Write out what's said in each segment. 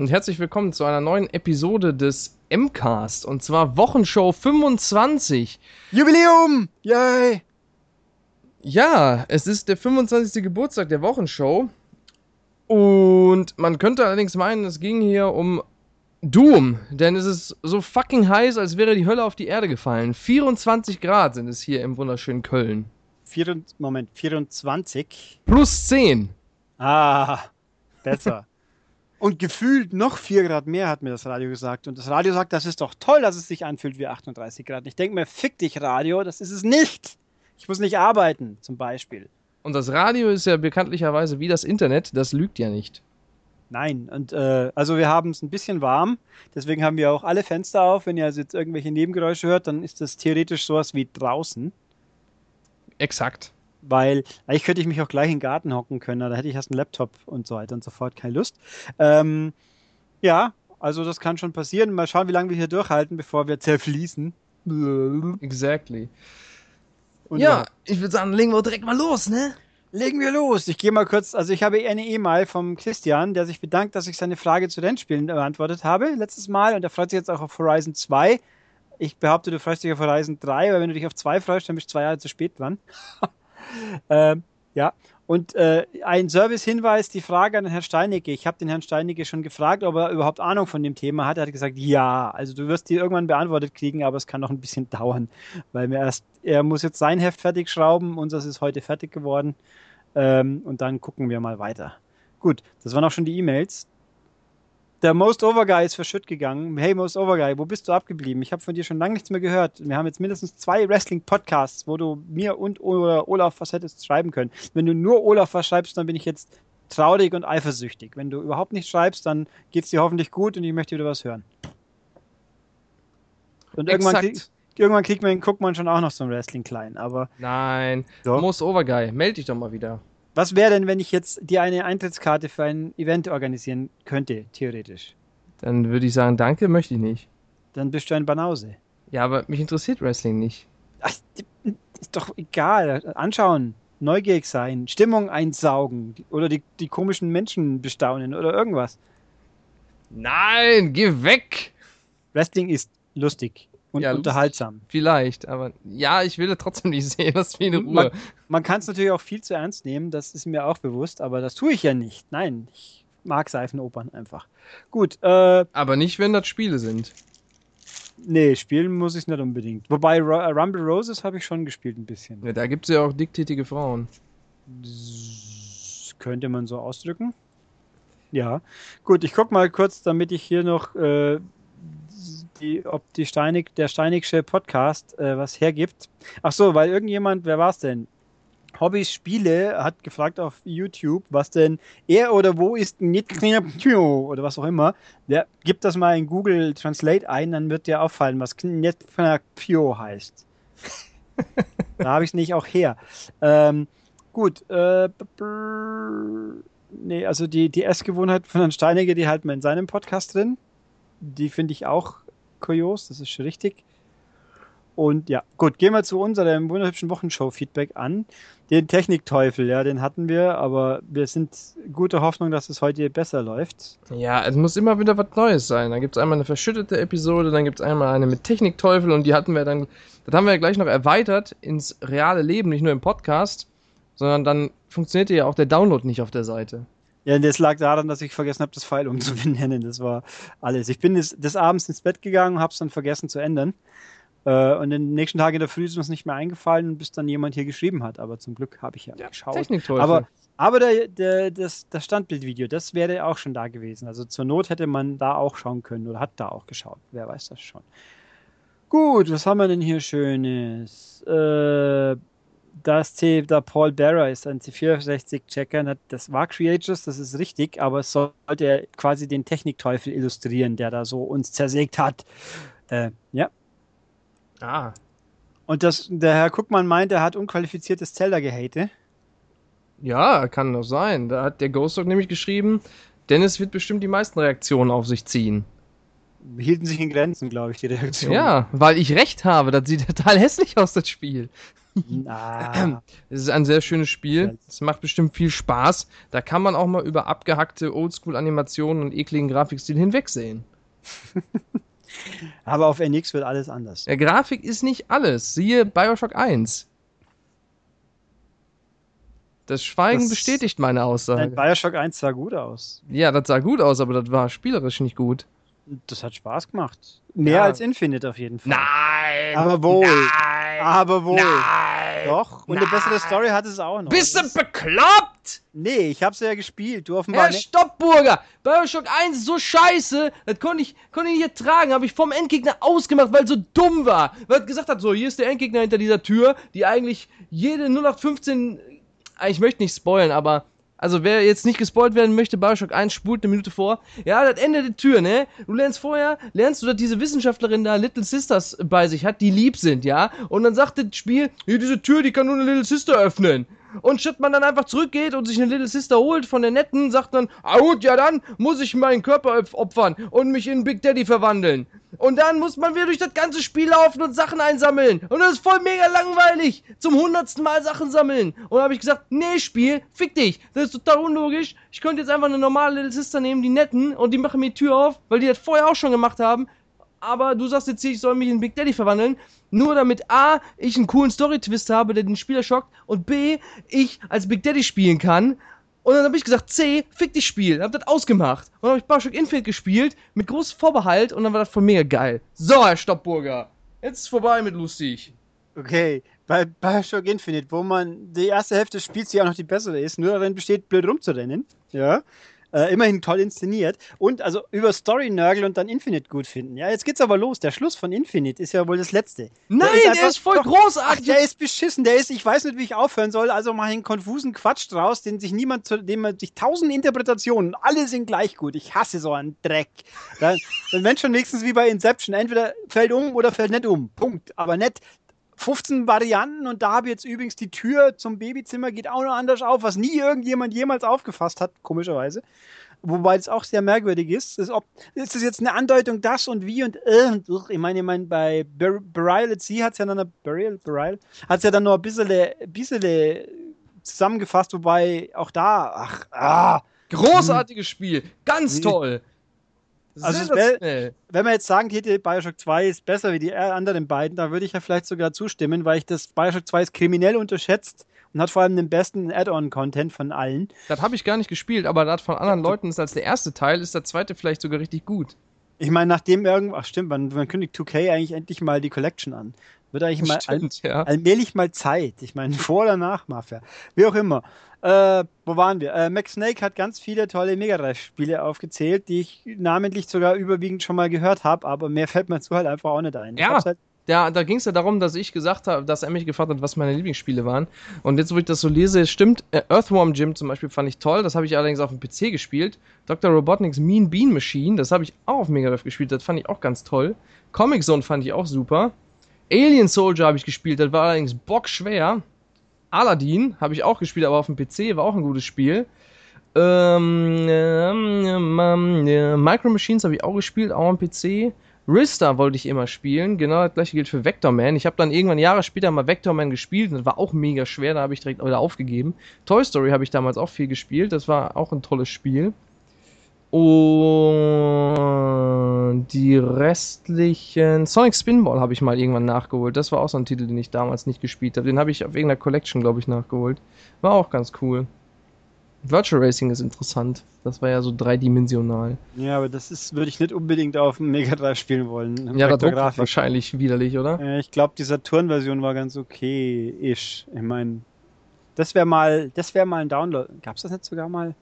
Und herzlich willkommen zu einer neuen Episode des MCAST und zwar Wochenshow 25. Jubiläum! Yay! Ja, es ist der 25. Geburtstag der Wochenshow und man könnte allerdings meinen, es ging hier um Doom, denn es ist so fucking heiß, als wäre die Hölle auf die Erde gefallen. 24 Grad sind es hier im wunderschönen Köln. Vier, Moment, 24. Plus 10. Ah, besser. Und gefühlt noch 4 Grad mehr, hat mir das Radio gesagt. Und das Radio sagt, das ist doch toll, dass es sich anfühlt wie 38 Grad. Ich denke mir, fick dich, Radio, das ist es nicht. Ich muss nicht arbeiten, zum Beispiel. Und das Radio ist ja bekanntlicherweise wie das Internet, das lügt ja nicht. Nein, und äh, also wir haben es ein bisschen warm, deswegen haben wir auch alle Fenster auf. Wenn ihr also jetzt irgendwelche Nebengeräusche hört, dann ist das theoretisch sowas wie draußen. Exakt. Weil eigentlich könnte ich mich auch gleich in den Garten hocken können, da hätte ich erst einen Laptop und so weiter und so fort, keine Lust. Ähm, ja, also das kann schon passieren. Mal schauen, wie lange wir hier durchhalten, bevor wir zerfließen. Exactly. Und ja, ich würde sagen, legen wir direkt mal los, ne? Legen wir los. Ich gehe mal kurz, also ich habe eine E-Mail vom Christian, der sich bedankt, dass ich seine Frage zu Rennspielen beantwortet habe letztes Mal und er freut sich jetzt auch auf Horizon 2. Ich behaupte, du freust dich auf Horizon 3, weil wenn du dich auf 2 freust, dann bist du zwei Jahre zu spät dran. ähm, ja, und äh, ein Service-Hinweis, die Frage an den Herrn Steinecke. Ich habe den Herrn Steinecke schon gefragt, ob er überhaupt Ahnung von dem Thema hat. Er hat gesagt, ja, also du wirst die irgendwann beantwortet kriegen, aber es kann noch ein bisschen dauern, weil mir erst, er muss jetzt sein Heft fertig schrauben, unseres ist heute fertig geworden ähm, und dann gucken wir mal weiter. Gut, das waren auch schon die E-Mails. Der Most Over Guy ist verschütt gegangen. Hey Most Over Guy, wo bist du abgeblieben? Ich habe von dir schon lange nichts mehr gehört. Wir haben jetzt mindestens zwei Wrestling-Podcasts, wo du mir und oder Olaf was hättest schreiben können. Wenn du nur Olaf was schreibst, dann bin ich jetzt traurig und eifersüchtig. Wenn du überhaupt nichts schreibst, dann geht es dir hoffentlich gut und ich möchte wieder was hören. Und irgendwann, krieg, irgendwann kriegt man, guckt man schon auch noch so ein Wrestling klein, aber. Nein. So. Most Over Guy, melde dich doch mal wieder. Was wäre denn, wenn ich jetzt dir eine Eintrittskarte für ein Event organisieren könnte, theoretisch? Dann würde ich sagen, danke, möchte ich nicht. Dann bist du ein Banause. Ja, aber mich interessiert Wrestling nicht. Ach, ist doch egal. Anschauen, neugierig sein, Stimmung einsaugen oder die, die komischen Menschen bestaunen oder irgendwas. Nein, geh weg! Wrestling ist lustig und ja, unterhaltsam. Vielleicht, aber ja, ich will trotzdem nicht sehen, was wie eine Ruhe. Man, man kann es natürlich auch viel zu ernst nehmen, das ist mir auch bewusst, aber das tue ich ja nicht. Nein, ich mag Seifenopern einfach. Gut. Äh, aber nicht, wenn das Spiele sind. Nee, spielen muss ich nicht unbedingt. Wobei äh, Rumble Roses habe ich schon gespielt ein bisschen. Ja, da gibt es ja auch diktätige Frauen. Das könnte man so ausdrücken. Ja. Gut, ich gucke mal kurz, damit ich hier noch äh, die, ob die Steinig, der Steinigsche Podcast äh, was hergibt. Ach so, weil irgendjemand, wer war es denn? Hobbys Spiele hat gefragt auf YouTube, was denn er oder wo ist oder was auch immer. Der gibt das mal in Google Translate ein, dann wird dir auffallen, was Knetpio heißt. da habe ich es nicht auch her. Ähm, gut, äh, nee, also die, die Essgewohnheit von Herrn Steiniger, die halten wir in seinem Podcast drin. Die finde ich auch kurios, das ist schon richtig. Und ja, gut, gehen wir zu unserem wunderhübschen Wochenshow-Feedback an. Den Technikteufel, ja, den hatten wir, aber wir sind guter Hoffnung, dass es heute besser läuft. Ja, es muss immer wieder was Neues sein. Da gibt es einmal eine verschüttete Episode, dann gibt es einmal eine mit Technikteufel und die hatten wir dann, das haben wir ja gleich noch erweitert ins reale Leben, nicht nur im Podcast, sondern dann funktionierte ja auch der Download nicht auf der Seite. Ja, das lag daran, dass ich vergessen habe, das Pfeil umzubenennen. Das war alles. Ich bin des, des Abends ins Bett gegangen, habe es dann vergessen zu ändern. Äh, und den nächsten Tag in der Früh ist mir es nicht mehr eingefallen, bis dann jemand hier geschrieben hat. Aber zum Glück habe ich ja, ja geschaut. Aber, aber der, der, das, das Standbildvideo, das wäre auch schon da gewesen. Also zur Not hätte man da auch schauen können oder hat da auch geschaut. Wer weiß das schon. Gut, was haben wir denn hier Schönes? Äh, das C, der Paul Barra ist ein C64-Checker. Das war Creators, das ist richtig, aber es sollte quasi den Technikteufel illustrieren, der da so uns zersägt hat. Äh, ja. Ah. Und das, der Herr Guckmann meint, er hat unqualifiziertes Zelda gehate. Ja, kann doch sein. Da hat der Ghostdog nämlich geschrieben, Dennis wird bestimmt die meisten Reaktionen auf sich ziehen. Hielten sich in Grenzen, glaube ich, die Reaktionen. Ja, weil ich recht habe. Das sieht total hässlich aus, das Spiel. Na, Es ist ein sehr schönes Spiel. Es macht bestimmt viel Spaß. Da kann man auch mal über abgehackte Oldschool-Animationen und ekligen Grafikstil hinwegsehen. aber auf NX wird alles anders. Der Grafik ist nicht alles. Siehe Bioshock 1. Das Schweigen Das- bestätigt meine Aussage. Bioshock 1 sah gut aus. Ja, das sah gut aus, aber das war spielerisch nicht gut. Das hat Spaß gemacht. Mehr Ja. als Infinite auf jeden Fall. Nein! Aber wohl. Nein! Aber wohl. Nein! Doch. Und eine Nein. bessere Story hat es auch noch. Bist du bekloppt? Nee, ich hab's ja gespielt. Du offenbar Herr nicht. Stoppburger, Bioshock 1 ist so scheiße, das konnte ich, konnte ich nicht ertragen, habe ich vom Endgegner ausgemacht, weil es so dumm war. Weil er gesagt hat, so, hier ist der Endgegner hinter dieser Tür, die eigentlich jede 0815, äh, ich möchte nicht spoilen, aber, also wer jetzt nicht gespoilt werden möchte, Bioshock 1 spult eine Minute vor. Ja, das Ende der Tür, ne? Du lernst vorher, lernst du, dass diese Wissenschaftlerin da Little Sisters bei sich hat, die lieb sind, ja? Und dann sagt das Spiel, hier, diese Tür, die kann nur eine Little Sister öffnen. Und statt man dann einfach zurückgeht und sich eine Little Sister holt von der netten, sagt dann, ah gut, ja dann muss ich meinen Körper op- opfern und mich in Big Daddy verwandeln. Und dann muss man wieder durch das ganze Spiel laufen und Sachen einsammeln. Und das ist voll mega langweilig. Zum hundertsten Mal Sachen sammeln. Und dann habe ich gesagt, nee, Spiel, fick dich. Das ist total unlogisch. Ich könnte jetzt einfach eine normale Little Sister nehmen, die netten, und die machen mir die Tür auf, weil die das vorher auch schon gemacht haben. Aber du sagst jetzt hier, ich soll mich in Big Daddy verwandeln. Nur damit A, ich einen coolen Story-Twist habe, der den Spieler schockt. Und B, ich als Big Daddy spielen kann. Und dann habe ich gesagt, C, fick dich Spiel. Hab das ausgemacht. Und dann habe ich Bioshock Infinite gespielt, mit großem Vorbehalt. Und dann war das voll mega geil. So, Herr Stoppburger. Jetzt ist vorbei mit lustig. Okay, bei Bioshock Infinite, wo man die erste Hälfte des Spiels, ja auch noch die bessere ist, nur darin besteht, blöd rumzurennen. Ja. Äh, immerhin toll inszeniert. Und also über Story nörgeln und dann Infinite gut finden. Ja, jetzt geht's aber los. Der Schluss von Infinite ist ja wohl das letzte. Nein, der ist, einfach- voll doch, großartig. Ach, der ist beschissen, der ist, ich weiß nicht, wie ich aufhören soll, also mach einen konfusen Quatsch draus, den sich niemand, zu dem man sich tausend Interpretationen, alle sind gleich gut. Ich hasse so einen Dreck. Dann, dann wenn schon wenigstens wie bei Inception, entweder fällt um oder fällt nicht um. Punkt. Aber nicht 15 Varianten und da habe ich jetzt übrigens die Tür zum Babyzimmer geht auch noch anders auf, was nie irgendjemand jemals aufgefasst hat, komischerweise. Wobei es auch sehr merkwürdig ist. Ist, ob, ist das jetzt eine Andeutung, das und wie und äh, und ich meine, ich meine, bei Bur Burial at Sea hat es ja dann Burial, Burial, hat's ja dann noch ein bisschen, bisschen zusammengefasst, wobei auch da, ach, ah, Großartiges Spiel. Ganz Nee. toll. Also Sensationell. wenn man jetzt sagen hätte, Bioshock 2 ist besser wie die anderen beiden, da würde ich ja vielleicht sogar zustimmen, weil ich das Bioshock 2 ist kriminell unterschätzt und hat vor allem den besten Add-on-Content von allen. Das habe ich gar nicht gespielt, aber das von anderen Leuten ist als der erste Teil, ist der zweite vielleicht sogar richtig gut. Ich meine, nachdem irgend, ach stimmt, man, man kündigt 2K eigentlich endlich mal die Collection an. Wird eigentlich mal all, Stimmt, ja. allmählich mal Zeit. Ich meine, vor oder nach Mafia. Wie auch immer. Äh, wo waren wir? Äh, Max Snake hat ganz viele tolle Mega Drive-Spiele aufgezählt, die ich namentlich sogar überwiegend schon mal gehört habe, aber mehr fällt mir zu halt einfach auch nicht ein. Ja. Halt, Ja, da ging es ja darum, dass ich gesagt habe, dass er mich gefragt hat, was meine Lieblingsspiele waren. Und jetzt, wo ich das so lese, stimmt, äh, Earthworm Jim zum Beispiel fand ich toll. Das habe ich allerdings auf dem PC gespielt. Dr. Robotnik's Mean Bean Machine, das habe ich auch auf Mega Drive gespielt. Das fand ich auch ganz toll. Comic Zone fand ich auch super. Alien Soldier habe ich gespielt, das war allerdings bockschwer. Aladdin habe ich auch gespielt, aber auf dem PC war auch ein gutes Spiel. Ähm, ähm, äh, Micro Machines habe ich auch gespielt, auch am PC. Rista wollte ich immer spielen, genau das gleiche gilt für Vector Man. Ich habe dann irgendwann Jahre später mal Vector Man gespielt und das war auch mega schwer, da habe ich direkt wieder aufgegeben. Toy Story habe ich damals auch viel gespielt, das war auch ein tolles Spiel. Und die restlichen. Sonic Spinball habe ich mal irgendwann nachgeholt. Das war auch so ein Titel, den ich damals nicht gespielt habe. Den habe ich auf irgendeiner Collection, glaube ich, nachgeholt. War auch ganz cool. Virtual Racing ist interessant. Das war ja so dreidimensional. ja, aber das ist, würde ich nicht unbedingt auf dem Mega Drive spielen wollen. Ja, das ist wahrscheinlich widerlich, oder? Äh, Ich glaube, die Saturn-Version war ganz okay-ish. Ich meine, das wäre mal, das wäre mal ein Download. Gab es das nicht sogar mal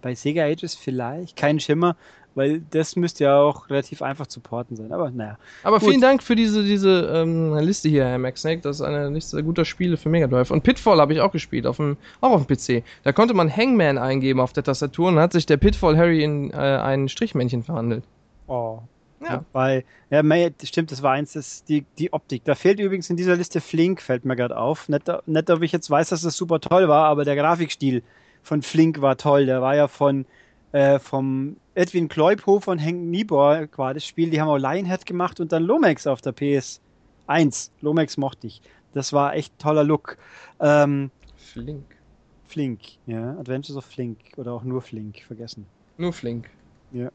bei Sega Ages vielleicht? Kein Schimmer, weil das müsste ja auch relativ einfach zu porten sein. Aber naja. Aber Gut. vielen Dank für diese, diese ähm, Liste hier, Herr Max Snake. Das ist eine Liste guter Spiele für Mega Drive. Und Pitfall habe ich auch gespielt, auf dem, auch auf dem PC. Da konnte man Hangman eingeben auf der Tastatur und hat sich der Pitfall Harry in äh, ein Strichmännchen verhandelt. Oh. Ja. Weil, ja, May, stimmt, das war eins, das, die, die Optik. Da fehlt übrigens in dieser Liste Flink, fällt mir gerade auf. Nicht, nicht, ob ich jetzt weiß, dass das super toll war, aber der Grafikstil von Flink war toll. Der war ja von äh, vom Edwin Kleuphofer und Henk Niebuhr war das Spiel. Die haben auch Lionhead gemacht und dann Lomax auf der PS1. Lomax mochte ich. Das war echt toller Look. Ähm, Flink. Flink, ja. Adventures of Flink oder auch nur Flink, vergessen. Nur Flink. Ja.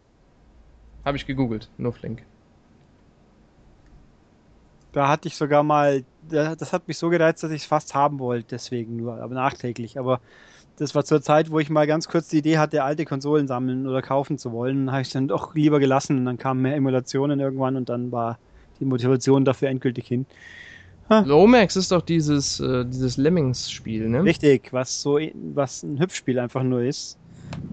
Habe ich gegoogelt. Nur Flink. Da hatte ich sogar mal, da- das hat mich so gereizt, dass ich es fast haben wollte, deswegen nur, aber nachträglich. Aber das war zur Zeit, wo ich mal ganz kurz die Idee hatte, alte Konsolen sammeln oder kaufen zu wollen. habe ich dann doch lieber gelassen und dann kamen mehr Emulationen irgendwann und dann war die Motivation dafür endgültig hin. Lomax ist doch dieses, äh, dieses Lemmings-Spiel, ne? Richtig, was so, was ein Hüpfspiel einfach nur ist,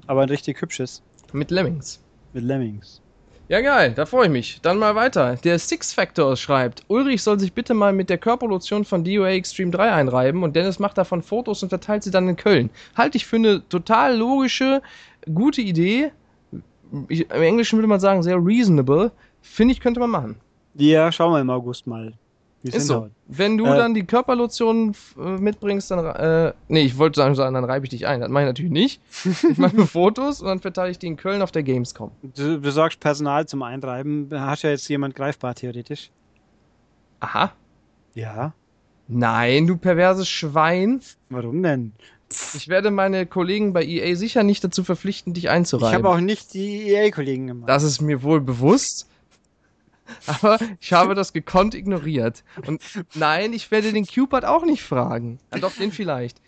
aber ein richtig hübsches Mit Lemmings. mit Lemmings. Ja, geil, da freue ich mich. Dann mal weiter. Der Six Factor schreibt, Ulrich soll sich bitte mal mit der Körperlotion von DOA Extreme 3 einreiben und Dennis macht davon Fotos und verteilt sie dann in Köln. Halte ich für eine total logische, gute Idee. Ich, Im Englischen würde man sagen, sehr reasonable. Finde ich, könnte man machen. Ja, schauen wir im August mal. Es Ist so. Wenn du Äh, dann die Körperlotion äh, mitbringst, dann. Äh, nee, ich wollte sagen, dann reibe ich dich ein. Das mache ich natürlich nicht. Ich mache Fotos und dann verteile ich die in Köln auf der Gamescom. Du besorgst Personal zum Eintreiben. Da hast ja jetzt jemand greifbar, theoretisch. Aha. Ja. Nein, du perverses Schwein. Warum denn? Ich werde meine Kollegen bei EA sicher nicht dazu verpflichten, dich Ich einzureiben. habe auch nicht die EA-Kollegen gemacht. das ist mir wohl bewusst. Aber ich habe das gekonnt ignoriert. Und nein, ich werde den Cupid auch nicht fragen. Ja, doch, den vielleicht.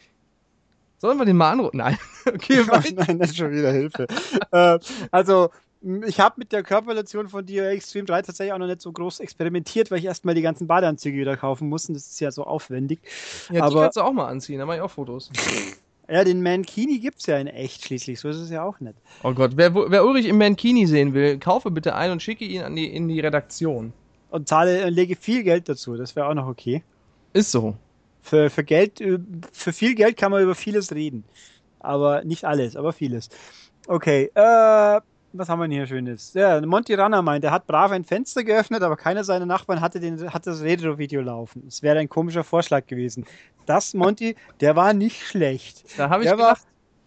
Sollen wir den mal anrufen? Nein. Okay, Oh nein, das ist schon wieder Hilfe. äh, also, ich habe mit der Körperlotion von DOA Extreme 3 tatsächlich auch noch nicht so groß experimentiert, weil ich erstmal die ganzen Badeanzüge wieder kaufen muss und das ist ja so aufwendig. Ja, die Aber- kannst du auch mal anziehen, da mache ich auch Fotos. Ja, den Mankini gibt es ja in echt schließlich, so ist es ja auch nicht. Oh Gott, wer, wer Ulrich im Mankini sehen will, kaufe bitte ein und schicke ihn an die, in die Redaktion. Und zahle und lege viel Geld dazu, das wäre auch noch okay. Ist so. Für, für Geld, äh, für viel Geld kann man über vieles reden. Aber nicht alles, aber vieles. Okay, äh, was haben wir denn hier Schönes? Ja, Monty Runner meint, er hat brav ein Fenster geöffnet, aber keiner seiner Nachbarn hatte, den, hatte das Retro-Video laufen. Es wäre ein komischer Vorschlag gewesen. Das, Monty, der war nicht schlecht. Da habe ich Der war, gedacht,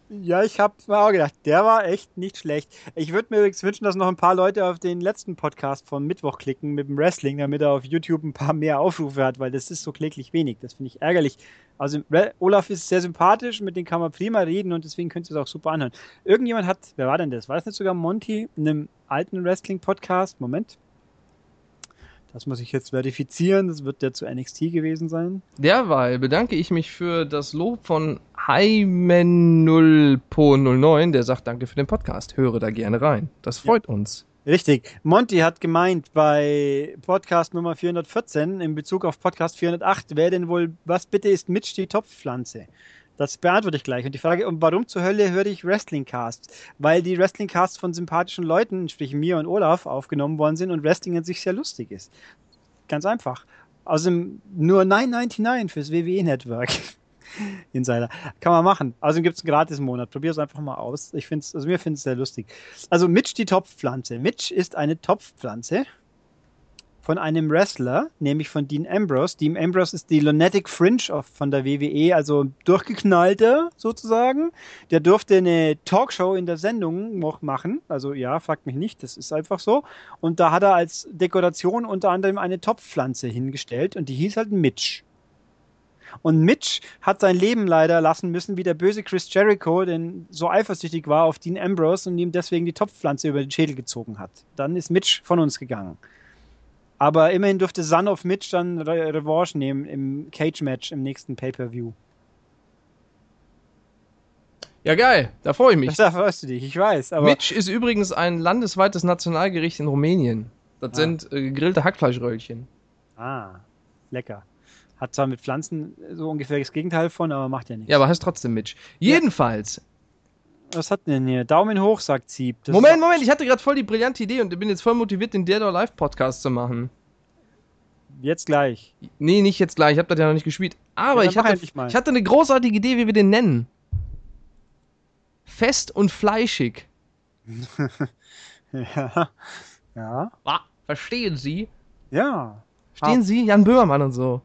ja, ich habe mir auch gedacht, der war echt nicht schlecht. Ich würde mir übrigens wünschen, dass noch ein paar Leute auf den letzten Podcast vom Mittwoch klicken mit dem Wrestling, damit er auf YouTube ein paar mehr Aufrufe hat, weil das ist so kläglich wenig. Das finde ich ärgerlich. Also Olaf ist sehr sympathisch, mit dem kann man prima reden und deswegen könnt ihr es auch super anhören. Irgendjemand hat, wer war denn das? War das nicht sogar Monty in einem alten Wrestling-Podcast? Moment. Das muss ich jetzt verifizieren. Das wird der zu NXT gewesen sein. derweil bedanke ich mich für das Lob von Heimen0po09, der sagt Danke für den Podcast. Höre da gerne rein. Das freut uns. Richtig. Monty hat gemeint bei Podcast Nummer 414 in Bezug auf Podcast 408, wer denn wohl, was bitte ist Mitch die Topfpflanze? Das beantworte ich gleich. Und die Frage, warum zur Hölle höre ich Wrestling-Casts? Weil die Wrestling-Casts von sympathischen Leuten, sprich mir und Olaf, aufgenommen worden sind und Wrestling an sich sehr lustig ist. Ganz einfach. Außerdem nur 9,99 fürs WWE-Network. Insider. Kann man machen. Außerdem gibt es einen Gratis-Monat. Probier es einfach mal aus. Ich find's, also mir finde es sehr lustig. Also Mitch die Topfpflanze. Mitch ist eine Topfpflanze von einem Wrestler, nämlich von Dean Ambrose. Dean Ambrose ist die Lunatic Fringe of, von der WWE, also durchgeknallter sozusagen. Der durfte eine Talkshow in der Sendung noch machen. Also ja, fragt mich nicht, das ist einfach so. Und da hat er als Dekoration unter anderem eine Topfpflanze hingestellt und die hieß halt Mitch. Und Mitch hat sein Leben leider lassen müssen, wie der böse Chris Jericho, denn so eifersüchtig war auf Dean Ambrose und ihm deswegen die Topfpflanze über den Schädel gezogen hat. Dann ist Mitch von uns gegangen. Aber immerhin durfte Son of Mitch dann Re Revanche nehmen im Cage-Match im nächsten Pay-Per-View. Ja, geil. Da freue ich mich. Da freust du dich, ich weiß. Aber Mitch ist übrigens ein landesweites Nationalgericht in Rumänien. Das Ah. sind äh, gegrillte Hackfleischröllchen. ah, lecker. Hat zwar mit Pflanzen so ungefähr das Gegenteil von, aber macht ja nichts. Ja, aber heißt trotzdem Mitch. Jedenfalls. Was hat denn hier? Daumen hoch, sagt Sieb. Das Moment, Moment, ich hatte gerade voll die brillante Idee und bin jetzt voll motiviert, den Dead or Live Podcast zu machen. Jetzt gleich. Nee, nicht jetzt gleich, ich habe das ja noch nicht gespielt. Aber Ja, ich, hatte, ich hatte eine großartige Idee, wie wir den nennen. Fest und fleischig. Ja. Ja. Ah, verstehen Sie? Ja. Verstehen Sie? Jan Böhmermann und so.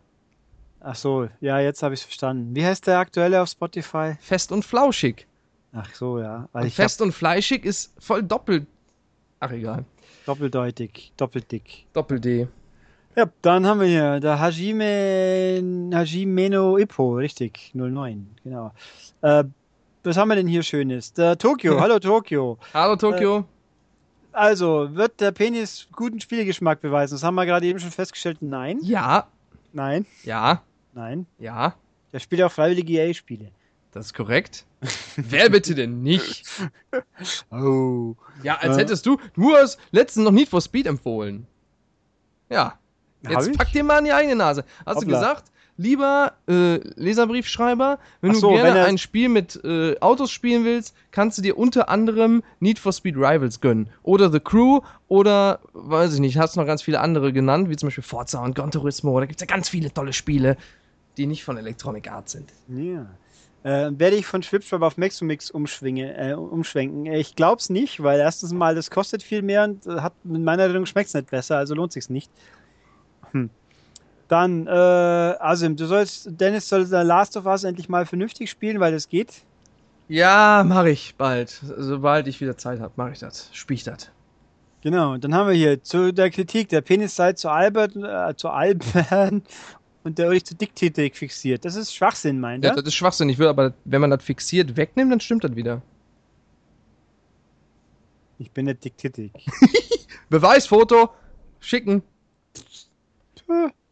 Ach so, ja, jetzt habe ich es verstanden. Wie heißt der aktuelle auf Spotify? Fest und flauschig. Ach so, ja. Weil Und fest und fleischig ist voll doppelt. Ach, egal. doppeldeutig, doppelt dick. Doppel-D. Ja, dann haben wir hier der Hajime, Hajimeno Ippo, richtig, 09, genau. Äh, was haben wir denn hier Schönes? Der Tokio, hallo Tokio. Hallo Tokio. Äh, also, wird der Penis guten Spielgeschmack beweisen? Das haben wir gerade eben schon festgestellt. Nein. Ja. Nein. Ja. Nein. Ja. Der spielt auch freiwillige EA-Spiele. Das ist korrekt. Wer bitte denn nicht? Oh. Ja, als äh. hättest du, du hast letztens noch Need for Speed empfohlen. Ja. Jetzt pack dir mal in die eigene Nase. Hast Hoppla. du gesagt, lieber äh, Leserbriefschreiber, wenn so, du gerne wenn ein Spiel mit äh, Autos spielen willst, kannst du dir unter anderem Need for Speed Rivals gönnen. Oder The Crew oder, weiß ich nicht, hast noch ganz viele andere genannt, wie zum Beispiel Forza und Gran Turismo. Da gibt es ja ganz viele tolle Spiele, die nicht von Electronic Arts sind. Ja. Äh, werde ich von Schwipschwab auf umschwinge, äh, umschwenken? Ich glaube es nicht, weil erstens mal, das kostet viel mehr und äh, hat, in meiner Erinnerung schmeckt es nicht besser, also lohnt sich nicht. Hm. Dann, äh, Asim, du sollst, Dennis soll The Last of Us endlich mal vernünftig spielen, weil das geht. Ja, mache ich bald. Sobald ich wieder Zeit habe, mache ich das. Spiel ich das. Genau, dann haben wir hier zu der Kritik, der Penis sei zu Albert, äh, zu albern und der Ulrich zu diktätig fixiert. Das ist Schwachsinn, meint er? Ja, das ist Schwachsinn. Ich will aber, wenn man das fixiert wegnimmt, dann stimmt das wieder. Ich bin nicht diktätig. Beweisfoto schicken.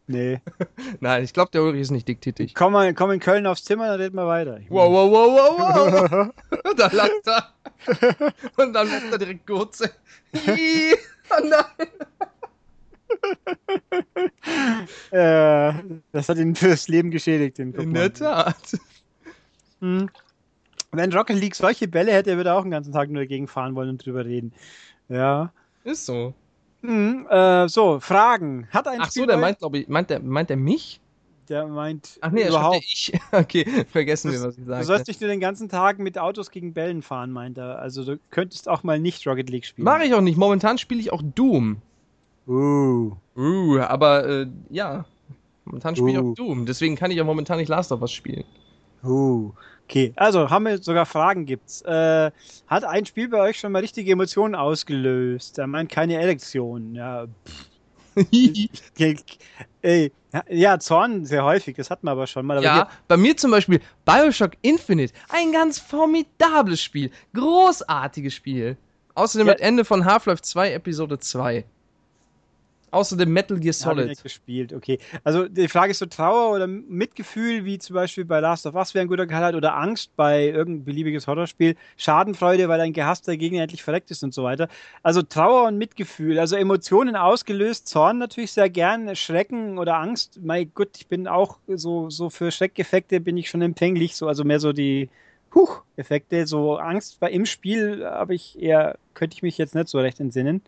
Nee. Nein, ich glaube, der Ulrich ist nicht diktätig. Komm, mal, komm in Köln aufs Zimmer, dann reden wir weiter. Wow, wow, wow, wow, wow. da lacht er. Und dann macht er direkt Gurze. oh nein. äh, das hat ihn fürs Leben geschädigt. Den In der Tat. Hm. Wenn Rocket League solche Bälle hätte, er würde auch den ganzen Tag nur dagegen fahren wollen und drüber reden. Ja. Ist so. Mhm, äh, so, Fragen. Hat ein Ach so, der meint, glaube ich, meint der, meint der mich? Der meint Ach nee, überhaupt. ich. Okay, vergessen wir, was ich sage. Du sollst nicht nur den ganzen Tag mit Autos gegen Bällen fahren, meint er. Also du könntest auch mal nicht Rocket League spielen. Mache ich auch nicht. Momentan spiele ich auch Doom. Uh. Uh, aber äh, ja. Momentan spiele uh. ich auch uh. Doom. Deswegen kann ich ja momentan nicht Last of Us spielen. Uh. Okay, also haben wir sogar Fragen gibt's. Äh, hat ein Spiel bei euch schon mal richtige Emotionen ausgelöst? Er meint keine Elektion. Ja. Ey, ja, Zorn sehr häufig, das hatten wir aber schon mal. Aber ja, hier, bei mir zum Beispiel Bioshock Infinite, ein ganz formidables Spiel, großartiges Spiel. Außerdem ja. mit Ende von Half-Life 2 Episode 2. Außerdem Metal Gear Solid. Ja, gespielt, okay. Also die Frage ist so Trauer oder Mitgefühl, wie zum Beispiel bei Last of Us wäre ein guter Highlight oder Angst bei irgendein beliebiges Horrorspiel, Schadenfreude, weil ein gehasster Gegner endlich verreckt ist und so weiter. Also Trauer und Mitgefühl, also Emotionen ausgelöst, Zorn natürlich sehr gern, Schrecken oder Angst. Mein Gott, ich bin auch so, so für Schreckeffekte bin ich schon empfänglich, so, also mehr so die Huch-Effekte, so Angst bei im Spiel habe ich eher, könnte ich mich jetzt nicht so recht entsinnen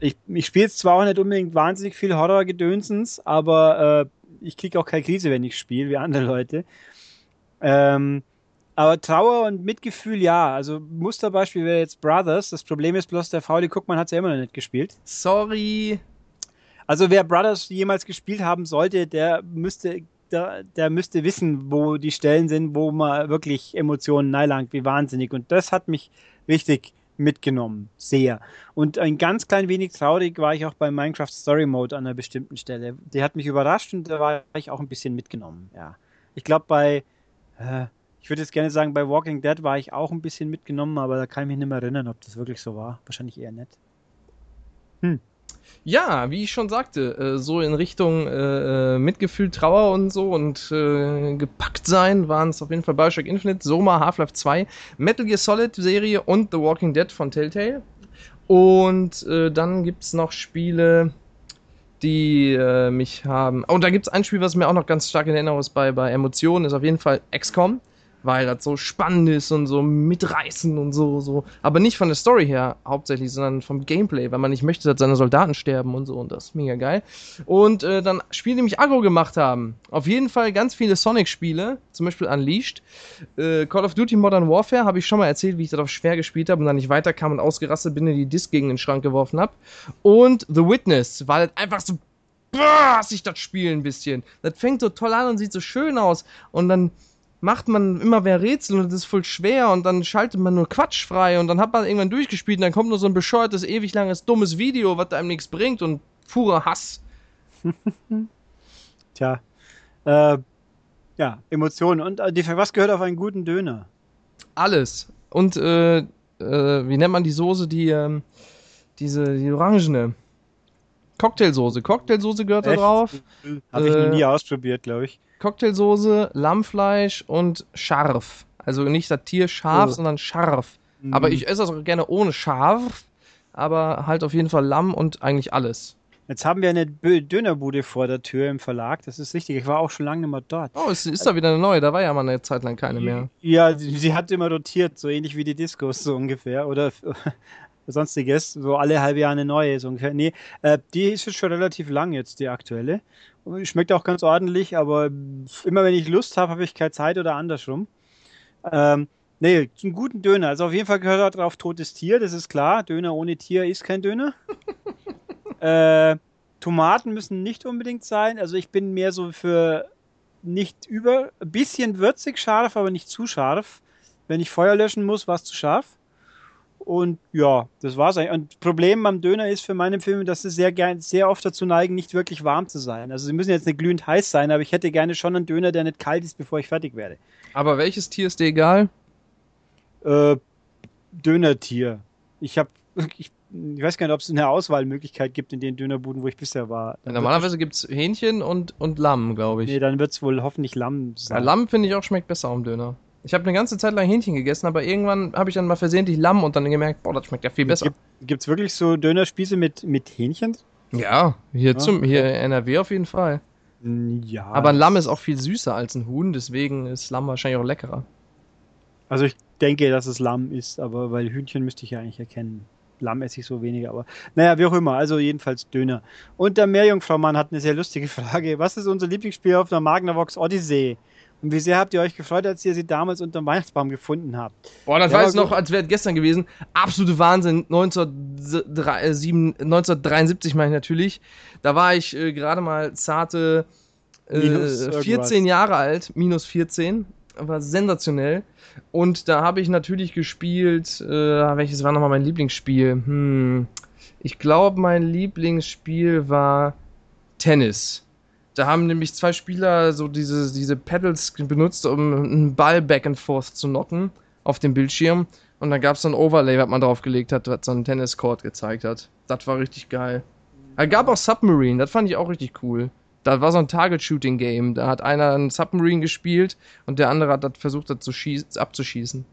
ich, ich spiele jetzt zwar auch nicht unbedingt wahnsinnig viel Horror-Gedönsens, aber äh, ich kriege auch keine Krise, wenn ich spiele, wie andere Leute. Ähm, aber Trauer und Mitgefühl, ja. Also Musterbeispiel wäre jetzt Brothers. Das Problem ist bloß, der VD Guckmann hat es ja immer noch nicht gespielt. Sorry. Also wer Brothers jemals gespielt haben sollte, der müsste, der, der müsste wissen, wo die Stellen sind, wo man wirklich Emotionen neilangt, wie wahnsinnig. Und das hat mich richtig mitgenommen. Sehr. Und ein ganz klein wenig traurig war ich auch bei Minecraft Story Mode an einer bestimmten Stelle. Die hat mich überrascht und da war ich auch ein bisschen mitgenommen. Ja. Ich glaube, bei, äh, ich würde jetzt gerne sagen, bei Walking Dead war ich auch ein bisschen mitgenommen, aber da kann ich mich nicht mehr erinnern, ob das wirklich so war. Wahrscheinlich eher nicht. Hm. Ja, wie ich schon sagte, äh, so in Richtung äh, äh, Mitgefühl, Trauer und so und äh, gepackt sein waren es auf jeden Fall Bioshock Infinite, Soma, Half-Life 2, Metal Gear Solid Serie und The Walking Dead von Telltale. Und äh, dann gibt es noch Spiele, die äh, mich haben. Oh, und da gibt es ein Spiel, was mir auch noch ganz stark in Erinnerung ist bei, bei Emotionen, ist auf jeden Fall XCOM weil das so spannend ist und so mitreißen und so, so. Aber nicht von der Story her hauptsächlich, sondern vom Gameplay, weil man nicht möchte, dass seine Soldaten sterben und so und das ist mega geil. Und äh, dann Spiele, die mich aggro gemacht haben. Auf jeden Fall ganz viele Sonic-Spiele, zum Beispiel Unleashed. Äh, Call of Duty Modern Warfare habe ich schon mal erzählt, wie ich darauf schwer gespielt habe und dann nicht weiterkam und ausgerastet bin und die Disc gegen den Schrank geworfen habe. Und The Witness, weil es einfach so boah, sich das Spiel ein bisschen. Das fängt so toll an und sieht so schön aus. Und dann macht man immer mehr Rätsel und das ist voll schwer und dann schaltet man nur Quatsch frei und dann hat man irgendwann durchgespielt und dann kommt nur so ein bescheuertes, ewig langes, dummes Video, was einem nichts bringt und purer Hass. Tja. Äh, ja, Emotionen. Und äh, was gehört auf einen guten Döner? Alles. Und äh, äh, wie nennt man die Soße, die, ähm, diese, die orangene? Cocktailsoße. Cocktailsoße gehört Echt? da drauf. Habe ich noch Äh, nie ausprobiert, glaube ich. Cocktailsoße, Lammfleisch und scharf. Also nicht das Tier scharf, Oh. sondern scharf. Aber Mhm. ich esse das auch gerne ohne scharf. Aber halt auf jeden Fall Lamm und eigentlich alles. Jetzt haben wir eine Dönerbude vor der Tür im Verlag. Das ist richtig. Ich war auch schon lange nicht mehr dort. Oh, es ist da wieder eine neue. Da war ja mal eine Zeit lang keine mehr. Ja, sie, sie hat immer rotiert, so ähnlich wie die Discos so ungefähr. Oder sonstiges. So alle halbe Jahre eine neue, so ungefähr. Nee, äh, die ist jetzt schon relativ lang jetzt, die aktuelle. Schmeckt auch ganz ordentlich, aber immer wenn ich Lust habe, habe ich keine Zeit oder andersrum. Ähm, nee, zum guten Döner. Also auf jeden Fall gehört da drauf totes Tier, das ist klar. Döner ohne Tier ist kein Döner. äh, Tomaten müssen nicht unbedingt sein. Also ich bin mehr so für nicht über, ein bisschen würzig scharf, aber nicht zu scharf. Wenn ich Feuer löschen muss, war es zu scharf. Und ja, das war's eigentlich. Und Problem beim Döner ist für meine Filme, dass sie sehr gern, sehr oft dazu neigen, nicht wirklich warm zu sein. Also sie müssen jetzt nicht glühend heiß sein, aber ich hätte gerne schon einen Döner, der nicht kalt ist, bevor ich fertig werde. Aber welches Tier ist dir egal? Äh, Dönertier. Ich habe, ich, ich weiß gar nicht, ob es eine Auswahlmöglichkeit gibt in den Dönerbuden, wo ich bisher war. Dann Normalerweise gibt es Hähnchen und, und Lamm, glaube ich. nee, dann wird es wohl hoffentlich Lamm Ja, sein. Lamm finde ich auch schmeckt besser am Döner. Ich habe eine ganze Zeit lang Hähnchen gegessen, aber irgendwann habe ich dann mal versehentlich Lamm und dann gemerkt, boah, das schmeckt ja viel besser. Gibt es wirklich so Dönerspieße mit, mit Hähnchen? Ja, hier, Ja, zum, okay. hier in NRW auf jeden Fall. Ja. Aber ein Lamm ist auch viel süßer als ein Huhn, deswegen ist Lamm wahrscheinlich auch leckerer. Also ich denke, dass es Lamm ist, aber weil Hühnchen müsste ich ja eigentlich erkennen. Lamm esse ich so weniger, aber naja, wie auch immer. Also jedenfalls Döner. Und der Meerjungfrau-Mann hat eine sehr lustige Frage. Was ist unser Lieblingsspiel auf der Magnavox Odyssey? Und wie sehr habt ihr euch gefreut, als ihr sie damals unter dem Weihnachtsbaum gefunden habt? Boah, das Ja, weiß ich noch, als wäre es gestern gewesen. Absolute Wahnsinn. 1907 1973 meine ich natürlich. Da war ich äh, gerade mal zarte äh, Minus irgendwas. 14 Jahre alt, minus 14. War sensationell. Und da habe ich natürlich gespielt. Äh, welches war nochmal mein Lieblingsspiel? Hm. Ich glaube, mein Lieblingsspiel war Tennis. Da haben nämlich zwei Spieler so diese, diese Pedals benutzt, um einen Ball back and forth zu knocken auf dem Bildschirm. Und dann gab es so ein Overlay, was man draufgelegt hat, was so einen Tenniscourt gezeigt hat. Das war richtig geil. Es gab auch Submarine, das fand ich auch richtig cool. Da war so ein Target-Shooting-Game. Da hat einer einen Submarine gespielt und der andere hat das versucht, das zu schieß- abzuschießen.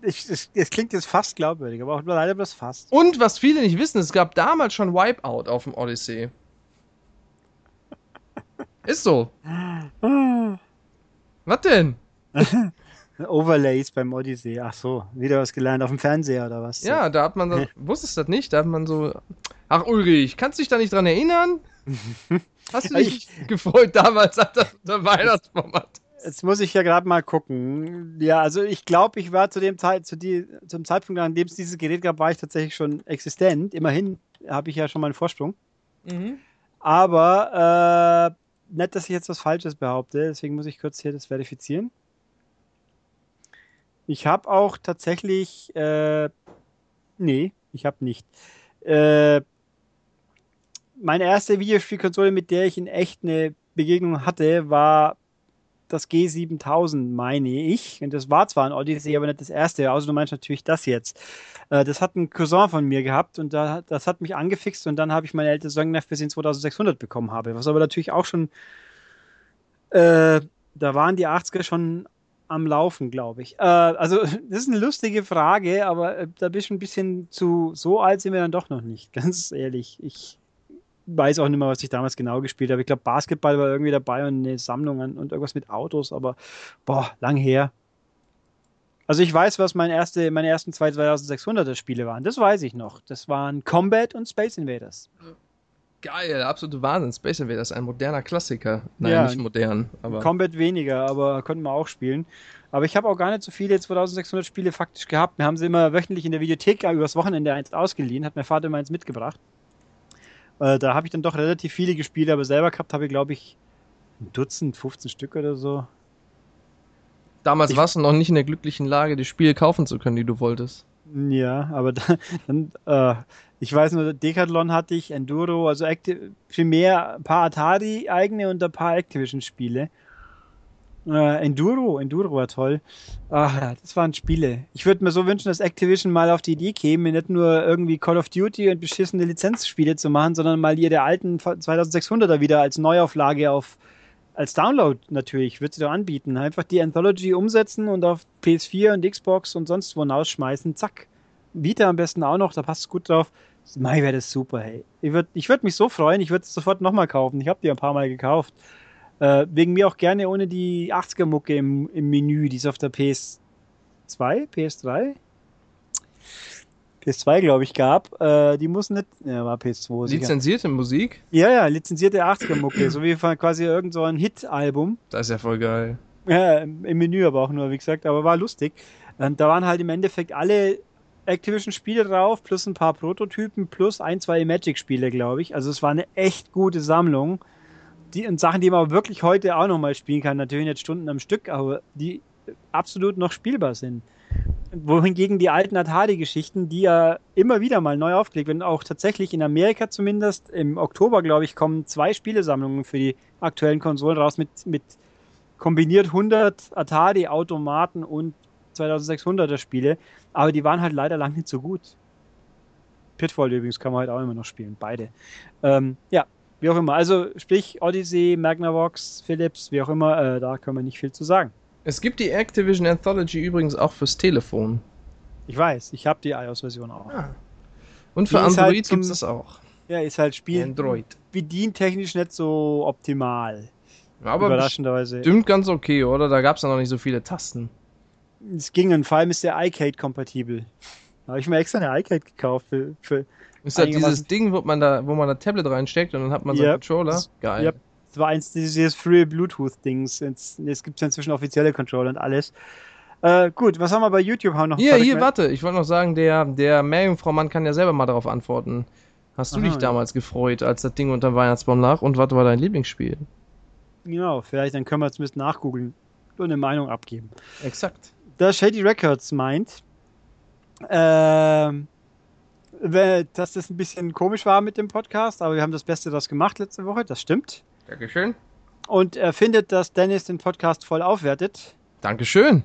Es klingt jetzt fast glaubwürdig, aber auch leider bloß fast. Und was viele nicht wissen, es gab damals schon Wipeout auf dem Odyssey. Ist so. Was denn? Overlays beim Odyssey. Ach so, wieder was gelernt auf dem Fernseher oder was? Ja, da hat man das, wusstest das nicht? Da hat man so. Ach Ulrich, kannst du dich da nicht dran erinnern? Hast du dich gefreut damals, als das der Weihnachtsbaum hat? Jetzt muss ich ja gerade mal gucken. Ja, also ich glaube, ich war zu dem Zeit, zu die, zum Zeitpunkt, an dem es dieses Gerät gab, war ich tatsächlich schon existent. Immerhin habe ich ja schon mal einen Vorsprung. Mhm. Aber äh, nicht, dass ich jetzt was Falsches behaupte, deswegen muss ich kurz hier das verifizieren. Ich habe auch tatsächlich, äh, nee, ich habe nicht. Äh, meine erste Videospielkonsole, mit der ich in echt eine Begegnung hatte, war das G7000, meine ich. Und das war zwar ein Odyssey, aber nicht das erste. Also du meinst natürlich das jetzt. Äh, das hat ein Cousin von mir gehabt und da, das hat mich angefixt und dann habe ich meine älteste Sonnennerv bis in 2600 bekommen habe. Was aber natürlich auch schon, äh, da waren die 80er schon am Laufen, glaube ich. Äh, also das ist eine lustige Frage, aber äh, da bist du ein bisschen zu, so alt sind wir dann doch noch nicht, ganz ehrlich. Ich weiß auch nicht mehr, was ich damals genau gespielt habe. Ich glaube, Basketball war irgendwie dabei und eine Sammlung an, und irgendwas mit Autos, aber boah, lang her. Also ich weiß, was meine, erste, meine ersten zwei 2600er Spiele waren. Das weiß ich noch. Das waren Combat und Space Invaders. Geil, absolute Wahnsinn. Space Invaders, ein moderner Klassiker. Nein, Ja. nicht modern, aber. Combat weniger, aber konnten wir auch spielen. Aber ich habe auch gar nicht so viele 2600 Spiele faktisch gehabt. Wir haben sie immer wöchentlich in der Videothek übers Wochenende eins ausgeliehen, hat mein Vater immer eins mitgebracht. Äh, da habe ich dann doch relativ viele gespielt, aber selber gehabt habe ich, glaube ich, ein Dutzend, 15 Stück oder so. Damals Ich- warst du noch nicht in der glücklichen Lage, die Spiele kaufen zu können, die du wolltest. Ja, aber dann, dann äh, Ich weiß nur, Decathlon hatte ich, Enduro, also Acti primär ein paar Atari eigene und ein paar Activision-Spiele. Äh, Enduro, Enduro war toll. Ach, das waren Spiele. Ich würde mir so wünschen, dass Activision mal auf die Idee käme, nicht nur irgendwie Call of Duty und beschissene Lizenzspiele zu machen, sondern mal ihre alten 2600er wieder als Neuauflage auf als Download natürlich, würde sie doch anbieten. Einfach die Anthology umsetzen und auf PS4 und Xbox und sonst wo rausschmeißen. Zack. Vita am besten auch noch, da passt es gut drauf. Mai wäre das super, hey. Ich würde ich würd mich so freuen, ich würde es sofort nochmal kaufen. Ich habe die ein paar Mal gekauft. Äh, wegen mir auch gerne ohne die 80er-Mucke im, im Menü, die ist auf der PS2, PS3? PS2, glaube ich, gab. Äh, die muss nicht, ja, war PS2. Lizenzierte sicher. Musik? Ja, ja, lizenzierte 80er-Mucke, so wie von quasi irgend so ein Hit-Album. Das ist ja voll geil. Ja, im Menü aber auch nur, wie gesagt, aber war lustig. Und da waren halt im Endeffekt alle Activision-Spiele drauf, plus ein paar Prototypen, plus ein, zwei Magic-Spiele, glaube ich. Also es war eine echt gute Sammlung. Die, und Sachen, die man wirklich heute auch nochmal spielen kann, natürlich nicht Stunden am Stück, aber die absolut noch spielbar sind. Wohingegen die alten Atari-Geschichten, die ja immer wieder mal neu aufgelegt werden, auch tatsächlich in Amerika zumindest, im Oktober, glaube ich, kommen zwei Spielesammlungen für die aktuellen Konsolen raus mit, mit kombiniert 100 Atari-Automaten und 2600er Spiele, aber die waren halt leider lang nicht so gut. Pitfall übrigens kann man halt auch immer noch spielen, beide. Ähm, ja, wie auch immer. Also sprich Odyssey, Magnavox, Philips, wie auch immer, äh, da können wir nicht viel zu sagen. Es gibt die Activision Anthology übrigens auch fürs Telefon. Ich weiß, ich habe die iOS-Version auch. Ah. Und für die Android halt gibt es das auch. Ja, ist halt Spiel Android. bedientechnisch nicht so optimal. Aber überraschenderweise. Stimmt ganz okay, oder? Da gab es ja noch nicht so viele Tasten. Es ging und vor allem ist der iCade kompatibel. Da habe ich mir extra eine iCade gekauft für, für ist das dieses Ding, wo man da, wo man das Tablet reinsteckt und dann hat man so einen Controller? Geil. Yep. Das war eins dieses Free Bluetooth-Dings. Jetzt, jetzt gibt es ja inzwischen offizielle Controller und alles. Äh, gut, was haben wir bei YouTube haben noch? Hier, hier, warte, ich wollte noch sagen, der, der Meerjungfrau-Mann kann ja selber mal darauf antworten. Hast du Aha, dich damals ja. gefreut, als das Ding unter Weihnachtsbaum lag? Und was war dein Lieblingsspiel? Genau, vielleicht dann können wir zumindest nachgoogeln und eine Meinung abgeben. Exakt da Shady Records meint, ähm, dass das ein bisschen komisch war mit dem Podcast, aber wir haben das Beste daraus gemacht letzte Woche, das stimmt. Dankeschön. Und er findet, dass Dennis den Podcast voll aufwertet. Dankeschön.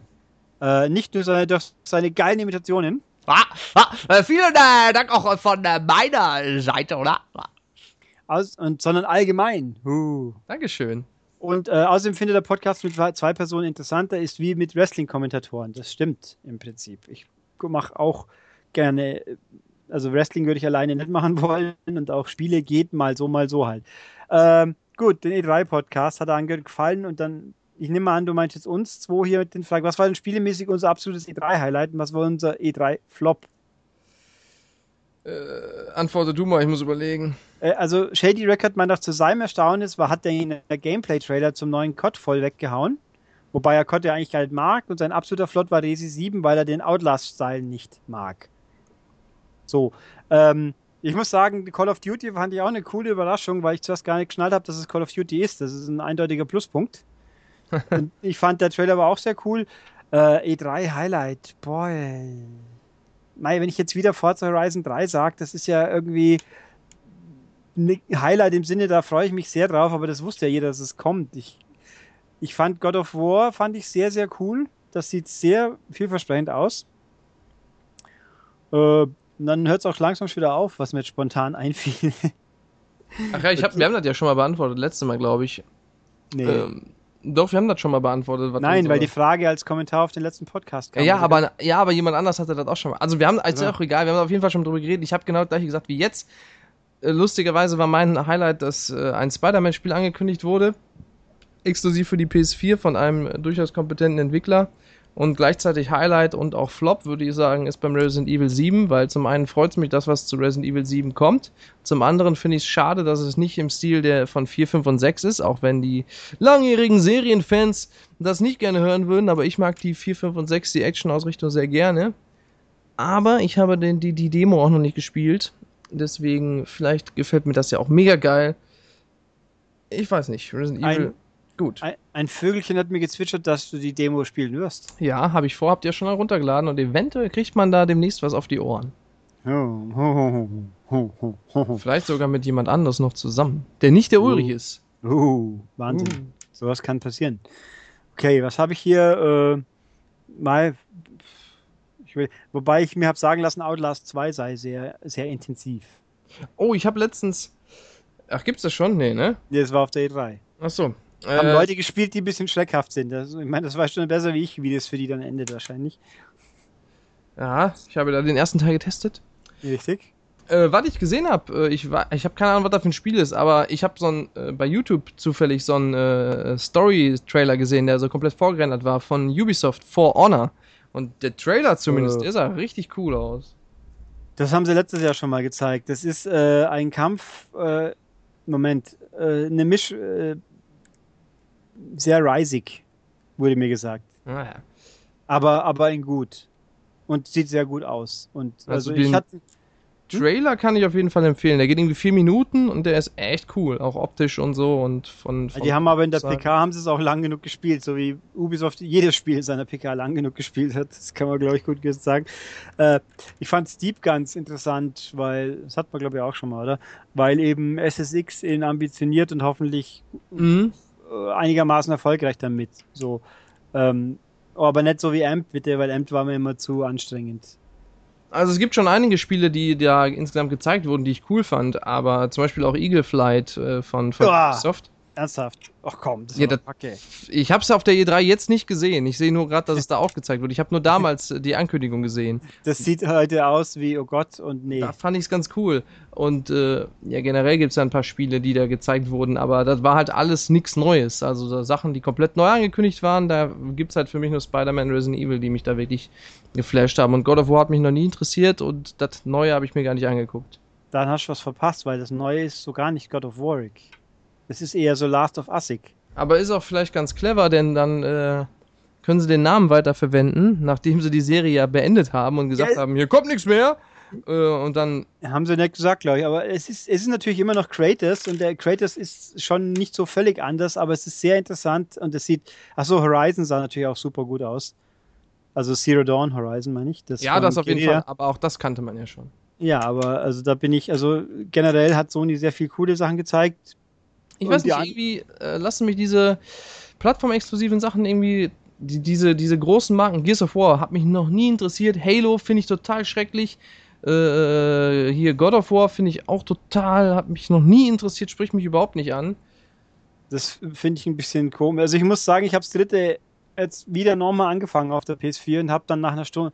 Äh, nicht nur seine, durch seine geilen Imitationen. Ah, ah, äh, vielen äh, Dank auch von äh, meiner Seite, oder? Aus, und, sondern allgemein. Uh. Dankeschön. Und äh, außerdem findet der Podcast mit zwei Personen interessanter ist wie mit Wrestling-Kommentatoren. Das stimmt im Prinzip. Ich mache auch gerne, also Wrestling würde ich alleine nicht machen wollen und auch Spiele geht mal so, mal so halt. Ähm, gut, den E3-Podcast hat er angehört gefallen und dann, ich nehme mal an, du meinst jetzt uns zwei hier mit den Fragen, was war denn spielemäßig unser absolutes E3-Highlight und was war unser E3-Flop? Äh, antworte du mal, ich muss überlegen. Äh, also Shady Record meint auch zu seinem Erstaunnis, war, hat der Gameplay-Trailer zum neuen COD voll weggehauen. Wobei er COD ja eigentlich halt mag und sein absoluter Flot war Resi 7, weil er den Outlast-Style nicht mag. So, ähm, ich muss sagen, Call of Duty fand ich auch eine coole Überraschung, weil ich zuerst gar nicht geschnallt habe, dass es Call of Duty ist. Das ist ein eindeutiger Pluspunkt. ich fand, der Trailer war auch sehr cool. Äh, E3 Highlight, boy. Mei, wenn ich jetzt wieder Forza Horizon 3 sage, das ist ja irgendwie ein Highlight im Sinne, da freue ich mich sehr drauf, aber das wusste ja jeder, dass es kommt. Ich, ich fand God of War fand ich sehr, sehr cool. Das sieht sehr vielversprechend aus. Äh, dann hört es auch langsam schon wieder auf, was mir jetzt spontan einfiel. Ach ja, ich hab, wir haben das ja schon mal beantwortet, letztes Mal, glaube ich. Nee. Ähm, doch, wir haben das schon mal beantwortet. Nein, weil die Frage als Kommentar auf den letzten Podcast kam. Ja, aber, ja, aber jemand anders hatte das auch schon mal. Also wir haben, also ja. auch egal, wir haben auf jeden Fall schon drüber geredet. Ich habe genau das gleiche gesagt wie jetzt. Äh, lustigerweise war mein Highlight, dass äh, ein Spider-Man-Spiel angekündigt wurde. Exklusiv für die PS4 von einem durchaus kompetenten Entwickler. Und gleichzeitig Highlight und auch Flop, würde ich sagen, ist beim Resident Evil 7, weil zum einen freut es mich, dass was zu Resident Evil 7 kommt. Zum anderen finde ich es schade, dass es nicht im Stil der von 4, 5 und 6 ist, auch wenn die langjährigen Serienfans das nicht gerne hören würden, aber ich mag die 4, 5 und 6, die Action-Ausrichtung sehr gerne. Aber ich habe den, die, die Demo auch noch nicht gespielt. Deswegen, vielleicht gefällt mir das ja auch mega geil. Ich weiß nicht. Resident Evil Gut. Ein, ein, Vögelchen hat mir gezwitschert, dass du die Demo spielen wirst. Ja, habe ich vor, habt ihr schon heruntergeladen und eventuell kriegt man da demnächst was auf die Ohren. Oh, oh, oh, Vielleicht sogar mit jemand anderes noch zusammen, der nicht der Ulrich ist. Uh, Wahnsinn. Sowas kann passieren. Okay, was habe ich hier? Äh, mal. Ich will, wobei ich mir habe sagen lassen, Outlast 2 sei sehr, sehr intensiv. Oh, ich habe letztens. Ach, gibt's das schon? Nee, ne? Nee, das war auf der E3. Ach so. Haben Äh, Leute gespielt, die ein bisschen schreckhaft sind. Das, ich meine, das war schon besser wie ich, wie das für die dann endet wahrscheinlich. Ja, ich habe da den ersten Teil getestet. Richtig? Äh, was ich gesehen habe, äh, ich, ich habe keine Ahnung, was da für ein Spiel ist, aber ich habe so ein, äh, bei YouTube zufällig so einen äh, Story-Trailer gesehen, der so komplett vorgerendert war von Ubisoft For Honor. Und der Trailer zumindest, Äh. der sah richtig cool aus. Das haben sie letztes Jahr schon mal gezeigt. Das ist äh, ein Kampf. Äh, Moment, äh, eine Misch. Sehr risig, wurde mir gesagt. Naja. Aber, aber in gut. Und sieht sehr gut aus. Und Also also, ich hatte. Trailer kann ich auf jeden Fall empfehlen. Der geht irgendwie vier Minuten und der ist echt cool, auch optisch und so und von. von Die haben aber in der sagen. PK haben sie es auch lang genug gespielt, so wie Ubisoft jedes Spiel in seiner PK lang genug gespielt hat. Das kann man, glaube ich, gut sagen. Äh, ich fand Steep ganz interessant, weil, das hat man, glaube ich, auch schon mal, oder? Weil eben SSX ihn ambitioniert und hoffentlich Mhm. Äh, einigermaßen erfolgreich damit. So. Ähm, aber nicht so wie Amp, bitte, weil Amp war mir immer zu anstrengend. Also es gibt schon einige Spiele, die da insgesamt gezeigt wurden, die ich cool fand, aber zum Beispiel auch Eagle Flight äh, von, von Ah. Ernsthaft? Ach komm, das Ja, war das- Kacke. Ich habe es auf der E3 jetzt nicht gesehen. Ich sehe nur gerade, dass es da aufgezeigt wird. Ich habe nur damals äh, die Ankündigung gesehen. Das sieht heute aus wie, oh Gott, und nee. Da fand ich es ganz cool. Und äh, ja, generell gibt es ja ein paar Spiele, die da gezeigt wurden, aber das war halt alles nichts Neues. Also da Sachen, die komplett neu angekündigt waren, da gibt es halt für mich nur Spider-Man Resident Evil, die mich da wirklich geflasht haben. Und God of War hat mich noch nie interessiert und das Neue habe ich mir gar nicht angeguckt. Dann hast du was verpasst, weil das Neue ist so gar nicht God of Warwick. Das ist eher so Last of Usig. Aber ist auch vielleicht ganz clever, denn dann äh, können sie den Namen weiterverwenden, nachdem sie die Serie ja beendet haben und gesagt Ja. haben, hier kommt nichts mehr. Äh, und dann, Haben sie nicht gesagt, glaube ich. Aber es ist, es ist natürlich immer noch Kratos und der Kratos ist schon nicht so völlig anders, aber es ist sehr interessant und es sieht. Achso, Horizon sah natürlich auch super gut aus. Also Zero Dawn Horizon, meine ich. Das ja, das auf jeden. Fall. Aber auch das kannte man ja schon. Ja, aber also da bin ich, also generell hat Sony sehr viel coole Sachen gezeigt. Ich weiß nicht, irgendwie äh, lassen mich diese plattformexklusiven Sachen irgendwie, die, diese, diese großen Marken, Gears of War, hat mich noch nie interessiert. Halo finde ich total schrecklich. Äh, hier God of War finde ich auch total, hat mich noch nie interessiert, spricht mich überhaupt nicht an. Das finde ich ein bisschen komisch. Also ich muss sagen, ich habe das dritte jetzt wieder nochmal angefangen auf der PS4 und habe dann nach einer Stunde,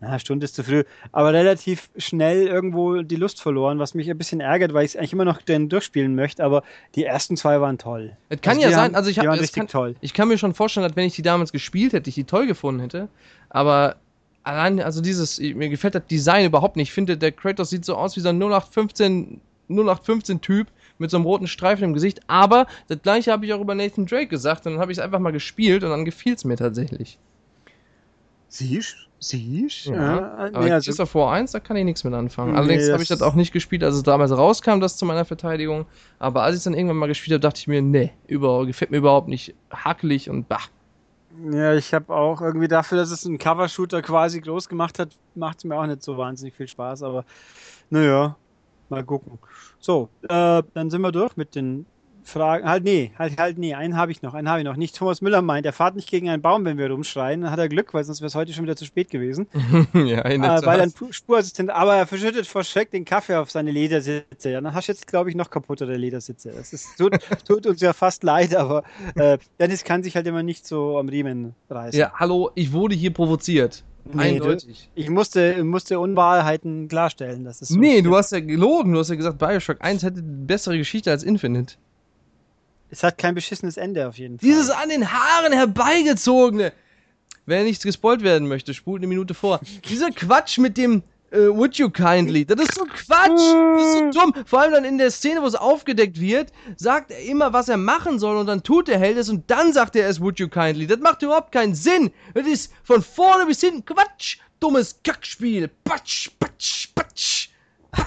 na, Stunde ist zu früh, aber relativ schnell irgendwo die Lust verloren, was mich ein bisschen ärgert, weil ich es eigentlich immer noch den durchspielen möchte, aber die ersten zwei waren toll. Es kann Also ja sein, haben- also ich die habe richtig kann, toll. Ich kann mir schon vorstellen, dass wenn ich die damals gespielt hätte, ich die toll gefunden hätte. Aber allein, also dieses, mir gefällt das Design überhaupt nicht. Ich finde, der Kratos sieht so aus wie so ein 0815, 0815-Typ mit so einem roten Streifen im Gesicht. Aber das gleiche habe ich auch über Nathan Drake gesagt. Und dann habe ich es einfach mal gespielt und dann gefiel es mir tatsächlich. Siehst? Siehst? Ja, Ja, nee, Gears also, of War 1, da kann ich nichts mit anfangen. Nee, Allerdings habe ich das auch nicht gespielt, als es damals rauskam, das zu meiner Verteidigung. Aber als ich es dann irgendwann mal gespielt habe, dachte ich mir, nee, über, gefällt mir überhaupt nicht. Hakelig und bah. ja, ich habe auch irgendwie dafür, dass es einen Cover-Shooter quasi groß gemacht hat, macht es mir auch nicht so wahnsinnig viel Spaß, aber naja, mal gucken. So, äh, dann sind wir durch mit den Fragen. Halt, nee, halt, halt, nee, einen habe ich noch, einen habe ich noch. Nicht Thomas Müller meint, er fahrt nicht gegen einen Baum, wenn wir rumschreien. Dann hat er Glück, weil sonst wäre es heute schon wieder zu spät gewesen. ja, in der Äh, weil. Pu- Spurassistent, aber er verschüttet vor Schreck den Kaffee auf seine Ledersitze. Ja, dann hast du jetzt, glaube ich, noch kaputtere Ledersitze. Das ist, tut, tut uns ja fast leid, aber äh, Dennis kann sich halt immer nicht so am Riemen reißen. Ja, hallo, ich wurde hier provoziert. Nee, du- Eindeutig. Ich musste, musste Unwahrheiten klarstellen. Das ist so nee, du hast ja gelogen. Du hast ja gesagt, Bioshock 1 hätte eine bessere Geschichte als Infinite. Es hat kein beschissenes Ende auf jeden Fall. Dieses an den Haaren herbeigezogene. Wer nicht gespoilt werden möchte, spult eine Minute vor. Dieser Quatsch mit dem äh, Would you kindly, das ist so Quatsch. Das ist so dumm. Vor allem dann in der Szene, wo es aufgedeckt wird, sagt er immer, was er machen soll und dann tut der Held es und dann sagt er es Would you kindly. Das macht überhaupt keinen Sinn. Das ist von vorne bis hinten Quatsch. Dummes Kackspiel. Patsch, patsch, patsch. Ha,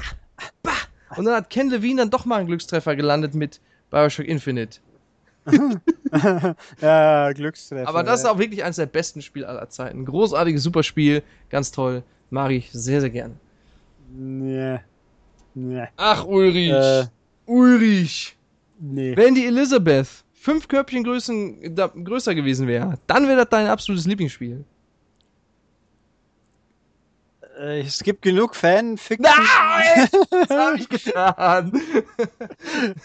bah. Und dann hat Ken Levine dann doch mal einen Glückstreffer gelandet mit Bioshock Infinite. ja, Glückstreffer. Aber das ist auch wirklich eines der besten Spiele aller Zeiten. Großartiges, super Spiel, ganz toll. Mag ich sehr, sehr gern. Nee. Nee. Ach, Ulrich. Äh, Ulrich. nee. Wenn die Elizabeth fünf Körbchen größen, da, größer gewesen wäre, dann wäre das dein absolutes Lieblingsspiel. Äh, es gibt genug Fanfiction. Nein! Was hab ich getan?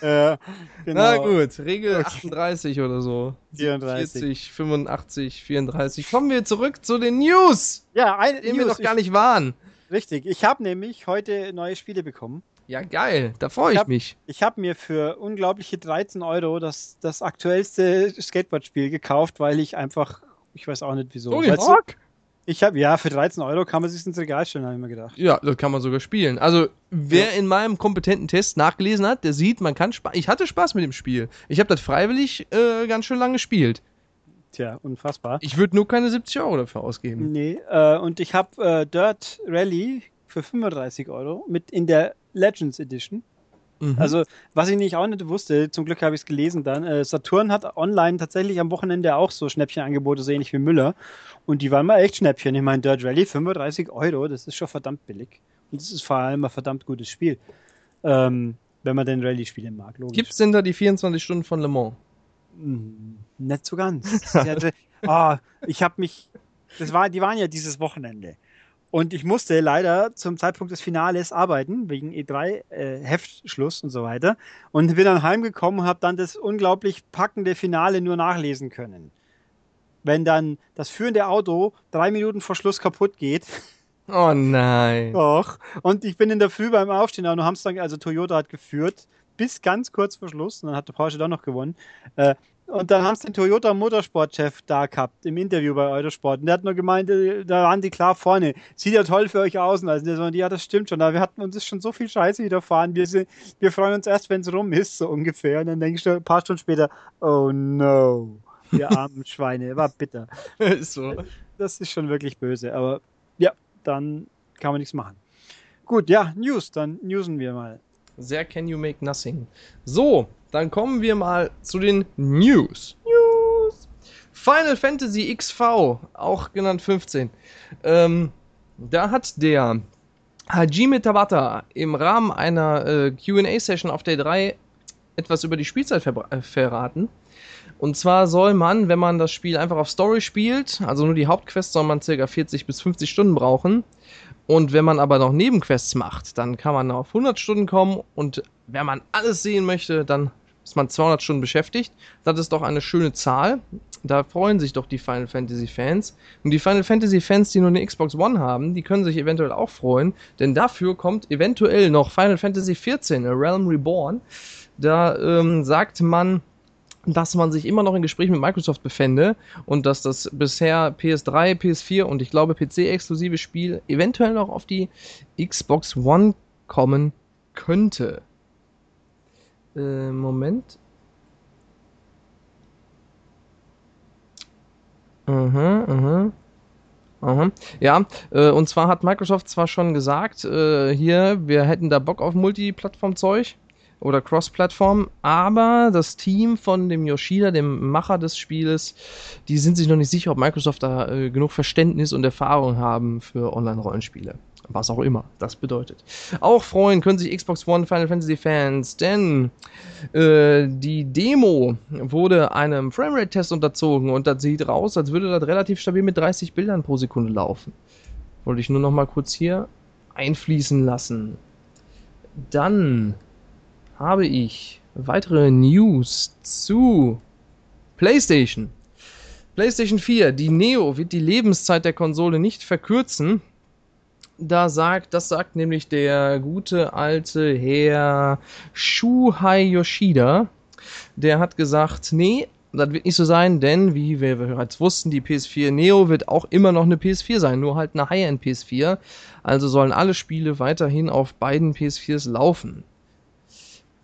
äh, genau. Na gut, Regel Okay. 38 oder so. 34. 40, 85, 34. Kommen wir zurück zu den News, Ja, ein in denen wir News, noch gar nicht waren. Ich, richtig. Ich habe nämlich heute neue Spiele bekommen. Ja, geil. Da freue Ich ich hab- mich. Ich habe mir für unglaubliche 13 Euro das, das aktuellste Skateboard-Spiel gekauft, weil ich einfach, ich weiß auch nicht wieso. Tony Hawk? Ich habe, ja, für 13 Euro kann man sich ins Regal stellen, habe ich mir gedacht. Ja, das kann man sogar spielen. Also, wer in meinem kompetenten Test nachgelesen hat, der sieht, man kann Spaß. Ich hatte Spaß mit dem Spiel. Ich habe das freiwillig äh, ganz schön lange gespielt. Tja, unfassbar. Ich würde nur keine 70 Euro dafür ausgeben. Nee, äh, und ich habe äh, Dirt Rally für 35 Euro mit in der Legends Edition. Mhm. Also, was ich nicht auch nicht wusste, zum Glück habe ich es gelesen dann, äh, Saturn hat online tatsächlich am Wochenende auch so Schnäppchenangebote, so ähnlich wie Müller. Und die waren mal echt Schnäppchen. Ich meine, Dirt Rally 35 Euro, das ist schon verdammt billig. Und das ist vor allem ein verdammt gutes Spiel. Ähm, wenn man den Rallye-Spiele mag, logisch. Gibt's denn da die 24 Stunden von Le Mans? Hm, Nicht so ganz. Hatte, ah, ich habe mich, das war, die waren ja dieses Wochenende. Und ich musste leider zum Zeitpunkt des Finales arbeiten, wegen E3, äh, Heftschluss und so weiter. Und bin dann heimgekommen und habe dann das unglaublich packende Finale nur nachlesen können. Wenn dann das führende Auto drei Minuten vor Schluss kaputt geht. Oh nein. Doch. Und ich bin in der Früh beim Aufstehen, und haben es dann, also Toyota hat geführt, bis ganz kurz vor Schluss. Und dann hat der Porsche doch noch gewonnen. Äh, und dann haben es den Toyota Motorsportchef da gehabt, im Interview bei Eurosport. Und der hat nur gemeint, äh, da waren die klar vorne. Sieht ja toll für euch aus. Und also der so, ja, das stimmt schon. Aber wir hatten uns schon so viel Scheiße widerfahren. Wir, sind, wir freuen uns erst, wenn es rum ist, so ungefähr. Und dann denkst du ein paar Stunden später, oh no, ihr armen Schweine, war bitter. Ist so. Das ist schon wirklich böse. Aber ja, dann kann man nichts machen. Gut, ja, News, dann newsen wir mal. Sehr can you make nothing. So, dann kommen wir mal zu den News. News. Final Fantasy XV, auch genannt 15. Ähm, da hat der Hajime Tabata im Rahmen einer äh, QA-Session auf der 3 etwas über die Spielzeit verbra- äh, verraten. Und zwar soll man, wenn man das Spiel einfach auf Story spielt, also nur die Hauptquest, soll man ca. 40 bis 50 Stunden brauchen. Und wenn man aber noch Nebenquests macht, dann kann man auf 100 Stunden kommen und wenn man alles sehen möchte, dann ist man 200 Stunden beschäftigt. Das ist doch eine schöne Zahl. Da freuen sich doch die Final Fantasy Fans. Und die Final Fantasy Fans, die nur eine Xbox One haben, die können sich eventuell auch freuen, denn dafür kommt eventuell noch Final Fantasy 14, A Realm Reborn. Da ähm, sagt man, dass man sich immer noch in Gesprächen mit Microsoft befände und dass das bisher PS3, PS4 und ich glaube PC-exklusive Spiel eventuell noch auf die Xbox One kommen könnte. Äh, Moment. Mhm, mhm. Aha. Ja, äh, und zwar hat Microsoft zwar schon gesagt, äh, hier, wir hätten da Bock auf Multiplattform-Zeug oder Cross-Plattform, aber das Team von dem Yoshida, dem Macher des Spieles, die sind sich noch nicht sicher, ob Microsoft da äh, genug Verständnis und Erfahrung haben für Online-Rollenspiele. Was auch immer das bedeutet. Auch freuen können sich Xbox One Final Fantasy Fans, denn äh, die Demo wurde einem Framerate-Test unterzogen und das sieht raus, als würde das relativ stabil mit 30 Bildern pro Sekunde laufen. Wollte ich nur noch mal kurz hier einfließen lassen. Dann habe ich weitere News zu PlayStation. PlayStation 4, die Neo wird die Lebenszeit der Konsole nicht verkürzen. Da sagt, das sagt nämlich der gute alte Herr Shuhei Yoshida. Der hat gesagt, nee, das wird nicht so sein, denn wie wir bereits wussten, die PS4 Neo wird auch immer noch eine PS4 sein, nur halt eine High-End PS4. Also sollen alle Spiele weiterhin auf beiden PS4s laufen.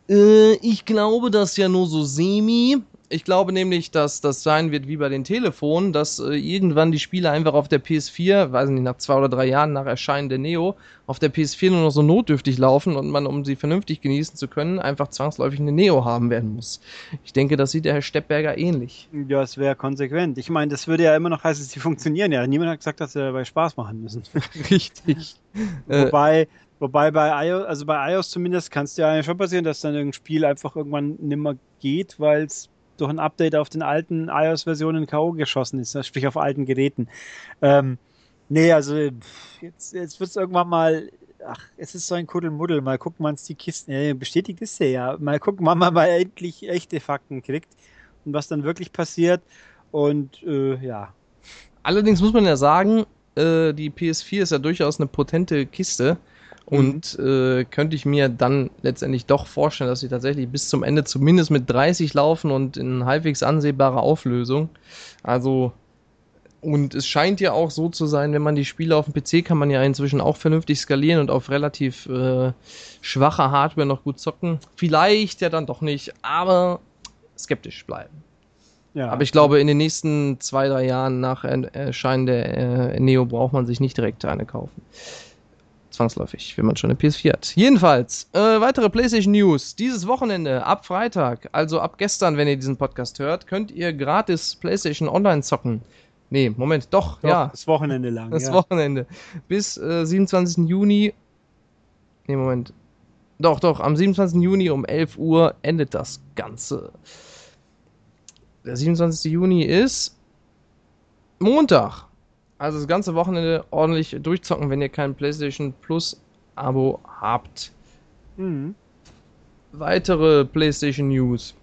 Äh, ich glaube das ja nur so semi. Ich glaube nämlich, dass das sein wird wie bei den Telefonen, dass äh, irgendwann die Spiele einfach auf der PS4, weiß nicht, nach zwei oder drei Jahren nach Erscheinen der Neo, auf der PS4 nur noch so notdürftig laufen und man, um sie vernünftig genießen zu können, einfach zwangsläufig eine Neo haben werden muss. Ich denke, das sieht der Herr Steppberger ähnlich. Ja, es wäre konsequent. Ich meine, das würde ja immer noch heißen, sie funktionieren ja. Niemand hat gesagt, dass sie dabei Spaß machen müssen. Richtig. Wobei, wobei bei iOS, also bei iOS zumindest kann es ja schon passieren, dass dann irgendein Spiel einfach irgendwann nimmer geht, weil es durch ein Update auf den alten iOS-Versionen K.O. geschossen ist, sprich auf alten Geräten. Ähm, nee, also jetzt, jetzt wird es irgendwann mal, ach, es ist so ein Kuddelmuddel, mal gucken, wann es die Kisten, äh, bestätigt ist sie ja, mal gucken, wann man mal endlich echte Fakten kriegt und was dann wirklich passiert und äh, ja. Allerdings muss man ja sagen, äh, die PS4 ist ja durchaus eine potente Kiste. Und äh, könnte ich mir dann letztendlich doch vorstellen, dass sie tatsächlich bis zum Ende zumindest mit 30 laufen und in halbwegs ansehbarer Auflösung. Also, und es scheint ja auch so zu sein, wenn man die Spiele auf dem PC kann man ja inzwischen auch vernünftig skalieren und auf relativ äh, schwacher Hardware noch gut zocken. Vielleicht ja dann doch nicht, aber skeptisch bleiben. Ja. Aber ich glaube, in den nächsten zwei, drei Jahren nach Erscheinen der äh, Neo braucht man sich nicht direkt eine kaufen zwangsläufig, wenn man schon eine PS4 hat. Jedenfalls, äh, weitere PlayStation News. Dieses Wochenende, ab Freitag, also ab gestern, wenn ihr diesen Podcast hört, könnt ihr gratis PlayStation Online zocken. Nee, Moment, doch, doch ja. Das Wochenende lang. Das ja. Wochenende. Bis äh, 27. Juni. Nee, Moment. Doch, doch, am 27. Juni um 11 Uhr endet das Ganze. Der 27. Juni ist Montag. Also das ganze Wochenende ordentlich durchzocken, wenn ihr kein PlayStation Plus Abo habt. Mhm. Weitere PlayStation News.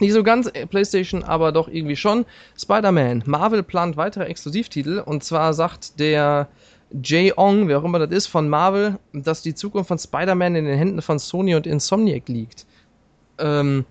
Nicht so ganz äh, PlayStation, aber doch irgendwie schon. Spider-Man. Marvel plant weitere Exklusivtitel und zwar sagt der Jay Ong, wer auch immer das ist, von Marvel, dass die Zukunft von Spider-Man in den Händen von Sony und Insomniac liegt. Ähm,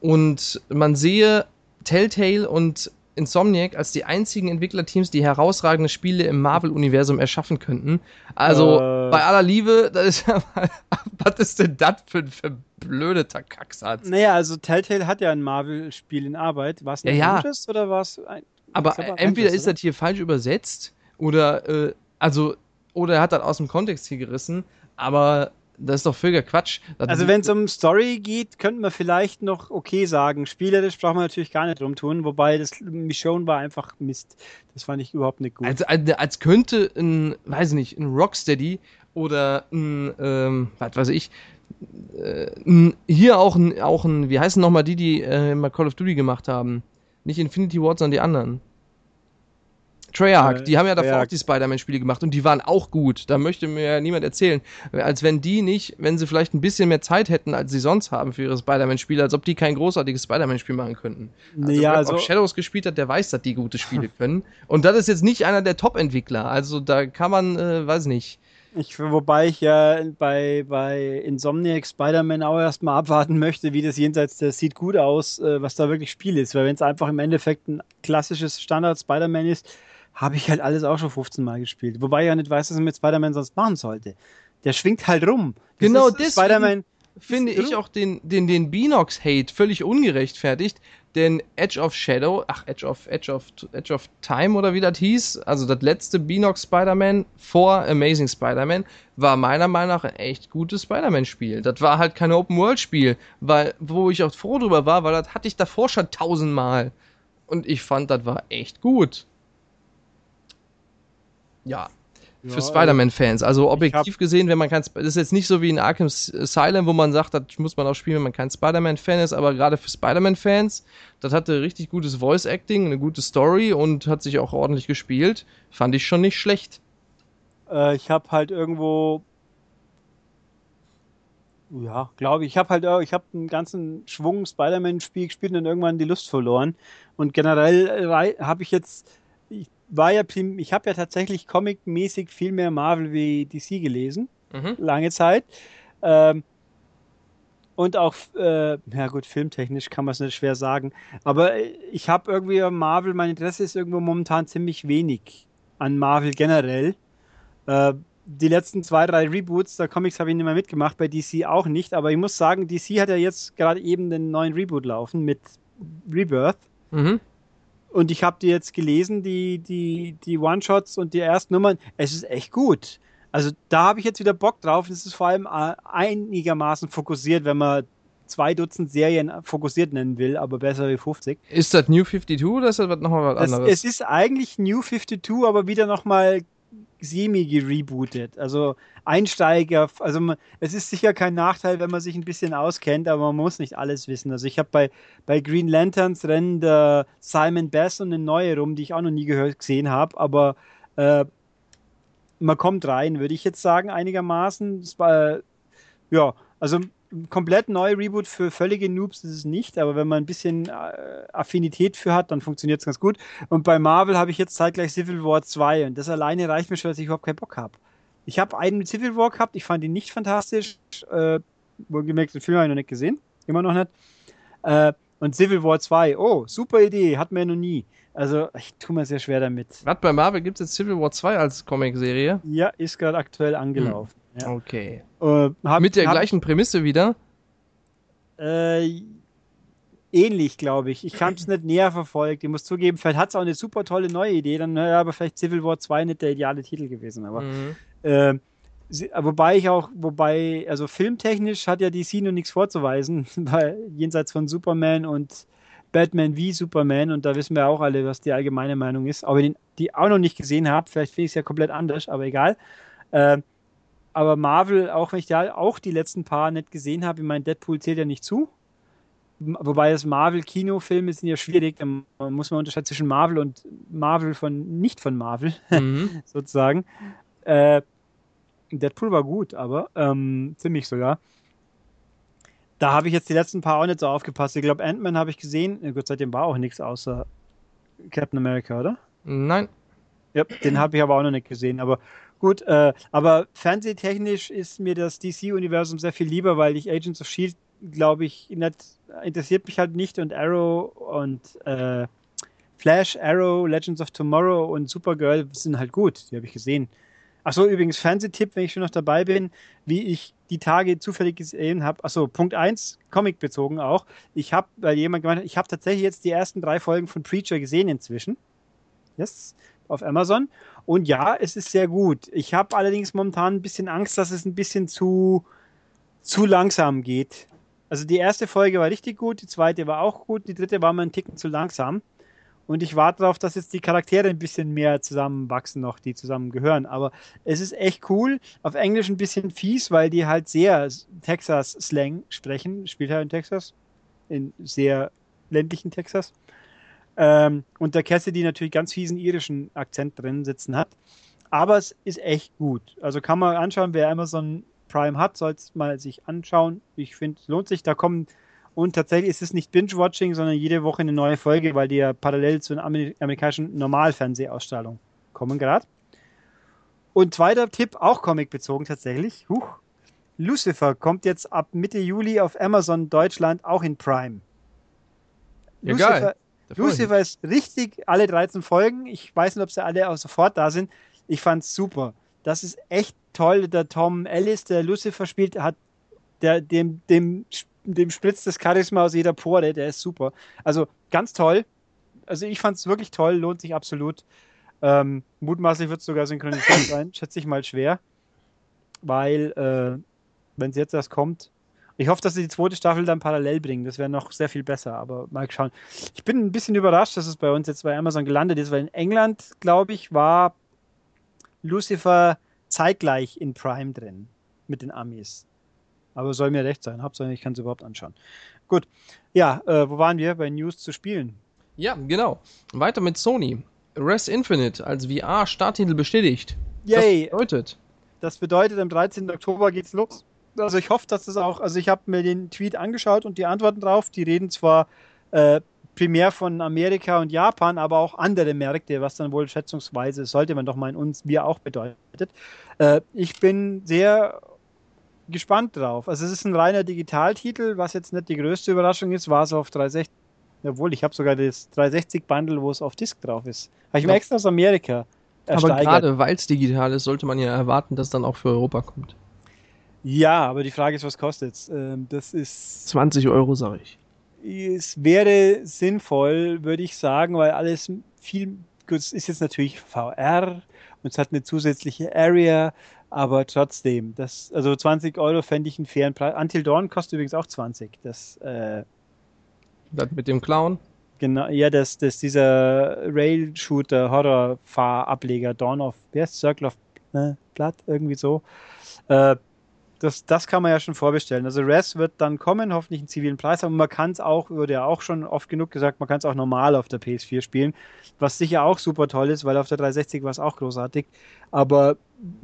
und man sehe Telltale und Insomniac als die einzigen Entwicklerteams, die herausragende Spiele im Marvel-Universum erschaffen könnten. Also äh. bei aller Liebe, das ist ja mal, was ist denn das für ein verblödeter Kacksatz? Naja, also Telltale hat ja ein Marvel-Spiel in Arbeit. War es ein ja, gutes oder war es ein. Aber entweder ist das hier falsch übersetzt oder, äh, also, oder er hat das aus dem Kontext hier gerissen, aber das ist doch völliger Quatsch. Das also wenn es um Story geht, könnten wir vielleicht noch okay sagen. Spielerisch brauchen wir natürlich gar nicht drum tun, wobei das Michonne war einfach Mist. Das fand ich überhaupt nicht gut. Also, als, als könnte ein, weiß ich nicht, ein Rocksteady oder ein, ähm, was weiß ich, äh, ein, hier auch ein, auch ein, wie heißen nochmal die, die äh, mal Call of Duty gemacht haben? Nicht Infinity Ward, sondern die anderen. Treyarch, äh, die haben ja davor Treyarch. auch die Spider-Man-Spiele gemacht und die waren auch gut. Da möchte mir ja niemand erzählen. Als wenn die nicht, wenn sie vielleicht ein bisschen mehr Zeit hätten, als sie sonst haben für ihre Spider-Man-Spiele, als ob die kein großartiges Spider-Man-Spiel machen könnten. Also, ja, wer also Shadows gespielt hat, der weiß, dass die gute Spiele können. Und das ist jetzt nicht einer der Top-Entwickler. Also da kann man, äh, weiß nicht. Ich, wobei ich ja bei, bei Insomniac Spider-Man auch erstmal abwarten möchte, wie das jenseits der sieht gut aus, äh, was da wirklich Spiel ist. Weil wenn es einfach im Endeffekt ein klassisches Standard Spider-Man ist, habe ich halt alles auch schon 15 Mal gespielt. Wobei ich ja nicht weiß, was man mit Spider-Man sonst machen sollte. Der schwingt halt rum. Das genau deswegen finde ich auch den, den, den Beanox-Hate völlig ungerechtfertigt, denn Edge of Shadow, ach, Edge of, Edge of, Edge of Time oder wie das hieß, also das letzte Beanox Spider-Man vor Amazing Spider-Man, war meiner Meinung nach ein echt gutes Spider-Man-Spiel. Das war halt kein Open-World-Spiel, weil, wo ich auch froh drüber war, weil das hatte ich davor schon tausendmal. Und ich fand, das war echt gut ja, für ja, Spider-Man-Fans. Also objektiv gesehen, wenn man kein, das ist jetzt nicht so wie in Arkham Asylum, wo man sagt, das muss man auch spielen, wenn man kein Spider-Man-Fan ist, aber gerade für Spider-Man-Fans, das hatte richtig gutes Voice-Acting, eine gute Story und hat sich auch ordentlich gespielt. Fand ich schon nicht schlecht. Äh, ich habe halt irgendwo, ja, glaube ich, ich habe halt, ich habe einen ganzen Schwung Spider-Man-Spiel gespielt und dann irgendwann die Lust verloren. Und generell äh, habe ich jetzt war ja, ich habe ja tatsächlich comic-mäßig viel mehr Marvel wie DC gelesen, mhm. lange Zeit. Ähm, und auch, äh, ja gut, filmtechnisch kann man es nicht schwer sagen. Aber ich habe irgendwie Marvel, mein Interesse ist irgendwo momentan ziemlich wenig an Marvel generell. Äh, die letzten zwei, drei Reboots der Comics habe ich nicht mehr mitgemacht, bei DC auch nicht. Aber ich muss sagen, DC hat ja jetzt gerade eben den neuen Reboot laufen mit Rebirth. Mhm. Und ich habe die jetzt gelesen, die, die, die One-Shots und die ersten Nummern. Es ist echt gut. Also da habe ich jetzt wieder Bock drauf. Es ist vor allem äh, einigermaßen fokussiert, wenn man zwei Dutzend Serien fokussiert nennen will, aber besser wie 50. Ist das New 52 oder ist das nochmal was Es, anderes? es ist eigentlich New 52, aber wieder nochmal semi gerebootet. Also Einsteiger, also es ist sicher kein Nachteil, wenn man sich ein bisschen auskennt, aber man muss nicht alles wissen. Also ich habe bei, bei Green Lanterns rennen der Simon Bass und eine neue rum, die ich auch noch nie gehört gesehen habe, aber äh, man kommt rein, würde ich jetzt sagen, einigermaßen. War, ja, also komplett neuer Reboot für völlige Noobs ist es nicht, aber wenn man ein bisschen äh, Affinität für hat, dann funktioniert es ganz gut. Und bei Marvel habe ich jetzt zeitgleich Civil War 2 und das alleine reicht mir schon, dass ich überhaupt keinen Bock habe. Ich habe einen mit Civil War gehabt, ich fand ihn nicht fantastisch. Äh, wohlgemerkt, den Film habe ich noch nicht gesehen, immer noch nicht. Äh, und Civil War 2, oh, super Idee, hatten wir noch nie. Also, ich tue mir sehr schwer damit. Was bei Marvel gibt es jetzt Civil War 2 als Comic-Serie? Ja, ist gerade aktuell angelaufen. Ja. Okay. Äh, hab, Mit der hab, gleichen Prämisse wieder? Äh, ähnlich, glaube ich. Ich habe es nicht näher verfolgt. Ich muss zugeben, vielleicht hat es auch eine super tolle neue Idee, dann wäre aber vielleicht Civil War 2 nicht der ideale Titel gewesen. Aber Mhm. äh, sie- wobei ich auch, wobei, also filmtechnisch hat ja DC nur nichts vorzuweisen, weil jenseits von Superman und Batman wie Superman, und da wissen wir auch alle, was die allgemeine Meinung ist. Aber ich die auch noch nicht gesehen habe, vielleicht finde ich es ja komplett anders, aber egal. Äh, aber Marvel, auch wenn ich da auch die letzten paar nicht gesehen habe, ich meine, Deadpool zählt ja nicht zu. Wobei das Marvel-Kinofilme sind ja schwierig, da muss man unterscheiden zwischen Marvel und Marvel von nicht von Marvel, Mhm. sozusagen. Äh, Deadpool war gut, aber ähm, ziemlich sogar. Da habe ich jetzt die letzten paar auch nicht so aufgepasst. Ich glaube, Ant-Man habe ich gesehen. Gott sei Dank war auch nichts außer Captain America, oder? Nein. Ja, den habe ich aber auch noch nicht gesehen. Aber gut, äh, aber fernsehtechnisch ist mir das DC-Universum sehr viel lieber, weil ich Agents of Shield, glaube ich, nicht, interessiert mich halt nicht und Arrow und äh, Flash, Arrow, Legends of Tomorrow und Supergirl sind halt gut. Die habe ich gesehen. Achso, übrigens, Fernsehtipp, wenn ich schon noch dabei bin, wie ich die Tage zufällig gesehen habe. Achso, Punkt 1, Comic bezogen auch. Ich habe, weil jemand gemeint hat, ich habe tatsächlich jetzt die ersten drei Folgen von Preacher gesehen inzwischen. Yes, auf Amazon. Und ja, es ist sehr gut. Ich habe allerdings momentan ein bisschen Angst, dass es ein bisschen zu, zu langsam geht. Also die erste Folge war richtig gut, die zweite war auch gut, die dritte war mal ein Ticken zu langsam. Und ich warte darauf, dass jetzt die Charaktere ein bisschen mehr zusammenwachsen noch, die zusammen gehören. Aber es ist echt cool. Auf Englisch ein bisschen fies, weil die halt sehr Texas-Slang sprechen. Spielt halt in Texas. In sehr ländlichen Texas. Ähm, und der Cassidy natürlich ganz fiesen irischen Akzent drin sitzen hat. Aber es ist echt gut. Also kann man anschauen, wer Amazon Prime hat, soll es mal sich anschauen. Ich finde, es lohnt sich. Da kommen und tatsächlich ist es nicht Binge-Watching, sondern jede Woche eine neue Folge, weil die ja parallel zu einer Amer amerikanischen Normalfernsehausstrahlung kommen gerade. Und zweiter Tipp, auch Comic-bezogen tatsächlich. Huch. Lucifer kommt jetzt ab Mitte Juli auf Amazon Deutschland auch in Prime. Ja, Lucifer, geil. Lucifer ist richtig, alle 13 Folgen. Ich weiß nicht, ob sie alle auch sofort da sind. Ich fand's super. Das ist echt toll. Der Tom Ellis, der Lucifer spielt, hat der, dem, dem, dem spritzt das Charisma aus jeder Pore. Der ist super. Also ganz toll. Also ich fand's wirklich toll. Lohnt sich absolut. Ähm, mutmaßlich wird es sogar synchronisiert sein. Schätze ich mal schwer. Weil, äh, wenn es jetzt erst kommt, ich hoffe, dass sie die zweite Staffel dann parallel bringen. Das wäre noch sehr viel besser, aber mal schauen. Ich bin ein bisschen überrascht, dass es bei uns jetzt bei Amazon gelandet ist, weil in England, glaube ich, war Lucifer zeitgleich in Prime drin mit den Amis. Aber soll mir recht sein. Hauptsache, ich kann es überhaupt anschauen. Gut. Ja, äh, wo waren wir? Bei News zu spielen. Ja, genau. Weiter mit Sony. Res Infinite als VR-Starttitel bestätigt. Yay! Das bedeutet. Das bedeutet, am 13. Oktober geht's los. Also ich hoffe, dass das auch, also ich habe mir den Tweet angeschaut und die Antworten drauf, die reden zwar äh, primär von Amerika und Japan, aber auch andere Märkte, was dann wohl schätzungsweise, sollte man doch meinen, uns, wir auch bedeutet. Äh, ich bin sehr gespannt drauf. Also es ist ein reiner Digitaltitel, was jetzt nicht die größte Überraschung ist, war es auf 360, obwohl ich habe sogar das 360-Bundle, wo es auf Disk drauf ist. Habe ich mir extra aus Amerika Aber ersteigert. gerade weil es digital ist, sollte man ja erwarten, dass dann auch für Europa kommt. Ja, aber die Frage ist, was kostet es? Ähm, das ist 20 Euro, sage ich. es wäre sinnvoll, würde ich sagen, weil alles viel, gut, es ist jetzt natürlich VR und es hat eine zusätzliche Area, aber trotzdem, das, also 20 Euro fände ich einen fairen Preis. Until Dawn kostet übrigens auch 20. Das, äh, Das mit dem Clown. genau, ja, das, das dieser Rail-Shooter, Horror-Fahr-Ableger, Dawn of, wer ist Circle of ne, Blood, irgendwie so. Äh, das, das kann man ja schon vorbestellen. Also Res wird dann kommen, hoffentlich einen zivilen Preis, aber man kann es auch, wurde ja auch schon oft genug gesagt, man kann es auch normal auf der PS4 spielen, was sicher auch super toll ist, weil auf der 360 war es auch großartig. Aber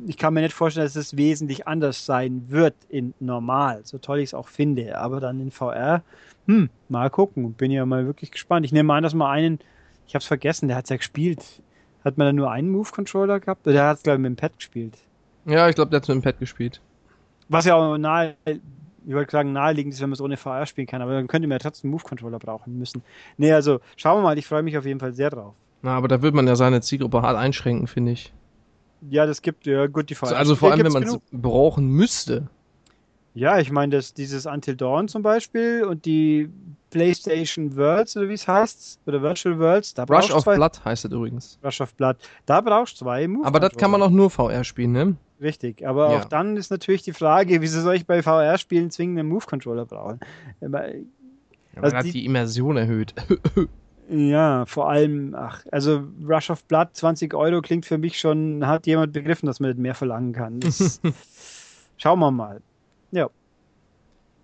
ich kann mir nicht vorstellen, dass es wesentlich anders sein wird in normal, so toll ich es auch finde. Aber dann in VR, hm, mal gucken. Bin ja mal wirklich gespannt. Ich nehme an, dass man einen, ich habe es vergessen, der hat es ja gespielt. Hat man da nur einen Move-Controller gehabt? Oder der hat es, glaube ich, mit dem Pad gespielt. Ja, ich glaube, der hat mit dem Pad gespielt. Was ja auch nahe, ich wollte sagen, naheliegend ist, wenn man es ohne VR spielen kann, aber dann könnte man ja trotzdem Move-Controller brauchen müssen. Nee, also schauen wir mal, ich freue mich auf jeden Fall sehr drauf. Na, aber da wird man ja seine Zielgruppe hart einschränken, finde ich. Ja, das gibt ja gut die VR. Also vor allem, wenn man es brauchen müsste. Ja, ich meine, das, dieses Until Dawn zum Beispiel und die PlayStation Worlds, oder wie es heißt, oder Virtual Worlds, da Rush brauchst du of zwei. Blood heißt das übrigens. Rush of Blood. Da brauchst du zwei Move Aber das kann man auch nur VR spielen, ne? Richtig, aber Ja. auch dann ist natürlich die Frage, wieso soll ich bei VR-Spielen zwingend einen Move-Controller brauchen? Aber, Aber Also das hat die- die Immersion erhöht. Ja, vor allem, ach, also Rush of Blood, 20 Euro klingt für mich schon, hat jemand begriffen, dass man nicht mehr verlangen kann. Das, schauen wir mal. Ja,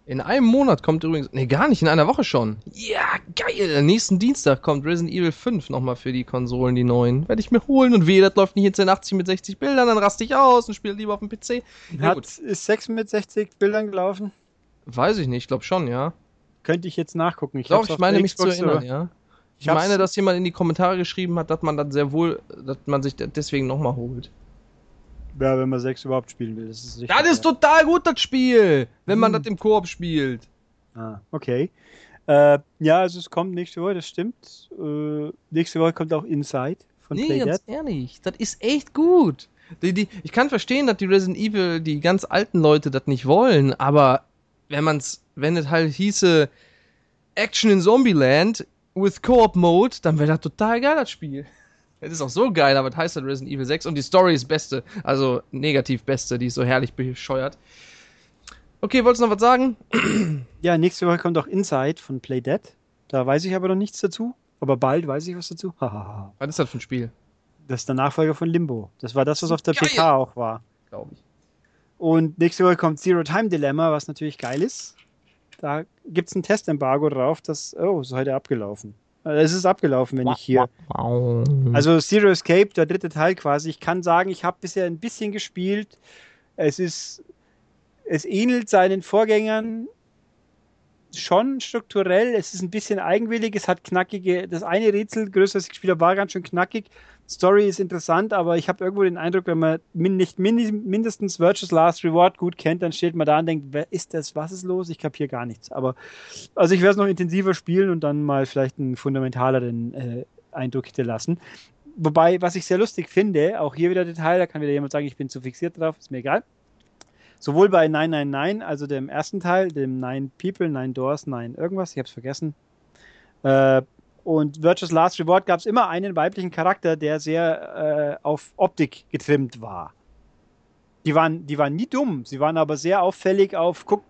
In einem Monat kommt übrigens, nee, gar nicht, in einer Woche schon. Ja, geil. Nächsten Dienstag kommt Resident Evil 5 nochmal für die Konsolen, die neuen. Werde ich mir holen und wehe, das läuft nicht in 1080 mit 60 Bildern, dann raste ich aus und spiele lieber auf dem PC. Ja, hat, gut. ist 6 mit 60 Bildern gelaufen? Weiß ich nicht, ich glaube schon, ja. Könnte ich jetzt nachgucken. Ich Doch, hab's ich meine mich zu erinnern, aber- ja. Ich Ich meine, dass jemand in die Kommentare geschrieben hat, dass man dann sehr wohl, dass man sich deswegen nochmal holt. Ja, wenn man 6 überhaupt spielen will. Das ist, richtig, Das ist ja. total gut, das Spiel, wenn man Hm. das im Koop spielt. Ah, okay. Äh, ja, also es kommt nächste Woche, das stimmt. Äh, nächste Woche kommt auch Inside von Nee, Playdead. ganz ehrlich, das ist echt gut. Die, die, ich kann verstehen, dass die Resident Evil, die ganz alten Leute das nicht wollen, aber wenn man's, wenn es halt hieße Action in Zombieland with Co-op Mode, dann wäre das total geil, das Spiel. Es ist auch so geil, aber es heißt halt Resident Evil 6 und die Story ist beste, also negativ beste, die ist so herrlich bescheuert. Okay, wolltest du noch was sagen? Ja, nächste Woche kommt auch Inside von Playdead. Da weiß ich aber noch nichts dazu. Aber bald weiß ich was dazu. Was ist das für ein Spiel? das ist der Nachfolger von Limbo. Das war das, was auf der Geil. PK auch war. Glaube ich. Und nächste Woche kommt Zero Time Dilemma, was natürlich geil ist. Da gibt es ein Testembargo drauf, das, oh, ist heute abgelaufen. Es ist abgelaufen, wenn ich hier. Also Zero Escape, der dritte Teil quasi. Ich kann sagen, ich habe bisher ein bisschen gespielt. Es ist, es ähnelt seinen Vorgängern schon strukturell. Es ist ein bisschen eigenwillig. Es hat knackige, das eine Rätsel, größer, das ich gespielt habe, war ganz schön knackig. Story ist interessant, aber ich habe irgendwo den Eindruck, wenn man nicht min, mindestens Virtuous Last Reward gut kennt, dann steht man da und denkt, wer ist das? Was ist los? Ich kapiere gar nichts. Aber also ich werde es noch intensiver spielen und dann mal vielleicht einen fundamentaleren äh, Eindruck hinterlassen. Wobei, was ich sehr lustig finde, auch hier wieder Detail, da kann wieder jemand sagen, ich bin zu fixiert drauf, ist mir egal. Sowohl bei 999, also dem ersten Teil, dem Nine People, Nine Doors, Nine irgendwas, ich habe es vergessen. Äh, und Virtuous Last Reward gab es immer einen weiblichen Charakter, der sehr äh, auf Optik getrimmt war. Die waren, die waren nie dumm, sie waren aber sehr auffällig auf, guck,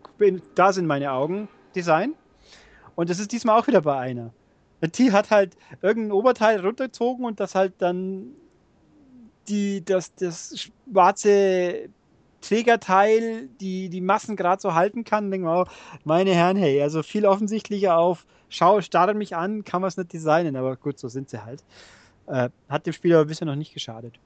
da sind meine Augen, Design. Und das ist diesmal auch wieder bei einer. Die hat halt irgendein Oberteil runtergezogen und das halt dann die, das, das schwarze Trägerteil, die die Massen gerade so halten kann. Denke mal, oh, meine Herren, hey, also viel offensichtlicher auf, schau, starrt mich an, kann man es nicht designen, aber gut, so sind sie halt. Äh, hat dem Spiel aber bisher noch nicht geschadet.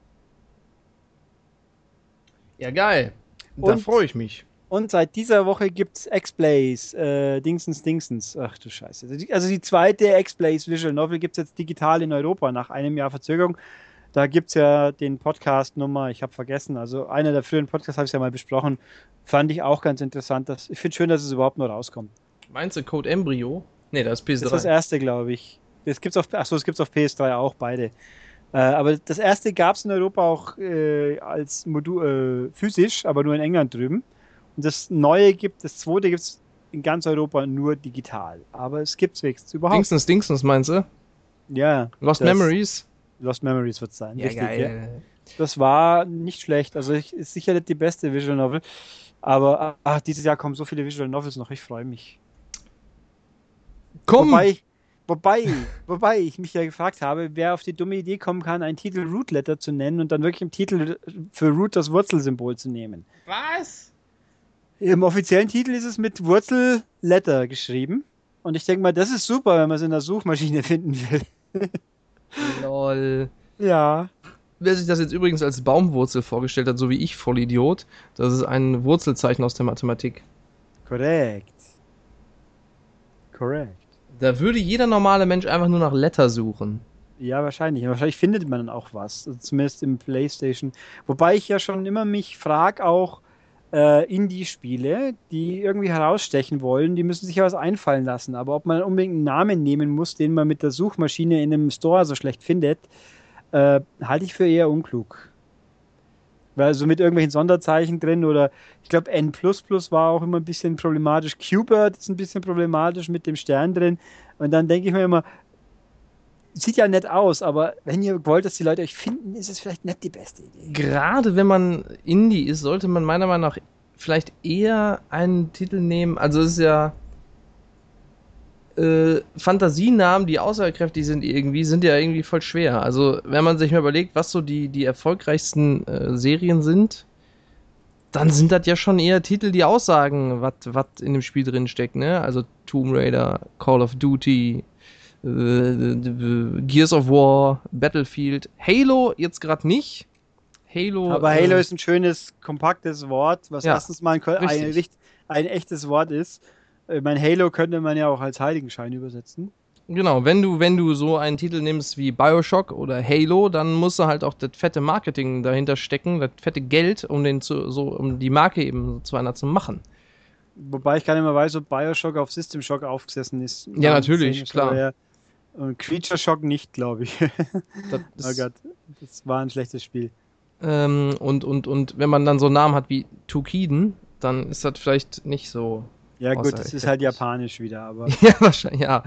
Ja, geil. Da freue ich mich. Und seit dieser Woche gibt es X-Plays, äh, Dingsens, Dingsens. Ach du Scheiße. Also die, also die zweite X-Plays Visual Novel gibt es jetzt digital in Europa nach einem Jahr Verzögerung. Da gibt es ja den Podcast Nummer, ich habe vergessen, also einer der früheren Podcasts habe ich ja mal besprochen. Fand ich auch ganz interessant. Dass, ich finde schön, dass es überhaupt noch rauskommt. Meinst du Code Embryo? Nee, das ist PS3. Das ist das erste, glaube ich. Das gibt's auf, achso, das gibt es auf PS3 auch, beide. Äh, aber das erste gab es in Europa auch äh, als Modul äh, physisch, aber nur in England drüben. Und das neue gibt, das zweite gibt es in ganz Europa nur digital. Aber es gibt es wenigstens überhaupt. Dingsens, Dingsens meinst du? Ja. Lost Memories? Lost Memories wird es sein. richtig, Ja. geil. Das war nicht schlecht. Also ich, ist sicher nicht die beste Visual Novel. Aber ach, dieses Jahr kommen so viele Visual Novels noch. Ich freue mich. Komm! Wobei, wobei, wobei ich mich ja gefragt habe, wer auf die dumme Idee kommen kann, einen Titel Root Letter zu nennen und dann wirklich im Titel für Root das Wurzelsymbol zu nehmen. Was? Im offiziellen Titel ist es mit Wurzel Letter geschrieben. Und ich denke mal, das ist super, wenn man es in der Suchmaschine finden will. Lol. Ja. Wer sich das jetzt übrigens als Baumwurzel vorgestellt hat, so wie ich, Vollidiot, das ist ein Wurzelzeichen aus der Mathematik. Korrekt. Korrekt. Da würde jeder normale Mensch einfach nur nach Letter suchen. Ja, wahrscheinlich. Wahrscheinlich findet man dann auch was. Also zumindest im PlayStation. Wobei ich ja schon immer mich frage, auch äh, Indie-Spiele, die irgendwie herausstechen wollen, die müssen sich ja was einfallen lassen. Aber ob man unbedingt einen Namen nehmen muss, den man mit der Suchmaschine in einem Store so schlecht findet, äh, halte ich für eher unklug. Weil so mit irgendwelchen Sonderzeichen drin oder ich glaube N war auch immer ein bisschen problematisch. Qbert ist ein bisschen problematisch mit dem Stern drin. Und dann denke ich mir immer, sieht ja nett aus, aber wenn ihr wollt, dass die Leute euch finden, ist es vielleicht nicht die beste Idee. Gerade wenn man Indie ist, sollte man meiner Meinung nach vielleicht eher einen Titel nehmen. Also es ist ja äh, Fantasienamen, die außerkräftig sind irgendwie, sind ja irgendwie voll schwer. Also wenn man sich mal überlegt, was so die, die erfolgreichsten äh, Serien sind, dann sind das ja schon eher Titel, die aussagen, was in dem Spiel drin steckt, ne? Also Tomb Raider, Call of Duty, äh, Gears of War, Battlefield, Halo jetzt gerade nicht. Halo. Aber Halo äh, ist ein schönes, kompaktes Wort, was Ja, erstens mal ein, ein, ein echtes Wort ist. Äh, Mein Halo könnte man ja auch als Heiligenschein übersetzen. Genau, wenn du, wenn du so einen Titel nimmst wie Bioshock oder Halo, dann musst du halt auch das fette Marketing dahinter stecken, das fette Geld, um den zu, so, um die Marke eben zu einer zu machen. Wobei ich gar nicht mehr weiß, ob Bioshock auf System Shock aufgesessen ist. Ja, natürlich, klar. ja. Und Creature Shock nicht, glaube ich. Das oh Gott, das war ein schlechtes Spiel. ähm, und, und, und wenn man dann so Namen hat wie Tukiden, dann ist das vielleicht nicht so. Ja, gut, das ist halt japanisch wieder, aber ja, wahrscheinlich, ja.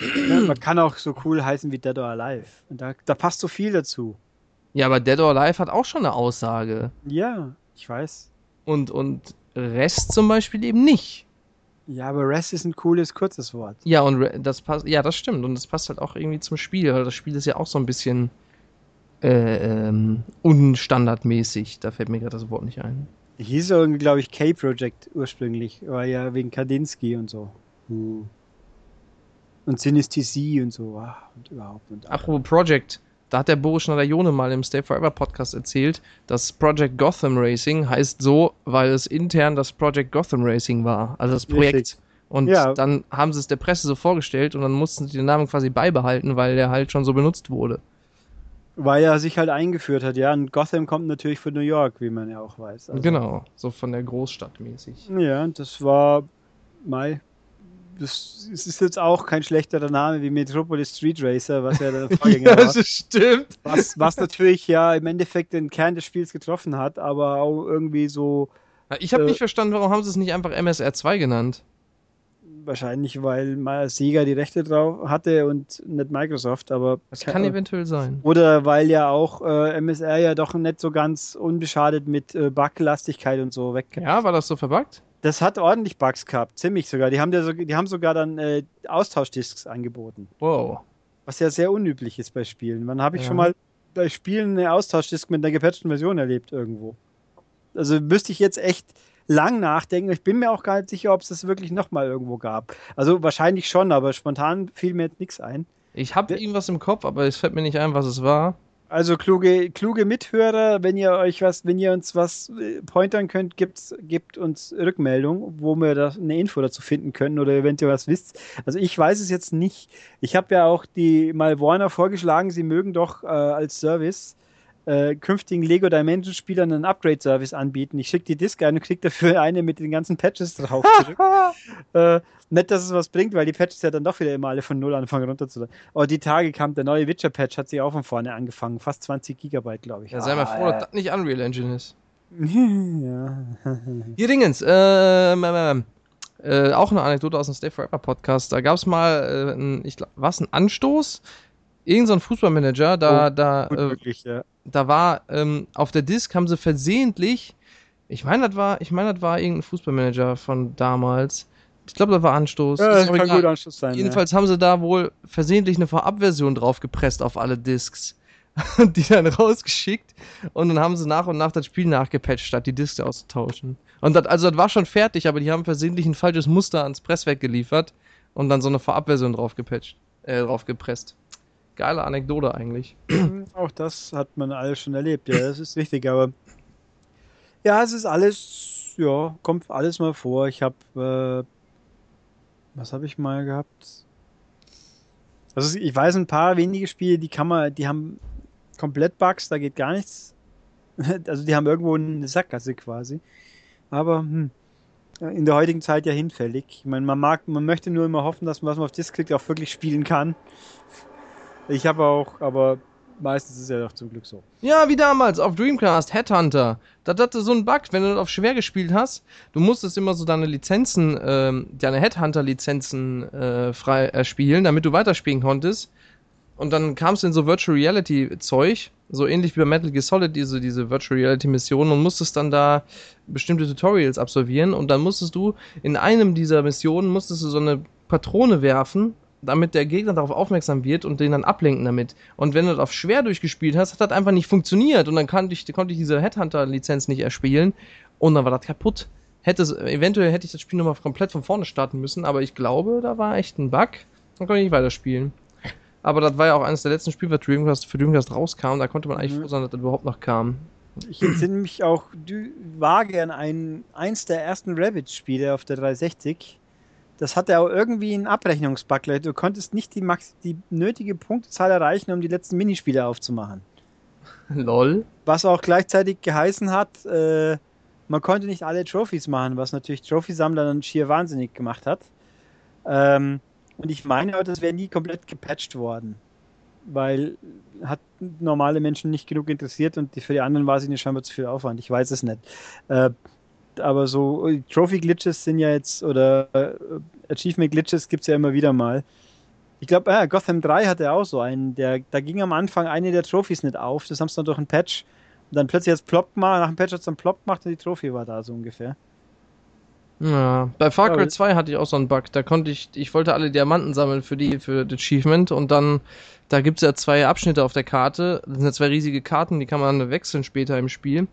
ja, man kann auch so cool heißen wie Dead or Alive. Und da, da passt so viel dazu. Ja, aber Dead or Alive hat auch schon eine Aussage. Ja, ich weiß. Und, und Rest zum Beispiel eben nicht. Ja, aber Rest ist ein cooles, kurzes Wort. Ja, und das passt, ja, das stimmt. Und das passt halt auch irgendwie zum Spiel, weil das Spiel ist ja auch so ein bisschen äh, ähm, unstandardmäßig. Da fällt mir gerade das Wort nicht ein. Hieß irgendwie, glaube ich, K-Project ursprünglich. War ja wegen Kandinsky und so. Hm. Und Synesthesie und so. Und überhaupt. Und Apropos Project, da hat der Boris Schneider-Jone mal im Stay Forever Podcast erzählt, dass Project Gotham Racing heißt so, weil es intern das Project Gotham Racing war, also das Projekt. Richtig. Und Ja. dann haben sie es der Presse so vorgestellt und dann mussten sie den Namen quasi beibehalten, weil der halt schon so benutzt wurde. Weil er sich halt eingeführt hat, ja. Und Gotham kommt natürlich von New York, wie man ja auch weiß. Also, Genau, so von der Großstadt mäßig. Ja, das war Mai. Das es ist jetzt auch kein schlechterer Name wie Metropolis Street Racer, was ja der Vorgänger war. stimmt. Was, was natürlich ja im Endeffekt den Kern des Spiels getroffen hat, aber auch irgendwie so Ich habe Äh, nicht verstanden, warum haben sie es nicht einfach MSR 2 genannt? wahrscheinlich, weil Sega die Rechte drauf hatte und nicht Microsoft, aber Das kann eventuell sein. oder weil ja auch äh, MSR ja doch nicht so ganz unbeschadet mit äh, Buglastigkeit und so weg. Ja, war das so verbuggt? Das hat ordentlich Bugs gehabt, ziemlich sogar. Die haben, so, die haben sogar dann äh, Austauschdisks angeboten, Wow. was ja sehr unüblich ist bei Spielen. Wann habe ich Ja. schon mal bei Spielen eine Austauschdisk mit einer gepatchten Version erlebt irgendwo? Also müsste ich jetzt echt lang nachdenken. Ich bin mir auch gar nicht sicher, ob es das wirklich nochmal irgendwo gab. Also wahrscheinlich schon, aber spontan fiel mir jetzt nichts ein. Ich habe irgendwas im Kopf, aber es fällt mir nicht ein, was es war. Also kluge, kluge Mithörer, wenn ihr euch was, wenn ihr uns was äh, pointern könnt, gibt's, gebt uns Rückmeldung, wo wir da eine Info dazu finden können oder ihr was wisst. Also ich weiß es jetzt nicht. Ich habe ja auch die mal Warner vorgeschlagen, sie mögen doch äh, als Service äh, künftigen Lego Dimension Spielern einen Upgrade Service anbieten. Ich schicke die Disk ein und krieg dafür eine mit den ganzen Patches drauf zurück. äh, nicht, dass es was bringt, weil die Patches ja dann doch wieder immer alle von Null anfangen runterzuladen. Aber die Tage kam der neue Witcher-Patch, hat sich auch von vorne angefangen. Fast 20 Gigabyte, glaube ich. Ja, sei mal froh, Ah, dass das nicht Unreal Engine ist. ja. Hier Dingens, ähm, ähm, ähm, Äh, auch eine Anekdote aus dem Stay Forever Podcast. Da gab es mal, äh, ein, ich glaube, was ein Anstoß? Irgend so ein Fußballmanager, da, Oh, da, äh, ja. da war ähm, auf der Disk haben sie versehentlich, ich meine, das war, ich meine, das war irgendein Fußballmanager von damals. Ich glaube, das war Anstoß. Ja, das auch kann gut Anschluss sein. Jedenfalls haben sie da wohl versehentlich eine Vorabversion drauf gepresst auf alle Discs. Und die dann rausgeschickt und dann haben sie nach und nach das Spiel nachgepatcht, statt die Discs auszutauschen. Und das, also das war schon fertig, aber die haben versehentlich ein falsches Muster ans Presswerk geliefert und dann so eine Vorabversion drauf gepatcht, äh, drauf gepresst. Geile Anekdote eigentlich. Ja. Auch das hat man alles schon erlebt, ja, das ist richtig, aber ja, es ist alles, ja, kommt alles mal vor. Ich habe, äh, was habe ich mal gehabt? Also ich weiß ein paar wenige Spiele, die kann man, die haben komplett Bugs, da geht gar nichts. Also die haben irgendwo eine Sackgasse quasi. Aber hm, in der heutigen Zeit ja hinfällig. Ich meine, man mag, man möchte nur immer hoffen, dass man, was man auf Disc kriegt, auch wirklich spielen kann. Ich habe auch, aber meistens ist es ja doch zum Glück so. Ja, wie damals auf Dreamcast, Headhunter. Das hatte so einen Bug, wenn du auf schwer gespielt hast. Du musstest immer so deine Lizenzen, ähm, deine Headhunter-Lizenzen äh, frei erspielen, damit du weiterspielen konntest. Und dann kamst du in so Virtual Reality-Zeug, so ähnlich wie bei Metal Gear Solid, diese, diese Virtual Reality-Missionen, und musstest dann da bestimmte Tutorials absolvieren. Und dann musstest du in einem dieser Missionen, musstest du so eine Patrone werfen, damit der Gegner darauf aufmerksam wird und den dann ablenken damit. Und wenn du das auf schwer durchgespielt hast, hat das einfach nicht funktioniert und dann konnte ich, konnte ich diese Headhunter-Lizenz nicht erspielen und dann war das kaputt. Hätte es, eventuell hätte ich das Spiel nochmal komplett von vorne starten müssen, aber ich glaube, da war echt ein Bug. Dann konnte ich nicht weiterspielen. Aber das war ja auch eines der letzten Spiele, was Dreamcast, für Dreamcast rauskam. Da konnte man eigentlich Mhm. froh sein, dass das überhaupt noch kam. Ich entsinne mich auch vage an ein, eins der ersten Rabbit-Spiele auf der 360. Das hatte auch irgendwie einen Abrechnungsbug. Du konntest nicht die, Max die nötige Punktezahl erreichen, um die letzten Minispiele aufzumachen. Lol. Was auch gleichzeitig geheißen hat, äh, man konnte nicht alle Trophys machen, was natürlich Trophy-Sammler dann schier wahnsinnig gemacht hat. Ähm, und ich meine auch, das wäre nie komplett gepatcht worden. Weil hat normale Menschen nicht genug interessiert und die, für die anderen war es ihnen scheinbar zu viel Aufwand. Ich weiß es nicht. Äh, aber so Trophy-Glitches sind ja jetzt, oder äh, Achievement-Glitches gibt es ja immer wieder mal. Ich glaube, äh, Gotham 3 hatte auch so einen, der, da ging am Anfang eine der Trophys nicht auf. Das haben sie dann durch einen Patch. Und dann plötzlich jetzt plopp mal, nach dem Patch hat es dann plopp gemacht und die Trophy war da so ungefähr. Ja, bei Far Cry Ja, 2 hatte ich auch so einen Bug. Da konnte ich, ich wollte alle Diamanten sammeln für die, für das Achievement und dann, da gibt's ja zwei Abschnitte auf der Karte. Das sind ja zwei riesige Karten, die kann man wechseln später im Spiel.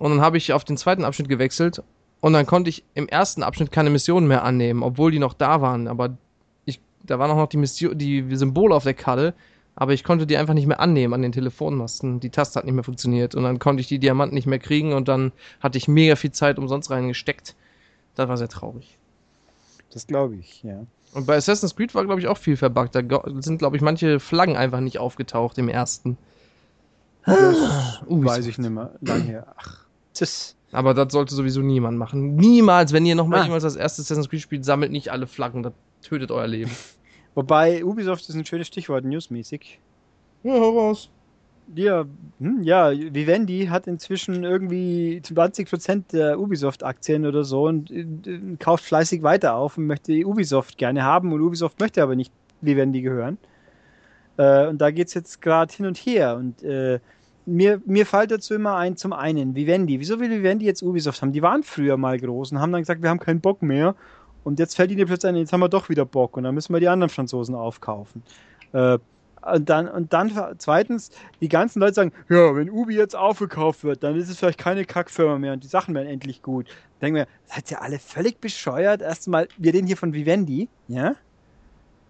Und dann habe ich auf den zweiten Abschnitt gewechselt und dann konnte ich im ersten Abschnitt keine Missionen mehr annehmen, obwohl die noch da waren. Aber ich, da waren auch noch die Mission, die Symbole auf der Karte, aber ich konnte die einfach nicht mehr annehmen an den Telefonmasten. Die Taste hat nicht mehr funktioniert und dann konnte ich die Diamanten nicht mehr kriegen und dann hatte ich mega viel Zeit umsonst reingesteckt. Das war sehr traurig. Das glaube ich, ja. Und bei Assassin's Creed war, glaube ich, auch viel verbuggt. Da sind, glaube ich, manche Flaggen einfach nicht aufgetaucht im ersten. Das Uh, weiß ich nicht mehr. Lang her. Ach, tschüss. Aber das sollte sowieso niemand machen. Niemals, wenn ihr nochmal Ah. jemals das erste Assassin's Creed spielt, sammelt nicht alle Flaggen. Das tötet euer Leben. Wobei Ubisoft ist ein schönes Stichwort, newsmäßig. Ja, hau raus. Ja, hm, ja, Vivendi hat inzwischen irgendwie 20% der Ubisoft-Aktien oder so und äh, kauft fleißig weiter auf und möchte Ubisoft gerne haben und Ubisoft möchte aber nicht Vivendi gehören. Äh, und da geht es jetzt gerade hin und her und äh, mir, mir fällt dazu immer ein, zum einen, Vivendi. Wieso will Vivendi jetzt Ubisoft haben? Die waren früher mal groß und haben dann gesagt, wir haben keinen Bock mehr. Und jetzt fällt ihnen plötzlich ein, jetzt haben wir doch wieder Bock und dann müssen wir die anderen Franzosen aufkaufen. Äh, und dann, und dann zweitens, die ganzen Leute sagen, ja, wenn Ubi jetzt aufgekauft wird, dann ist es vielleicht keine Kackfirma mehr und die Sachen werden endlich gut. Denken wir, seid ihr alle völlig bescheuert? Erstmal, wir reden hier von Vivendi, ja?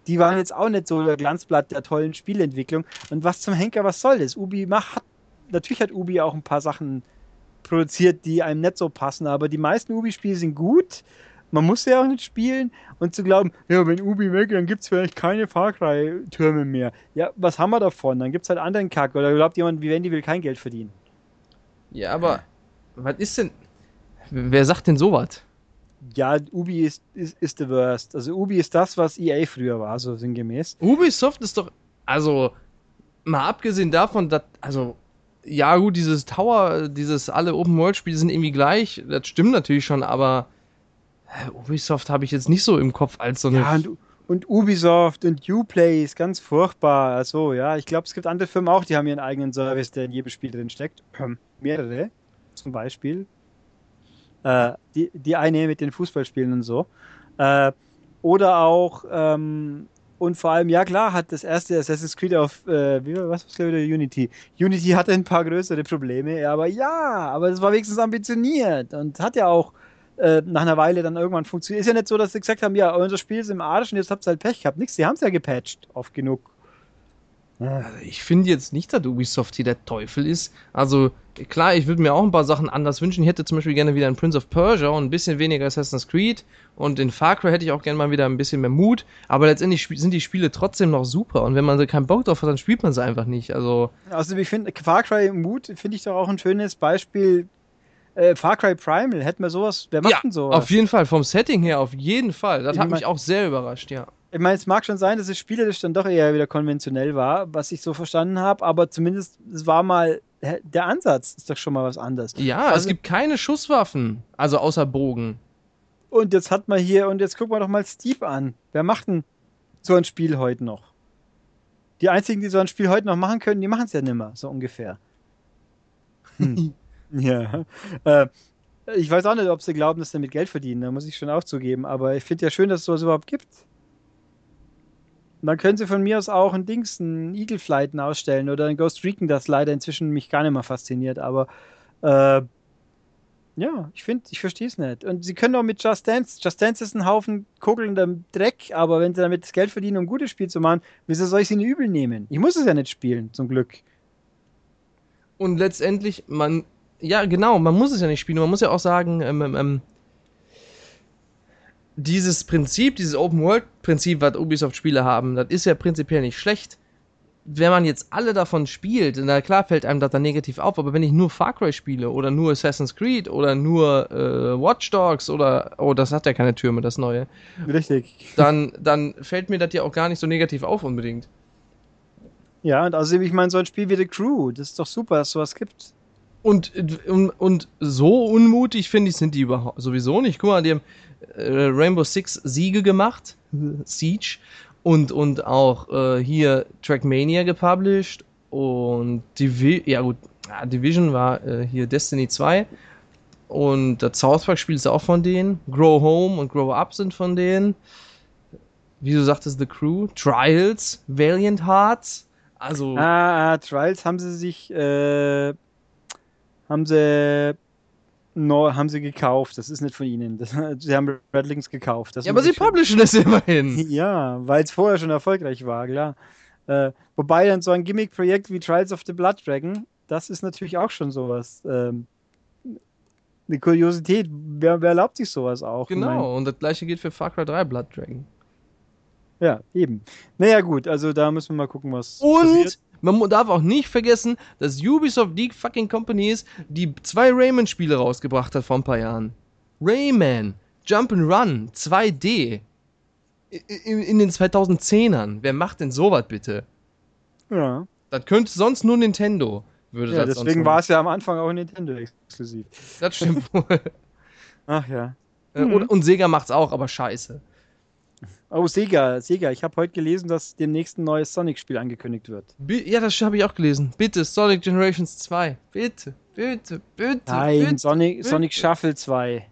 Die waren jetzt auch nicht so der Glanzblatt der tollen Spielentwicklung. Und was zum Henker, was soll das? Ubi macht, hat, natürlich hat Ubi auch ein paar Sachen produziert, die einem nicht so passen, aber die meisten Ubi-Spiele sind gut. Man muss ja auch nicht spielen und zu glauben, ja, wenn Ubi weg, dann gibt es vielleicht keine Far Cry-Türme mehr. Ja, was haben wir davon? Dann gibt es halt anderen Kack. Oder glaubt jemand, Vivendi will kein Geld verdienen? Ja, aber was ist denn. Wer sagt denn sowas? Ja, Ubi ist, ist, ist the worst. Also Ubi ist das, was EA früher war, so sinngemäß. Ubisoft ist doch. Also, mal abgesehen davon, dass. Also, ja, gut, dieses Tower, dieses alle Open-World-Spiele sind irgendwie gleich. Das stimmt natürlich schon, aber. Ubisoft habe ich jetzt nicht so im Kopf als so eine. Ja, und, und Ubisoft und Uplay ist ganz furchtbar. Also, ja, ich glaube, es gibt andere Firmen auch, die haben ihren eigenen Service, der in jedem Spiel drin steckt. Ähm, mehrere, zum Beispiel. Äh, die, die eine mit den Fußballspielen und so. Äh, oder auch, ähm, und vor allem, ja klar, hat das erste Assassin's Creed auf, äh, wie, was war wieder Unity? Unity hatte ein paar größere Probleme, aber ja, aber es war wenigstens ambitioniert und hat ja auch äh, nach einer Weile dann irgendwann funktioniert. Ist ja nicht so, dass sie gesagt haben, ja, unser Spiel ist im Arsch und jetzt habt ihr halt Pech gehabt. Nichts, sie haben es ja gepatcht, oft genug. Also ich finde jetzt nicht, dass Ubisoft hier der Teufel ist. Also klar, ich würde mir auch ein paar Sachen anders wünschen. Ich hätte zum Beispiel gerne wieder ein Prince of Persia und ein bisschen weniger Assassin's Creed. Und in Far Cry hätte ich auch gerne mal wieder ein bisschen mehr Mut. Aber letztendlich sind die Spiele trotzdem noch super. Und wenn man keinen Bock drauf hat, dann spielt man sie einfach nicht. Also, also ich finde, Far Cry Mut finde ich doch auch ein schönes Beispiel. Äh, Far Cry Primal, hätten wir sowas, wer macht ja, denn sowas? Auf jeden Fall, vom Setting her, auf jeden Fall. Das ich hat mich auch sehr überrascht, ja ich meine, es mag schon sein, dass es spielerisch dann doch eher wieder konventionell war, was ich so verstanden habe, aber zumindest es war mal der Ansatz ist doch schon mal was anderes. Ja, also, es gibt keine Schusswaffen, also außer Bogen. Und jetzt hat man hier, und jetzt gucken wir doch mal Steve an. Wer macht denn so ein Spiel heute noch? Die einzigen, die so ein Spiel heute noch machen können, die machen es ja nimmer, so ungefähr. Hm. ja. Äh, ich weiß auch nicht, ob sie glauben, dass sie damit Geld verdienen, da muss ich schon auch zugeben, aber ich finde ja schön, dass es sowas überhaupt gibt. Und dann können sie von mir aus auch ein Dings, ein Eagle Flight ausstellen oder ein Ghost Recon, das leider inzwischen mich gar nicht mehr fasziniert. Aber äh, ja, ich finde, ich verstehe es nicht. Und sie können auch mit Just Dance. Just Dance ist ein Haufen kugelnder Dreck, aber wenn sie damit das Geld verdienen, um ein gutes Spiel zu machen, wieso soll ich sie nicht übel nehmen? Ich muss es ja nicht spielen, zum Glück. Und letztendlich, man, ja, genau, man muss es ja nicht spielen. Man muss ja auch sagen, ähm, ähm, ähm dieses Prinzip, dieses Open-World-Prinzip, was Ubisoft-Spiele haben, das ist ja prinzipiell nicht schlecht. Wenn man jetzt alle davon spielt, na klar fällt einem das dann negativ auf, aber wenn ich nur Far Cry spiele oder nur Assassin's Creed oder nur äh, Watch Dogs oder, oh, das hat ja keine Türme, das neue. Richtig. Dann, dann fällt mir das ja auch gar nicht so negativ auf unbedingt. Ja, und außerdem, ich meine, so ein Spiel wie The Crew, das ist doch super, dass es sowas gibt. Und, und, und so unmutig, finde ich, sind die überhaupt sowieso nicht. Guck mal, die haben äh, Rainbow Six Siege gemacht, Siege, und, und auch äh, hier Trackmania gepublished und Divi ja gut, Division war äh, hier Destiny 2 und das South Park Spiel ist auch von denen, Grow Home und Grow Up sind von denen. Wie du sagtest, The Crew, Trials, Valiant Hearts, also. Ah, ah Trials haben sie sich, äh, haben sie No, haben sie gekauft. Das ist nicht von ihnen. Das, sie haben Red Links gekauft. Das ja, aber sie publishen das immerhin. Ja, weil es vorher schon erfolgreich war, klar. Äh, wobei dann so ein Gimmick-Projekt wie Trials of the Blood Dragon, das ist natürlich auch schon sowas. Ähm, eine Kuriosität. Wer, wer, erlaubt sich sowas auch? Genau, und das gleiche gilt für Far Cry 3 Blood Dragon. Ja, eben. Naja, gut, also da müssen wir mal gucken, was. Und passiert. Man darf auch nicht vergessen, dass Ubisoft die fucking Company ist, die zwei Rayman-Spiele rausgebracht hat vor ein paar Jahren. Rayman, Jump'n'Run, 2D. In, in, den 2010ern. Wer macht denn sowas bitte? Ja. Das könnte sonst nur Nintendo. Würde ja, das deswegen war es ja am Anfang auch Nintendo exklusiv. Das stimmt wohl. Ach ja. Äh, und, und Sega macht's auch, aber scheiße. Oh, Sega, Sega. Ich habe heute gelesen, dass demnächst ein neues Sonic-Spiel angekündigt wird. ja, das habe ich auch gelesen. Bitte, Sonic Generations 2. Bitte, bitte, bitte. Nein, bitte, Sonic, bitte. Sonic Shuffle 2.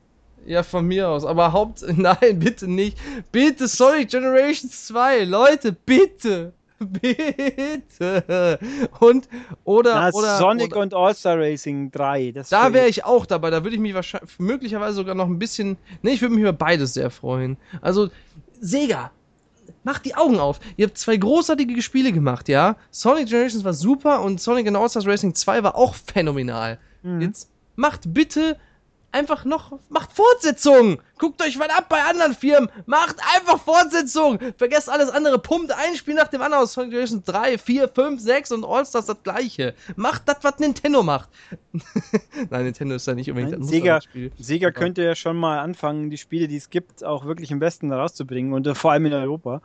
Ja, von mir aus. Aber Haupt. Nein, bitte nicht. Bitte Sonic Generations 2. Leute, bitte. Bitte. Und, oder. Na, oder Sonic oder, und All-Star Racing 3. da wäre ich auch dabei. Da würde ich mich wahrscheinlich, möglicherweise sogar noch ein bisschen. Ne, ich würde mich über beides sehr freuen. Also, Sega, macht die Augen auf. Ihr habt zwei großartige Spiele gemacht, ja. Sonic Generations war super und Sonic and All-Stars Racing 2 war auch phänomenal. Mhm. Jetzt macht bitte einfach noch, macht Fortsetzungen. Guckt euch mal ab bei anderen Firmen. Macht einfach Fortsetzungen. Vergesst alles andere. Pumpt ein Spiel nach dem anderen aus Sonic Generation 3, 4, 5, 6 und All-Stars das gleiche. Macht das, was Nintendo macht. Nein, Nintendo ist ja nicht unbedingt das Sega, Spiel. Sega könnte ja schon mal anfangen, die Spiele, die es gibt, auch wirklich im Westen rauszubringen und äh, vor allem in Europa.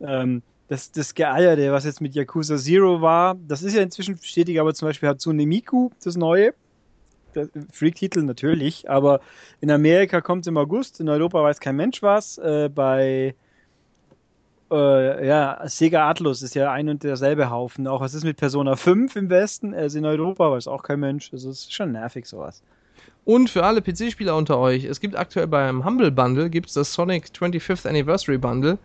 Ähm, das, das Geeierte, was jetzt mit Yakuza Zero war, das ist ja inzwischen bestätigt, aber zum Beispiel Hatsune Miku, das neue, Freak-Titel natürlich, aber in Amerika kommt es im August, in Europa weiß kein Mensch was. Äh, bei äh, ja, Sega Atlus ist ja ein und derselbe Haufen. Auch was ist mit Persona 5 im Westen? Also in Europa weiß auch kein Mensch. Das ist schon nervig sowas. Und für alle PC-Spieler unter euch, es gibt aktuell beim Humble Bundle gibt's das Sonic 25th Anniversary Bundle.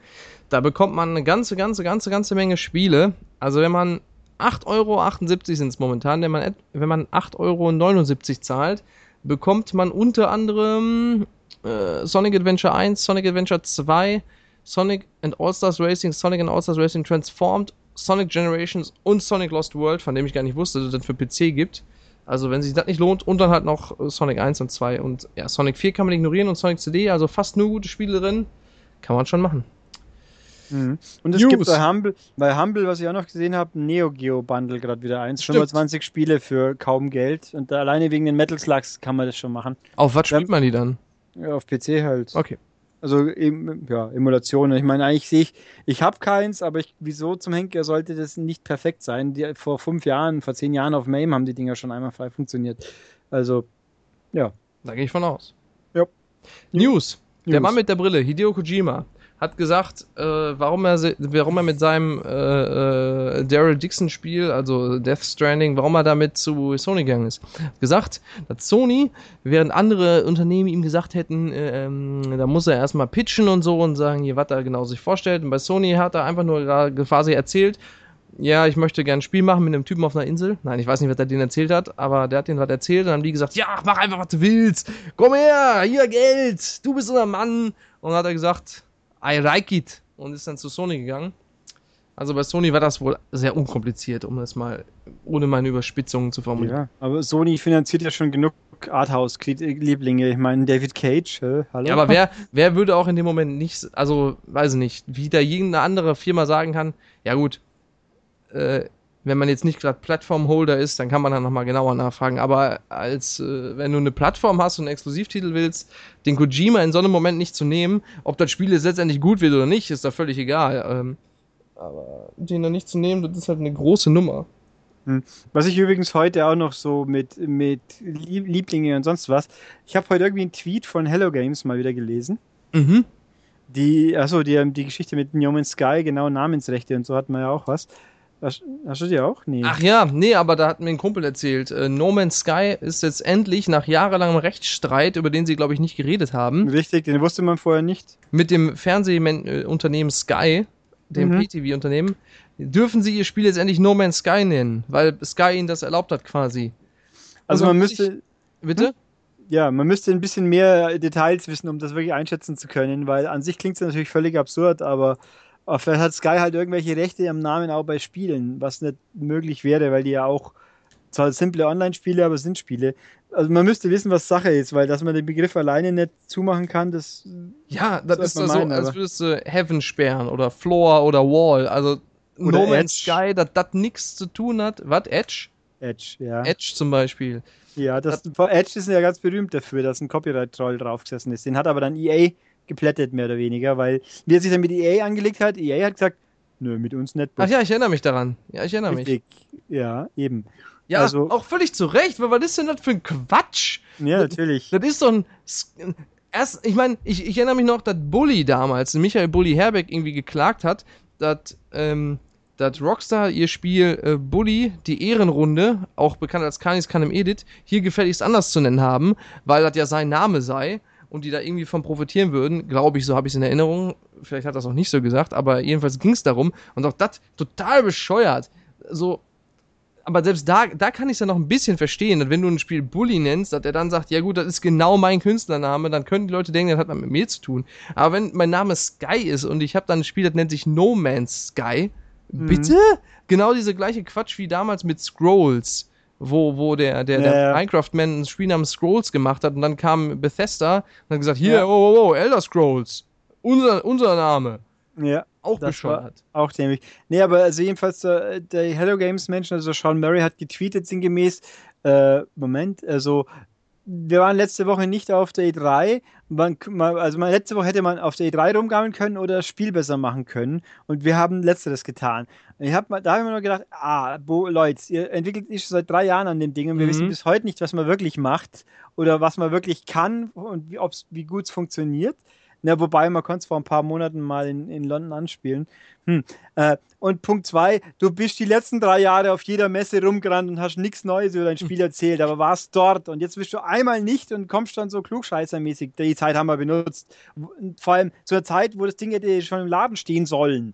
Da bekommt man eine ganze, ganze, ganze, ganze Menge Spiele. Also wenn man 8,78 Euro sind es momentan, wenn man, wenn man 8,79 Euro zahlt, bekommt man unter anderem äh, Sonic Adventure 1, Sonic Adventure 2, Sonic and All-Stars Racing, Sonic and All-Stars Racing Transformed, Sonic Generations und Sonic Lost World, von dem ich gar nicht wusste, dass es das für PC gibt. Also wenn sich das nicht lohnt, und dann halt noch Sonic 1 und 2 und ja, Sonic 4 kann man ignorieren und Sonic CD, also fast nur gute Spiele drin, kann man schon machen. Mhm. Und es News. gibt bei Humble, bei Humble, was ich auch noch gesehen habe, ein Neo Geo Bundle gerade wieder eins. 25 Spiele für kaum Geld. Und alleine wegen den Metal Slugs kann man das schon machen. Auf was spielt man die dann? Ja, auf PC halt. Okay. Also ja, Emulationen. Ich meine, eigentlich sehe ich, ich habe keins, aber ich, wieso zum Henker sollte das nicht perfekt sein? Die, vor fünf Jahren, vor zehn Jahren auf MAME haben die Dinger schon einmal frei funktioniert. Also, ja. Da gehe ich von aus. Ja. News. News. Der Mann mit der Brille, Hideo Kojima, hat gesagt, äh, warum, er, warum er mit seinem äh, äh, Daryl Dixon Spiel, also Death Stranding, warum er damit zu Sony gegangen ist. Hat gesagt, dass Sony, während andere Unternehmen ihm gesagt hätten, äh, ähm, da muss er erstmal pitchen und so und sagen, hier, was er genau sich vorstellt. Und bei Sony hat er einfach nur quasi erzählt, ja, ich möchte gerne ein Spiel machen mit einem Typen auf einer Insel. Nein, ich weiß nicht, was er denen erzählt hat, aber der hat denen was erzählt. Dann haben die gesagt, ja, mach einfach, was du willst. Komm her, hier Geld, du bist unser Mann. Und dann hat er gesagt, I like it und ist dann zu Sony gegangen. Also bei Sony war das wohl sehr unkompliziert, um das mal ohne meine Überspitzungen zu formulieren. Ja, aber Sony finanziert ja schon genug Arthouse-Lieblinge. Ich meine, David Cage, äh, hallo? Ja, aber wer, wer würde auch in dem Moment nicht, also weiß ich nicht, wie da irgendeine andere Firma sagen kann, ja gut, äh, wenn man jetzt nicht gerade Plattformholder ist, dann kann man dann nochmal genauer nachfragen. Aber als äh, wenn du eine Plattform hast und einen Exklusivtitel willst, den Kojima in so einem Moment nicht zu nehmen, ob das Spiel jetzt letztendlich gut wird oder nicht, ist da völlig egal. Ähm, aber den dann nicht zu nehmen, das ist halt eine große Nummer. Hm. Was ich übrigens heute auch noch so mit, mit Lieblinge und sonst was, ich habe heute irgendwie einen Tweet von Hello Games mal wieder gelesen. Mhm. Die, achso, die, die Geschichte mit No Man's Sky, genau Namensrechte und so hat man ja auch was. Hast, hast, du die auch? Nee. Ach ja, nee, aber da hat mir ein Kumpel erzählt. Äh, no Man's Sky ist jetzt endlich nach jahrelangem Rechtsstreit, über den sie, glaube ich, nicht geredet haben. Richtig, den wusste man vorher nicht. Mit dem Fernsehunternehmen Sky, dem mhm. PTV-Unternehmen, dürfen sie ihr Spiel jetzt endlich No Man's Sky nennen, weil Sky ihnen das erlaubt hat quasi. Also, also man müsste. Ich, bitte? Hm? Ja, man müsste ein bisschen mehr Details wissen, um das wirklich einschätzen zu können, weil an sich klingt es natürlich völlig absurd, aber aber vielleicht hat Sky halt irgendwelche Rechte am Namen auch bei Spielen, was nicht möglich wäre, weil die ja auch zwar simple Online-Spiele, aber sind Spiele. Also man müsste wissen, was Sache ist, weil dass man den Begriff alleine nicht zumachen kann, das. Ja, das, ist so, meinen, als würdest du Heaven sperren oder Floor oder Wall. Also oder No Man's Sky, dass das nichts zu tun hat. Was? Edge? Edge, ja. Edge zum Beispiel. Ja, das, das Edge ist ja ganz berühmt dafür, dass ein Copyright-Troll draufgesessen ist. Den hat aber dann EA geplättet, mehr oder weniger, weil wie er sich dann mit EA angelegt hat, EA hat gesagt, nö, mit uns nicht. Ach ja, ich erinnere mich daran. Ja, ich erinnere Richtig. mich. Ja, eben. Ja, also, auch völlig zu Recht, weil was ist denn das für ein Quatsch? Ja, natürlich. Das, das ist so ein. Erst, ich meine, ich, ich, erinnere mich noch, dass Bully damals, Michael Bully Herbeck, irgendwie geklagt hat, dass, ähm, dass Rockstar ihr Spiel äh, Bully, die Ehrenrunde, auch bekannt als Kanis Kanem Edit, hier gefälligst anders zu nennen haben, weil das ja sein Name sei und die da irgendwie von profitieren würden, glaube ich, so habe ich es in Erinnerung. Vielleicht hat das auch nicht so gesagt, aber jedenfalls ging es darum. Und auch das total bescheuert. So, aber selbst da, da kann ich es ja noch ein bisschen verstehen, dass wenn du ein Spiel Bully nennst, dass er dann sagt, ja gut, das ist genau mein Künstlername, dann können die Leute denken, das hat man mit mir zu tun. Aber wenn mein Name Sky ist und ich habe dann ein Spiel, das nennt sich No Man's Sky, mhm. bitte? Genau diese gleiche Quatsch wie damals mit Scrolls wo, wo der, der, der ja. Minecraft-Man ein Spiel namens Scrolls gemacht hat und dann kam Bethesda und hat gesagt, hier, ja. oh, oh, oh, Elder Scrolls, unser, unser Name. Ja. Auch bescheuert. Auch dämlich. Nee, aber also jedenfalls der, der Hello Games Menschen, also Sean Murray hat getweetet sinngemäß, äh, Moment, also wir waren letzte Woche nicht auf der E3. Man, also man, letzte Woche hätte man auf der E3 rumgammeln können oder das Spiel besser machen können. Und wir haben letzteres getan. Ich hab, da habe ich mir nur gedacht, ah, Bo, Leute, ihr entwickelt sich schon seit drei Jahren an dem Ding und wir mhm. wissen bis heute nicht, was man wirklich macht oder was man wirklich kann und wie, wie gut es funktioniert. Ja, wobei, man konnte es vor ein paar Monaten mal in, in London anspielen. Hm. Äh, und Punkt zwei, du bist die letzten drei Jahre auf jeder Messe rumgerannt und hast nichts Neues über dein Spiel erzählt, aber warst dort und jetzt bist du einmal nicht und kommst dann so klugscheißermäßig. Die Zeit haben wir benutzt. Vor allem zur Zeit, wo das Ding hätte schon im Laden stehen sollen.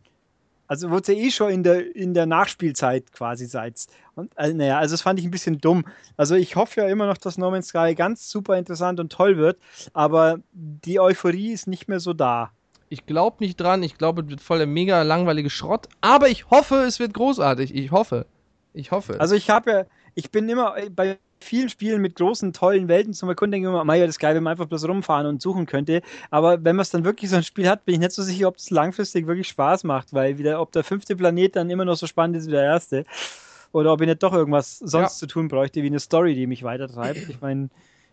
Also wurde ja eh schon in der, in der Nachspielzeit quasi seid. Und also, naja, also das fand ich ein bisschen dumm. Also ich hoffe ja immer noch, dass No Man's Sky ganz super interessant und toll wird, aber die Euphorie ist nicht mehr so da. Ich glaube nicht dran, ich glaube, es wird voll der mega langweilige Schrott, aber ich hoffe, es wird großartig. Ich hoffe. Ich hoffe. Also ich habe ja, ich bin immer bei vielen Spielen mit großen, tollen Welten zum Erkunden denke ich immer, ja, das ist geil, wenn man einfach bloß rumfahren und suchen könnte. Aber wenn man es dann wirklich so ein Spiel hat, bin ich nicht so sicher, ob es langfristig wirklich Spaß macht, weil wieder, ob der fünfte Planet dann immer noch so spannend ist wie der erste. Oder ob ich nicht doch irgendwas sonst ja. zu tun bräuchte, wie eine Story, die mich weitertreibt. Ich meine,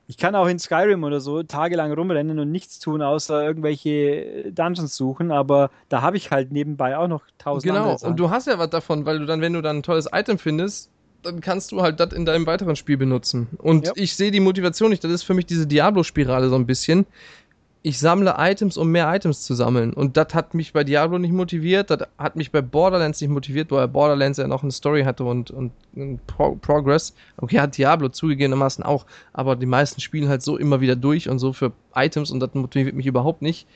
ich kann auch in Skyrim oder so tagelang rumrennen und nichts tun, außer irgendwelche Dungeons suchen, aber da habe ich halt nebenbei auch noch tausend Genau, und du hast ja was davon, weil du dann, wenn du dann ein tolles Item findest, dann kannst du halt das in deinem weiteren Spiel benutzen. Und ja. ich sehe die Motivation nicht. Das ist für mich diese Diablo-Spirale so ein bisschen. Ich sammle Items, um mehr Items zu sammeln. Und das hat mich bei Diablo nicht motiviert. Das hat mich bei Borderlands nicht motiviert, weil Borderlands ja noch eine Story hatte und, und, und Pro Progress. Okay, hat Diablo zugegebenermaßen auch. Aber die meisten spielen halt so immer wieder durch und so für Items und das motiviert mich überhaupt nicht.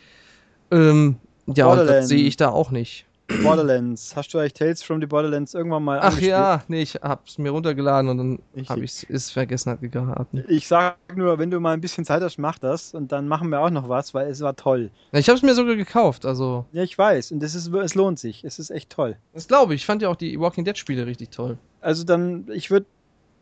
Ähm, ja, und das sehe ich da auch nicht. Borderlands. Hast du eigentlich Tales from the Borderlands irgendwann mal Ach angespielt? ja, nee, ich hab's mir runtergeladen und dann habe ich es vergessen geraten. Ich sag nur, wenn du mal ein bisschen Zeit hast, mach das und dann machen wir auch noch was, weil es war toll. Ich hab's mir sogar gekauft, also. Ja, ich weiß und das ist, es lohnt sich. Es ist echt toll. Das glaube ich. Ich fand ja auch die Walking Dead Spiele richtig toll. Also dann, ich würde,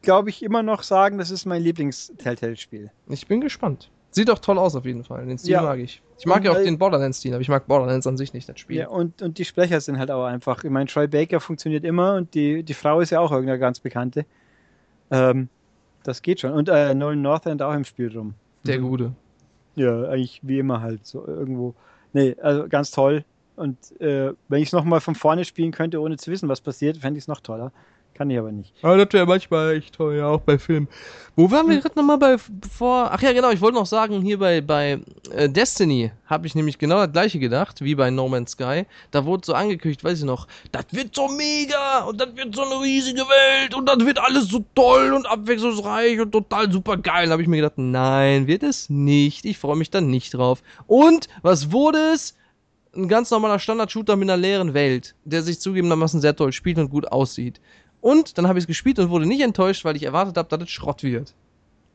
glaube ich, immer noch sagen, das ist mein Lieblings-Telltale-Spiel. Ich bin gespannt. Sieht doch toll aus auf jeden Fall. Den Stil ja. mag ich. Ich mag und, ja auch äh, den Borderlands-Stil, aber ich mag Borderlands an sich nicht, das Spiel. Ja, und, und die Sprecher sind halt auch einfach. Ich meine, Troy Baker funktioniert immer und die, die Frau ist ja auch irgendeine ganz bekannte. Ähm, das geht schon. Und äh, Nolan Northend auch im Spiel rum. Der mhm. Gute. Ja, eigentlich wie immer halt. So irgendwo. Nee, also ganz toll. Und äh, wenn ich es nochmal von vorne spielen könnte, ohne zu wissen, was passiert, fände ich es noch toller. Kann ich aber nicht. Aber das wäre manchmal echt toll, ja, auch bei Filmen. Wo waren wir hm. gerade nochmal bei, bevor, ach ja, genau, ich wollte noch sagen, hier bei, bei äh, Destiny habe ich nämlich genau das gleiche gedacht, wie bei No Man's Sky. Da wurde so angekündigt, weiß ich noch, das wird so mega und das wird so eine riesige Welt und das wird alles so toll und abwechslungsreich und total super geil. Da habe ich mir gedacht, nein, wird es nicht. Ich freue mich da nicht drauf. Und, was wurde es? Ein ganz normaler Standard-Shooter mit einer leeren Welt, der sich zugegebenermaßen sehr toll spielt und gut aussieht. Und dann habe ich es gespielt und wurde nicht enttäuscht, weil ich erwartet habe, dass es Schrott wird.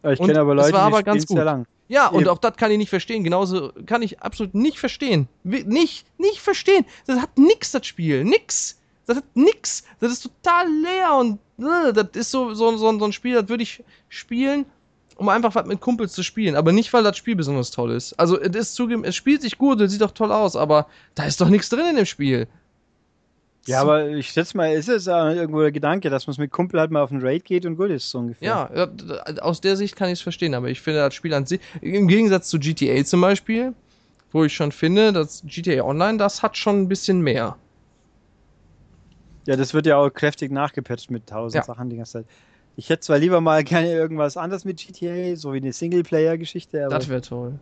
ich kenne aber Leute, das war aber ganz gut. lang. Ja, und auch das kann ich nicht verstehen. Genauso kann ich absolut nicht verstehen. Nicht, nicht verstehen. Das hat nix, das Spiel. Nix. Das hat nix. Das ist total leer und äh, das ist so, so, so, so ein Spiel, das würde ich spielen, um einfach was mit Kumpels zu spielen. Aber nicht, weil das Spiel besonders toll ist. Also, es ist zugeben, es spielt sich gut, es sieht doch toll aus, aber da ist doch nichts drin in dem Spiel. Ja, aber ich schätze mal, ist es irgendwo der Gedanke, dass man mit Kumpel halt mal auf einen Raid geht und gut ist, so ungefähr. Ja, aus der Sicht kann ich es verstehen, aber ich finde das Spiel an sich, im Gegensatz zu GTA zum Beispiel, wo ich schon finde, dass GTA Online, das hat schon ein bisschen mehr. Ja, das wird ja auch kräftig nachgepatcht mit tausend ja. Sachen die ganze Zeit. Ich hätte zwar lieber mal gerne irgendwas anderes mit GTA, so wie eine Singleplayer-Geschichte, aber. Das wäre toll.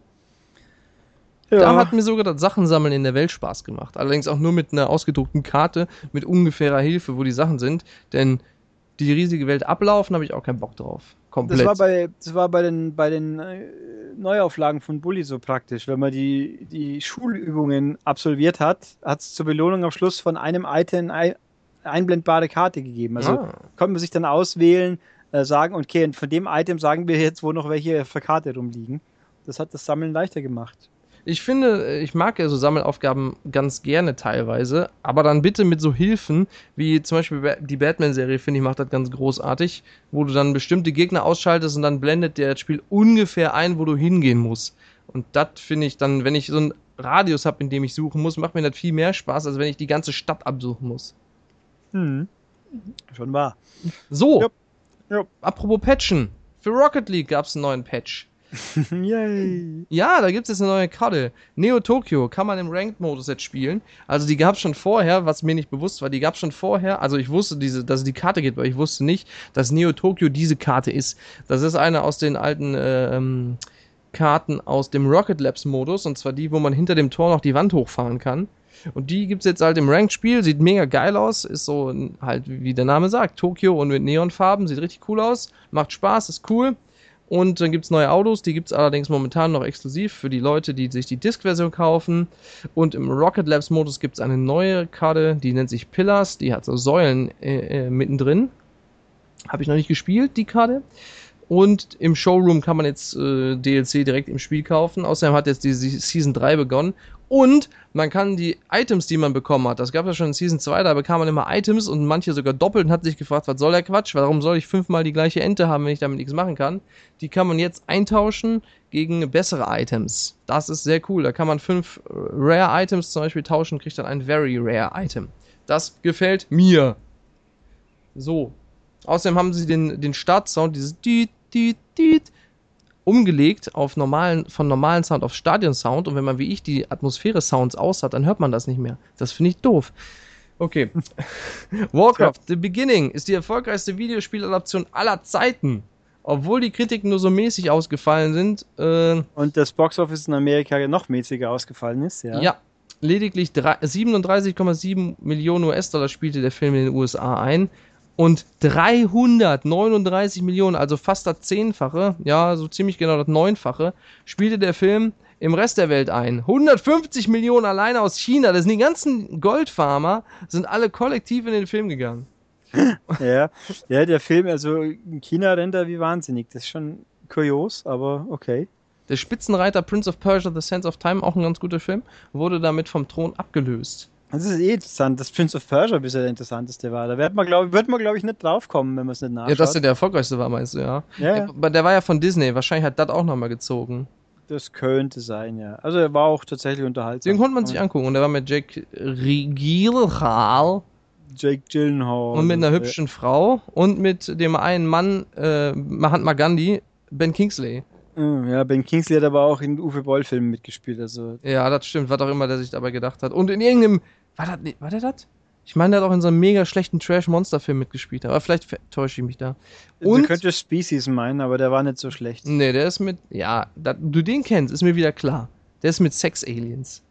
Ja. Da hat mir sogar das Sachensammeln in der Welt Spaß gemacht. Allerdings auch nur mit einer ausgedruckten Karte mit ungefährer Hilfe, wo die Sachen sind. Denn die riesige Welt ablaufen, habe ich auch keinen Bock drauf. Komplett. Das war bei, das war bei den, bei den äh, Neuauflagen von Bully so praktisch. Wenn man die, die Schulübungen absolviert hat, hat es zur Belohnung am Schluss von einem Item eine einblendbare Karte gegeben. Also ah. konnte man sich dann auswählen, äh, sagen, okay, von dem Item sagen wir jetzt, wo noch welche für Karte rumliegen. Das hat das Sammeln leichter gemacht. Ich finde, ich mag ja so Sammelaufgaben ganz gerne teilweise, aber dann bitte mit so Hilfen, wie zum Beispiel die Batman-Serie, finde ich, macht das ganz großartig, wo du dann bestimmte Gegner ausschaltest und dann blendet der das Spiel ungefähr ein, wo du hingehen musst. Und das finde ich dann, wenn ich so einen Radius habe, in dem ich suchen muss, macht mir das viel mehr Spaß, als wenn ich die ganze Stadt absuchen muss. Hm. Schon wahr. So. Jupp. Jupp. Apropos Patchen. Für Rocket League gab es einen neuen Patch. Yay. Ja, da gibt es jetzt eine neue Karte. Neo Tokyo kann man im Ranked-Modus jetzt spielen. Also die gab es schon vorher, was mir nicht bewusst war. Die gab es schon vorher. Also ich wusste, diese, dass es die Karte gibt, aber ich wusste nicht, dass Neo Tokyo diese Karte ist. Das ist eine aus den alten ähm, Karten aus dem Rocket Labs-Modus. Und zwar die, wo man hinter dem Tor noch die Wand hochfahren kann. Und die gibt es jetzt halt im Ranked-Spiel. Sieht mega geil aus. Ist so halt, wie der Name sagt, Tokyo und mit Neonfarben. Sieht richtig cool aus. Macht Spaß, ist cool. Und dann gibt es neue Autos, die gibt es allerdings momentan noch exklusiv für die Leute, die sich die Disk-Version kaufen. Und im Rocket Labs-Modus gibt es eine neue Karte, die nennt sich Pillars, die hat so Säulen äh, äh, mittendrin. Habe ich noch nicht gespielt, die Karte. Und im Showroom kann man jetzt äh, DLC direkt im Spiel kaufen. Außerdem hat jetzt die Season 3 begonnen. Und man kann die Items, die man bekommen hat, das gab es ja schon in Season 2, da bekam man immer Items und manche sogar doppelt und hat sich gefragt, was soll der Quatsch? Warum soll ich fünfmal die gleiche Ente haben, wenn ich damit nichts machen kann? Die kann man jetzt eintauschen gegen bessere Items. Das ist sehr cool. Da kann man fünf Rare Items zum Beispiel tauschen und kriegt dann ein Very Rare Item. Das gefällt mir. So. Außerdem haben sie den, den Startsound, dieses Düt, Düt, Düt, umgelegt auf normalen, von normalen Sound auf Stadion-Sound und wenn man wie ich die Atmosphäre-Sounds aus hat, dann hört man das nicht mehr. Das finde ich doof. Okay. Warcraft The Beginning ist die erfolgreichste Videospieladaption aller Zeiten. Obwohl die Kritiken nur so mäßig ausgefallen sind. Äh, und das Boxoffice in Amerika noch mäßiger ausgefallen ist, ja. Ja. Lediglich 37,7 Millionen US-Dollar spielte der Film in den USA ein und 339 Millionen, also fast das Zehnfache, ja, so ziemlich genau das Neunfache, spielte der Film im Rest der Welt ein. 150 Millionen alleine aus China, das sind die ganzen Goldfarmer, sind alle kollektiv in den Film gegangen. ja, ja, der Film, also in China rennt er wie wahnsinnig. Das ist schon kurios, aber okay. Der Spitzenreiter Prince of Persia, The Sense of Time, auch ein ganz guter Film, wurde damit vom Thron abgelöst. Das ist eh interessant, dass Prince of Persia bisher der interessanteste war. Da wird man, glaube wird man, glaub ich, nicht draufkommen, wenn man es nicht nachschaut. Ja, dass der der erfolgreichste war, meinst du, ja? Ja. ja. Aber der war ja von Disney, wahrscheinlich hat das auch nochmal gezogen. Das könnte sein, ja. Also er war auch tatsächlich unterhaltsam. Den konnte man sich angucken und der war mit Jake Gyllenhaal. Jake Gyllenhaal. Und mit einer hübschen ja. Frau und mit dem einen Mann, äh, Mahatma Gandhi, Ben Kingsley. Hm, ja, Ben Kingsley hat aber auch in Uwe Boll-Filmen mitgespielt. Also. Ja, das stimmt, was auch immer der sich dabei gedacht hat. Und in irgendeinem war, das, war der das? Ich meine, der hat auch in so einem mega schlechten Trash-Monster-Film mitgespielt. Aber vielleicht täusche ich mich da. Und, du könntest Species meinen, aber der war nicht so schlecht. Nee, der ist mit. Ja, da, du den kennst, ist mir wieder klar. Der ist mit Sex-Aliens.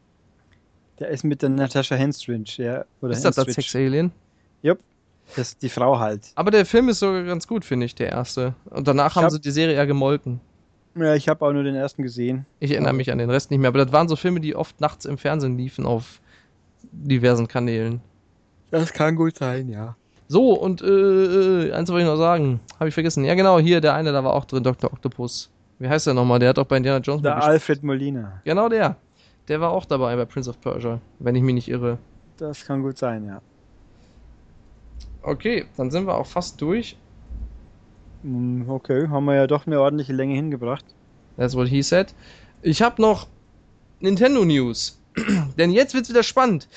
Der ist mit der Natasha Henstridge, ja. Oder ist das das Sex-Alien? Jupp. Das ist die Frau halt. Aber der Film ist sogar ganz gut, finde ich, der erste. Und danach ich haben hab, sie die Serie eher gemolken. Ja, ich habe auch nur den ersten gesehen. Ich erinnere mich an den Rest nicht mehr, aber das waren so Filme, die oft nachts im Fernsehen liefen auf diversen Kanälen. Das kann gut sein, ja. So, und äh, äh, eins wollte ich noch sagen. Habe ich vergessen. Ja, genau, hier, der eine, da war auch drin, Dr. Octopus. Wie heißt der nochmal? Der hat doch bei Indiana Jones Der Alfred Molina. Genau der. Der war auch dabei bei Prince of Persia, wenn ich mich nicht irre. Das kann gut sein, ja. Okay, dann sind wir auch fast durch. Hm, okay, haben wir ja doch eine ordentliche Länge hingebracht. That's what he said. Ich habe noch Nintendo News. Denn jetzt wird's wieder spannend.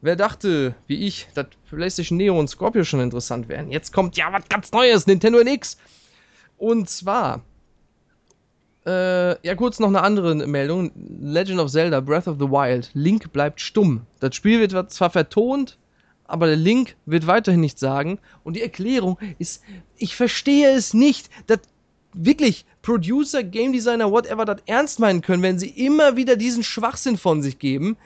Wer dachte, wie ich, dass PlayStation Neo und Scorpio schon interessant wären? Jetzt kommt ja was ganz Neues, Nintendo NX. Und zwar, äh, ja kurz noch eine andere Meldung. Legend of Zelda Breath of the Wild. Link bleibt stumm. Das Spiel wird zwar vertont, aber der Link wird weiterhin nichts sagen. Und die Erklärung ist, ich verstehe es nicht. Das wirklich Producer, Game Designer, whatever das ernst meinen können, wenn sie immer wieder diesen Schwachsinn von sich geben.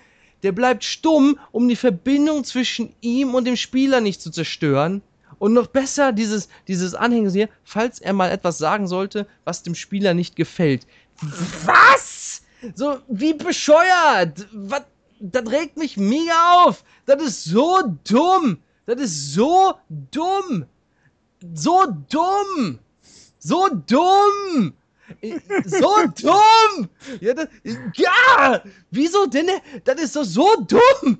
Der bleibt stumm, um die Verbindung zwischen ihm und dem Spieler nicht zu zerstören. Und noch besser dieses, dieses Anhängen hier, falls er mal etwas sagen sollte, was dem Spieler nicht gefällt. Was? So, wie bescheuert! Was? Das regt mich mega auf! Das ist so dumm! Das ist so dumm! So dumm! So dumm! So dumm! Ja, das, ja! Wieso denn? Das ist doch so dumm!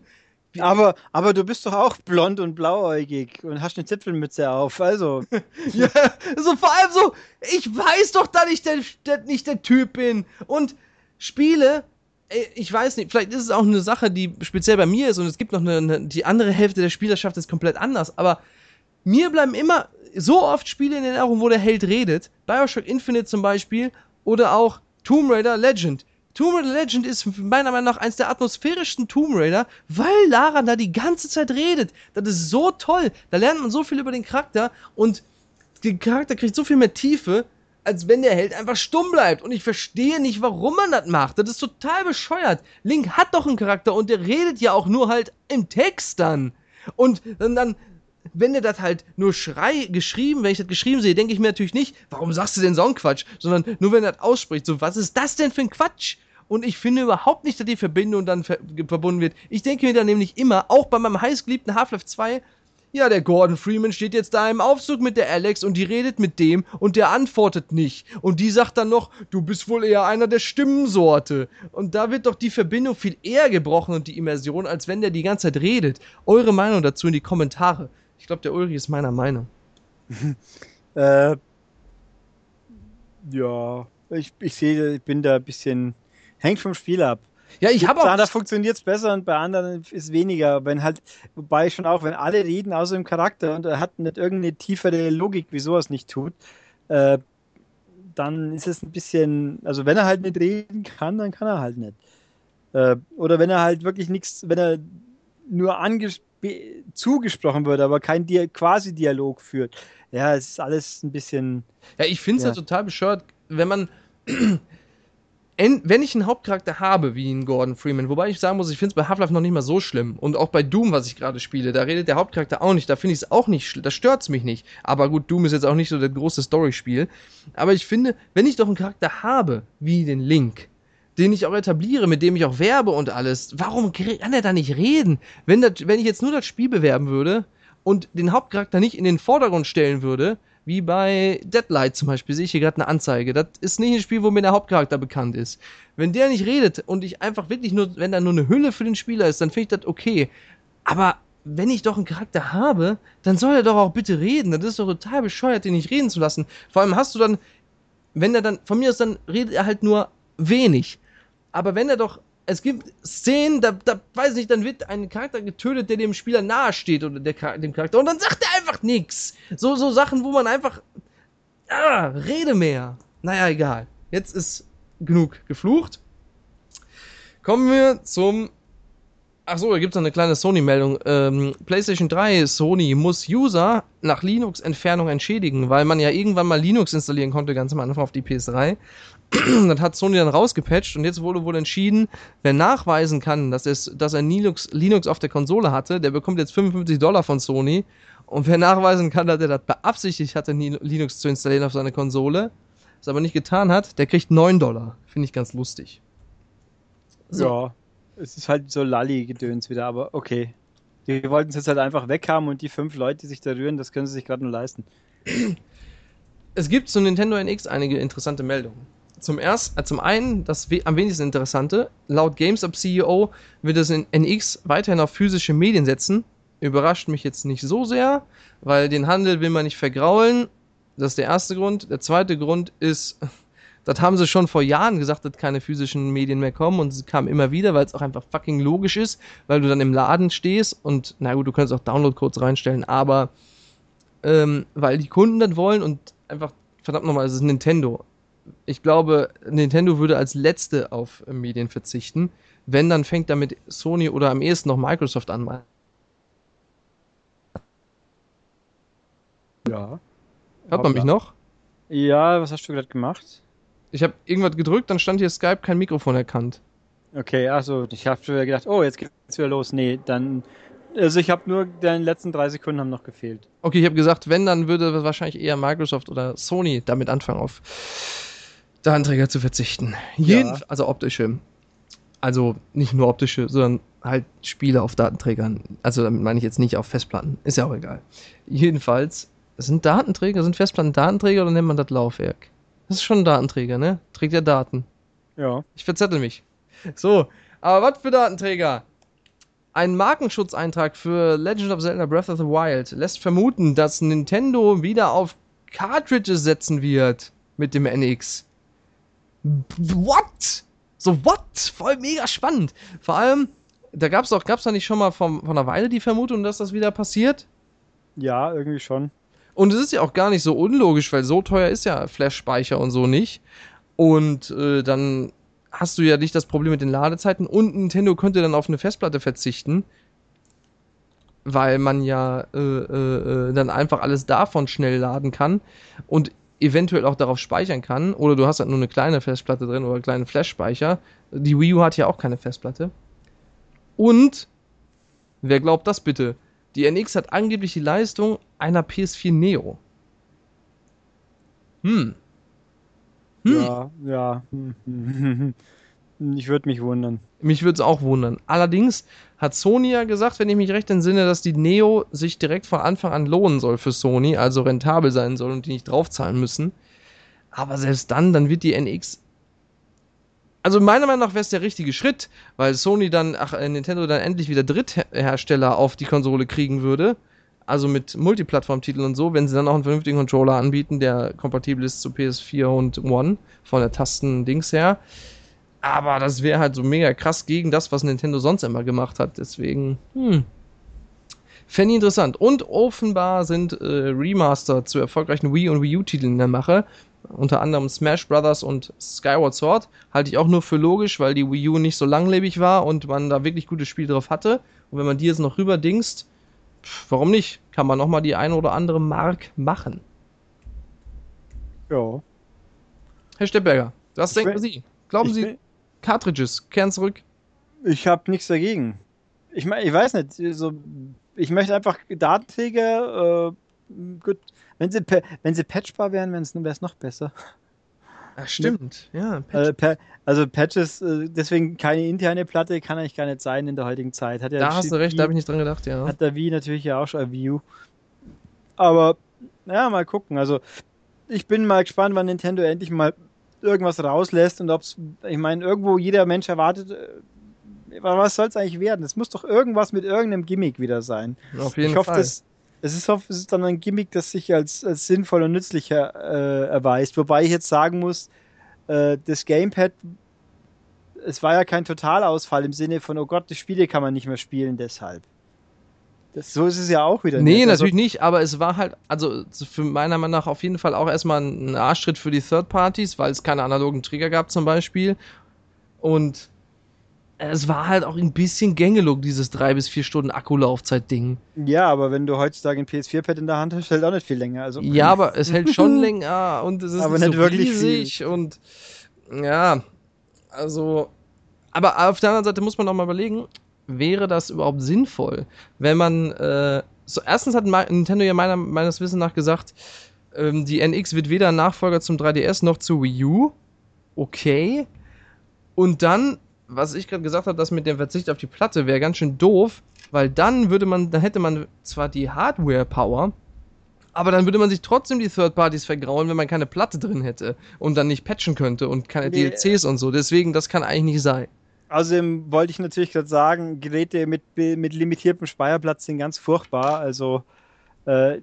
Aber, aber du bist doch auch blond und blauäugig und hast eine Zipfelmütze auf, also. ja, so vor allem so, ich weiß doch, dass ich der, der, nicht der Typ bin. Und Spiele, ich weiß nicht, vielleicht ist es auch eine Sache, die speziell bei mir ist und es gibt noch eine, eine die andere Hälfte der Spielerschaft ist komplett anders, aber mir bleiben immer so oft Spiele in Erinnerung, wo der Held redet. Bioshock Infinite zum Beispiel oder auch Tomb Raider Legend. Tomb Raider Legend ist meiner Meinung nach eins der atmosphärischsten Tomb Raider, weil Lara da die ganze Zeit redet. Das ist so toll. Da lernt man so viel über den Charakter und der Charakter kriegt so viel mehr Tiefe, als wenn der Held einfach stumm bleibt. Und ich verstehe nicht, warum man das macht. Das ist total bescheuert. Link hat doch einen Charakter und der redet ja auch nur halt im Text dann. Und dann, dann wenn er das halt nur schrei geschrieben, wenn ich das geschrieben sehe, denke ich mir natürlich nicht, warum sagst du denn so einen Quatsch, sondern nur wenn er das ausspricht, so was ist das denn für ein Quatsch? Und ich finde überhaupt nicht, dass die Verbindung dann ver verbunden wird. Ich denke mir dann nämlich immer, auch bei meinem heißgeliebten Half-Life 2, ja, der Gordon Freeman steht jetzt da im Aufzug mit der Alex und die redet mit dem und der antwortet nicht. Und die sagt dann noch, du bist wohl eher einer der Stimmensorte. Und da wird doch die Verbindung viel eher gebrochen und die Immersion, als wenn der die ganze Zeit redet. Eure Meinung dazu in die Kommentare. Ich glaube, der Ulrich ist meiner Meinung. äh, ja, ich, ich sehe, ich bin da ein bisschen, hängt vom Spiel ab. Ja, ich habe auch. Da funktioniert es besser und bei anderen ist weniger. Wenn halt, wobei schon auch, wenn alle reden außer dem Charakter und er hat nicht irgendeine tiefere Logik, wieso er es nicht tut, äh, dann ist es ein bisschen, also wenn er halt nicht reden kann, dann kann er halt nicht. Äh, oder wenn er halt wirklich nichts, wenn er nur zugesprochen wird, aber kein Di quasi Dialog führt. Ja, es ist alles ein bisschen. Ja, ich finde es ja. ja total bescheuert, wenn man wenn ich einen Hauptcharakter habe, wie einen Gordon Freeman, wobei ich sagen muss, ich finde es bei Half-Life noch nicht mal so schlimm. Und auch bei Doom, was ich gerade spiele, da redet der Hauptcharakter auch nicht, da finde ich es auch nicht, da stört es mich nicht. Aber gut, Doom ist jetzt auch nicht so das große Story-Spiel. Aber ich finde, wenn ich doch einen Charakter habe, wie den Link, den ich auch etabliere, mit dem ich auch werbe und alles, warum kann er da nicht reden? Wenn, das, wenn ich jetzt nur das Spiel bewerben würde und den Hauptcharakter nicht in den Vordergrund stellen würde, wie bei Deadlight zum Beispiel, sehe ich hier gerade eine Anzeige. Das ist nicht ein Spiel, wo mir der Hauptcharakter bekannt ist. Wenn der nicht redet und ich einfach wirklich nur, wenn da nur eine Hülle für den Spieler ist, dann finde ich das okay. Aber wenn ich doch einen Charakter habe, dann soll er doch auch bitte reden. Das ist doch total bescheuert, den nicht reden zu lassen. Vor allem hast du dann, wenn er dann, von mir aus, dann redet er halt nur wenig. Aber wenn er doch es gibt Szenen, da, da weiß ich nicht, dann wird ein Charakter getötet, der dem Spieler nahe steht oder der, dem Charakter und dann sagt er einfach nichts. So, so Sachen, wo man einfach, ah, rede mehr. Naja, egal. Jetzt ist genug geflucht. Kommen wir zum Achso, da gibt es noch eine kleine Sony-Meldung. Ähm, PlayStation 3, Sony muss User nach Linux-Entfernung entschädigen, weil man ja irgendwann mal Linux installieren konnte, ganz am Anfang auf die PS3. das hat Sony dann rausgepatcht und jetzt wurde wohl entschieden, wer nachweisen kann, dass, es, dass er Linux, Linux auf der Konsole hatte, der bekommt jetzt 55 Dollar von Sony. Und wer nachweisen kann, dass er das beabsichtigt hatte, Linux zu installieren auf seine Konsole, es aber nicht getan hat, der kriegt 9 Dollar. Finde ich ganz lustig. So. Ja, es ist halt so Lalli-Gedöns wieder, aber okay. Die wollten es jetzt halt einfach weghaben und die fünf Leute, die sich da rühren, das können sie sich gerade nur leisten. Es gibt zu Nintendo NX einige interessante Meldungen. Zum ersten, äh, zum einen, das we am wenigsten interessante, laut GameStop CEO wird es in NX weiterhin auf physische Medien setzen. Überrascht mich jetzt nicht so sehr, weil den Handel will man nicht vergraulen. Das ist der erste Grund. Der zweite Grund ist, das haben sie schon vor Jahren gesagt, dass keine physischen Medien mehr kommen und sie kamen immer wieder, weil es auch einfach fucking logisch ist, weil du dann im Laden stehst und na gut, du kannst auch Download-Codes reinstellen, aber ähm, weil die Kunden das wollen und einfach, verdammt nochmal, es ist Nintendo ich glaube, Nintendo würde als letzte auf Medien verzichten. Wenn, dann fängt damit Sony oder am ehesten noch Microsoft an. Ja. Hört man mich noch? Ja, was hast du gerade gemacht? Ich habe irgendwas gedrückt, dann stand hier Skype kein Mikrofon erkannt. Okay, also ich habe gedacht, oh, jetzt geht's wieder los. Nee, dann also ich habe nur, deine letzten drei Sekunden haben noch gefehlt. Okay, ich habe gesagt, wenn, dann würde wahrscheinlich eher Microsoft oder Sony damit anfangen auf Datenträger zu verzichten. Jeden, ja. Also optische. Also nicht nur optische, sondern halt Spiele auf Datenträgern. Also damit meine ich jetzt nicht auf Festplatten. Ist ja auch egal. Jedenfalls, sind Datenträger, sind Festplatten Datenträger oder nennt man das Laufwerk? Das ist schon ein Datenträger, ne? Trägt ja Daten. Ja. Ich verzettel mich. So, aber was für Datenträger? Ein Markenschutzeintrag für Legend of Zelda Breath of the Wild lässt vermuten, dass Nintendo wieder auf Cartridges setzen wird mit dem NX. What? So, what? Voll mega spannend. Vor allem, da gab es doch, gab es da nicht schon mal vom, von einer Weile die Vermutung, dass das wieder passiert? Ja, irgendwie schon. Und es ist ja auch gar nicht so unlogisch, weil so teuer ist ja Flash-Speicher und so nicht. Und äh, dann hast du ja nicht das Problem mit den Ladezeiten und Nintendo könnte dann auf eine Festplatte verzichten, weil man ja äh, äh, äh dann einfach alles davon schnell laden kann und eventuell auch darauf speichern kann. Oder du hast halt nur eine kleine Festplatte drin oder einen kleinen Flash-Speicher. Die Wii U hat ja auch keine Festplatte. Und, wer glaubt das bitte? Die NX hat angeblich die Leistung einer PS4 Neo. Hm. hm. Ja, ja. Ich würde mich wundern. Mich würde es auch wundern. Allerdings hat Sony ja gesagt, wenn ich mich recht entsinne, dass die Neo sich direkt von Anfang an lohnen soll für Sony, also rentabel sein soll und die nicht draufzahlen müssen. Aber selbst dann, dann wird die NX also meiner Meinung nach wäre es der richtige Schritt, weil Sony dann, ach, äh, Nintendo dann endlich wieder Dritthersteller auf die Konsole kriegen würde. Also mit Multiplattform-Titeln und so, wenn sie dann auch einen vernünftigen Controller anbieten, der kompatibel ist zu PS4 und One, von der Tasten-Dings her. Aber das wäre halt so mega krass gegen das, was Nintendo sonst immer gemacht hat. Deswegen, hm. Fände ich interessant. Und offenbar sind äh, Remaster zu erfolgreichen Wii und Wii U-Titeln in der Mache unter anderem Smash Brothers und Skyward Sword, halte ich auch nur für logisch, weil die Wii U nicht so langlebig war und man da wirklich gutes Spiel drauf hatte. Und wenn man die jetzt noch rüberdingst, warum nicht? Kann man nochmal die eine oder andere Mark machen. Ja. Herr Steppberger, was denken Sie? Glauben Sie, Cartridges kehren zurück? Ich habe nichts dagegen. Ich meine, ich weiß nicht, so, ich möchte einfach Datenträger, äh, gut, wenn sie, wenn sie patchbar wären, wäre es noch besser. Ach, stimmt, ja. Äh, also Patches, äh, deswegen keine interne Platte, kann eigentlich gar nicht sein in der heutigen Zeit. Hat ja da hast du recht, da habe ich nicht dran gedacht, ja. Hat der Wii natürlich ja auch schon ein View. Aber, ja, mal gucken. Also, ich bin mal gespannt, wann Nintendo endlich mal irgendwas rauslässt und ob es, ich meine, irgendwo jeder Mensch erwartet, äh, was soll es eigentlich werden? Es muss doch irgendwas mit irgendeinem Gimmick wieder sein. Auf jeden ich hoffe, Fall. Das, es ist, es ist dann ein Gimmick, das sich als, als sinnvoll und nützlich äh, erweist. Wobei ich jetzt sagen muss, äh, das Gamepad, es war ja kein Totalausfall im Sinne von, oh Gott, die Spiele kann man nicht mehr spielen deshalb. Das, so ist es ja auch wieder. Nee, nicht. Also natürlich also, nicht, aber es war halt, also für meiner Meinung nach auf jeden Fall auch erstmal ein Arschtritt für die Third Parties, weil es keine analogen Trigger gab zum Beispiel. Und es war halt auch ein bisschen gängelung, dieses drei bis vier Stunden Akkulaufzeit-Ding. Ja, aber wenn du heutzutage ein PS4-Pad in der Hand hast, hält auch nicht viel länger. Also, ja, aber es hält schon länger und es ist aber nicht, nicht so wirklich riesig viel. und ja, also, aber auf der anderen Seite muss man auch mal überlegen, wäre das überhaupt sinnvoll, wenn man, äh, so, erstens hat Nintendo ja meiner, meines Wissens nach gesagt, ähm, die NX wird weder Nachfolger zum 3DS noch zu Wii U. Okay. Und dann was ich gerade gesagt habe, das mit dem Verzicht auf die Platte wäre ganz schön doof, weil dann würde man, dann hätte man zwar die Hardware-Power, aber dann würde man sich trotzdem die Third Parties vergrauen, wenn man keine Platte drin hätte und dann nicht patchen könnte und keine nee. DLCs und so. Deswegen, das kann eigentlich nicht sein. Außerdem wollte ich natürlich gerade sagen, Geräte mit, mit limitiertem Speicherplatz sind ganz furchtbar. Also äh,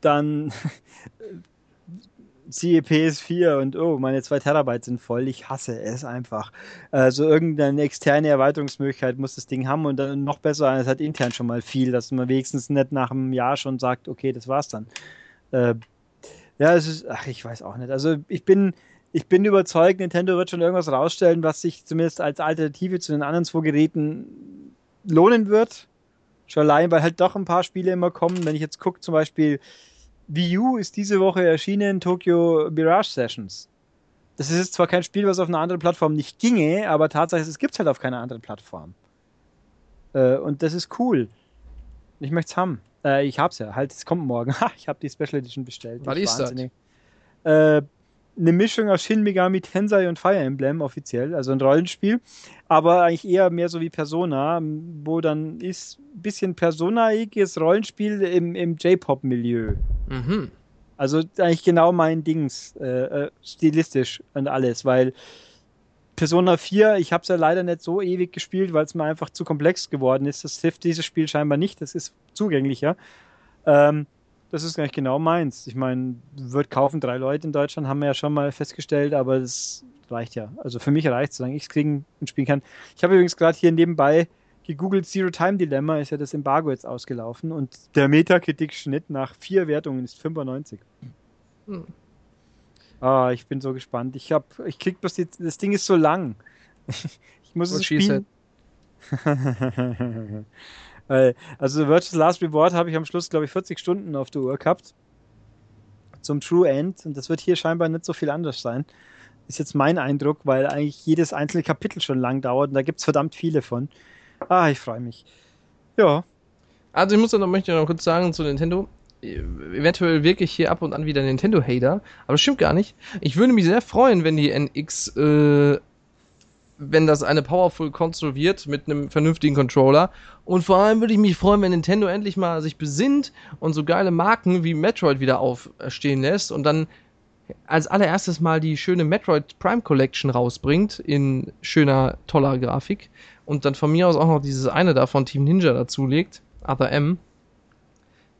dann siehe PS4 und oh, meine 2 Terabyte sind voll. Ich hasse es einfach. Also irgendeine externe Erweiterungsmöglichkeit muss das Ding haben und dann noch besser, es hat intern schon mal viel, dass man wenigstens nicht nach einem Jahr schon sagt, okay, das war's dann. Äh, ja, es ist, ach, ich weiß auch nicht. Also ich bin, ich bin überzeugt, Nintendo wird schon irgendwas rausstellen, was sich zumindest als Alternative zu den anderen zwei Geräten lohnen wird. Schon allein, weil halt doch ein paar Spiele immer kommen. Wenn ich jetzt gucke, zum Beispiel Wii U ist diese Woche erschienen, Tokyo Mirage Sessions. Das ist jetzt zwar kein Spiel, was auf einer anderen Plattform nicht ginge, aber tatsächlich, es gibt es halt auf keiner anderen Plattform. Äh, und das ist cool. Ich möchte es haben. Äh, ich hab's ja. Halt, es kommt morgen. ich habe die Special Edition bestellt. Was ist das? Äh, eine Mischung aus Shin Megami Tensei und Fire Emblem offiziell, also ein Rollenspiel, aber eigentlich eher mehr so wie Persona, wo dann ist ein bisschen Persona-iges Rollenspiel im, im J-Pop-Milieu. Mhm. Also eigentlich genau mein Dings, äh, äh, stilistisch und alles, weil Persona 4, ich habe es ja leider nicht so ewig gespielt, weil es mir einfach zu komplex geworden ist. Das hilft dieses Spiel scheinbar nicht, das ist zugänglicher. Ähm, das ist eigentlich genau meins. Ich meine, wird kaufen drei Leute in Deutschland, haben wir ja schon mal festgestellt, aber das reicht ja. Also für mich reicht es, solange ich es kriegen und spielen kann. Ich habe übrigens gerade hier nebenbei gegoogelt Zero Time Dilemma, ist ja das Embargo jetzt ausgelaufen und der Metakritik-Schnitt nach vier Wertungen ist 95. Hm. Ah, ich bin so gespannt. Ich hab, ich krieg bloß die, das Ding ist so lang. ich muss What es spielen. also Virtuous Last Reward habe ich am Schluss, glaube ich, 40 Stunden auf der Uhr gehabt. Zum True End. Und das wird hier scheinbar nicht so viel anders sein. Ist jetzt mein Eindruck, weil eigentlich jedes einzelne Kapitel schon lang dauert und da gibt es verdammt viele von. Ah, ich freue mich. Ja. Also ich muss noch, möchte noch kurz sagen zu Nintendo. Eventuell wirklich hier ab und an wieder Nintendo-Hater, aber das stimmt gar nicht. Ich würde mich sehr freuen, wenn die NX äh, wenn das eine Powerful Console wird mit einem vernünftigen Controller. Und vor allem würde ich mich freuen, wenn Nintendo endlich mal sich besinnt und so geile Marken wie Metroid wieder aufstehen lässt und dann als allererstes mal die schöne Metroid Prime Collection rausbringt in schöner, toller Grafik und dann von mir aus auch noch dieses eine da von Team Ninja dazulegt, Other M.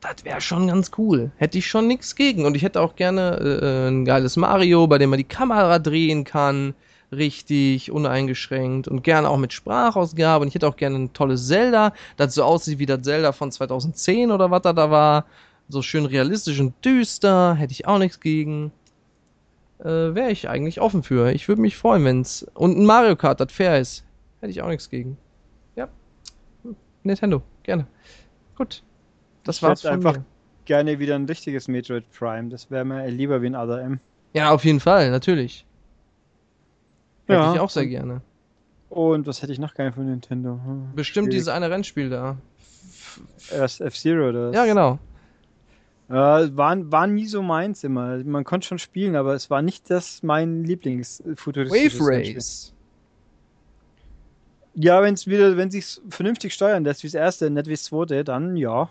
Das wäre schon ganz cool. Hätte ich schon nichts gegen. Und ich hätte auch gerne äh, ein geiles Mario, bei dem man die Kamera drehen kann richtig, uneingeschränkt und gerne auch mit Sprachausgabe. Und ich hätte auch gerne ein tolles Zelda, das so aussieht wie das Zelda von 2010 oder was da da war. So schön realistisch und düster, hätte ich auch nichts gegen. Äh, Wäre ich eigentlich offen für. Ich würde mich freuen, wenn's. Und ein Mario Kart, das fair ist. Hätte ich auch nichts gegen. Ja. Nintendo, gerne. Gut. Das ich war's von einfach mir. gerne wieder ein richtiges Metroid Prime. Das wäre mir lieber wie ein Other M. Ja, auf jeden Fall, natürlich. Hätte ja. ich auch sehr gerne. Und was hätte ich noch gerne von Nintendo? Hm, Bestimmt schwierig. dieses eine Rennspiel da. Erst F-Zero oder Ja, genau. Äh, war, war nie so meins immer. Man konnte schon spielen, aber es war nicht das mein Lieblingsfuturistisches Wave Race. Ja, wenn es wieder, wenn sich vernünftig steuern lässt, wie das erste, nicht wie das zweite, dann ja.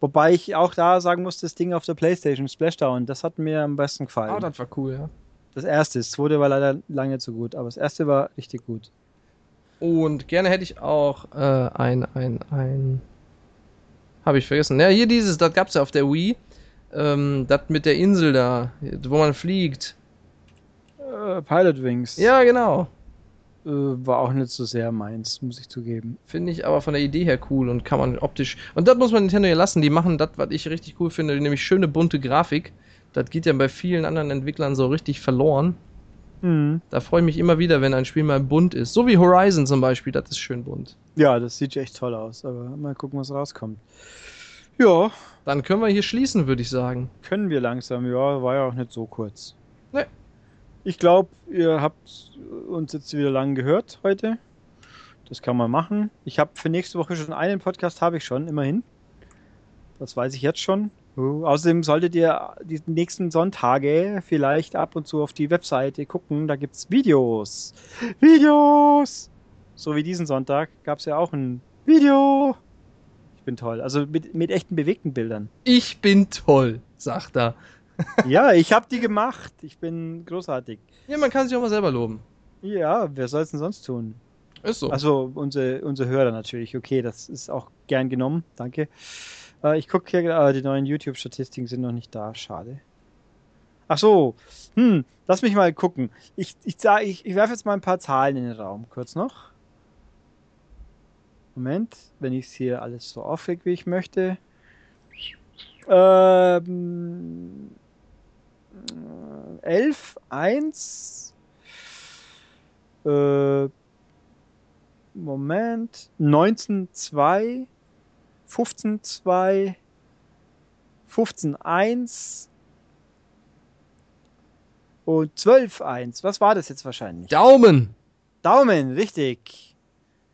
Wobei ich auch da sagen muss, das Ding auf der Playstation, Splashdown, das hat mir am besten gefallen. Oh, das war cool, ja. Das erste. Das zweite war leider lange zu gut, aber das erste war richtig gut. Und gerne hätte ich auch äh, ein, ein, ein. Habe ich vergessen. Ja, hier dieses, das gab es ja auf der Wii. Ähm, das mit der Insel da, wo man fliegt. Äh, Pilot Wings. Ja, genau. Äh, war auch nicht so sehr meins, muss ich zugeben. Finde ich aber von der Idee her cool und kann man optisch. Und das muss man Nintendo ja lassen. Die machen das, was ich richtig cool finde, nämlich schöne bunte Grafik. Das geht ja bei vielen anderen Entwicklern so richtig verloren. Mhm. Da freue ich mich immer wieder, wenn ein Spiel mal bunt ist. So wie Horizon zum Beispiel, das ist schön bunt. Ja, das sieht echt toll aus, aber mal gucken, was rauskommt. Ja. Dann können wir hier schließen, würde ich sagen. Können wir langsam, ja, war ja auch nicht so kurz. Nee. Ich glaube, ihr habt uns jetzt wieder lang gehört heute. Das kann man machen. Ich habe für nächste Woche schon einen Podcast, habe ich schon, immerhin. Das weiß ich jetzt schon. Außerdem solltet ihr die nächsten Sonntage vielleicht ab und zu auf die Webseite gucken. Da gibt es Videos. Videos! So wie diesen Sonntag gab es ja auch ein Video. Ich bin toll. Also mit, mit echten bewegten Bildern. Ich bin toll, sagt er. ja, ich habe die gemacht. Ich bin großartig. Ja, man kann sich auch mal selber loben. Ja, wer soll es denn sonst tun? Ist so. Also unsere, unsere Hörer natürlich. Okay, das ist auch gern genommen. Danke. Äh, ich gucke hier, äh, die neuen YouTube-Statistiken sind noch nicht da. Schade. Ach so. Hm, lass mich mal gucken. Ich, ich, ich, ich werfe jetzt mal ein paar Zahlen in den Raum. Kurz noch. Moment, wenn ich es hier alles so aufreg, wie ich möchte. Ähm, 11, 1. Äh, Moment. 19, 2. 15-2, 15-1 und 12-1. Was war das jetzt wahrscheinlich? Daumen! Daumen, richtig.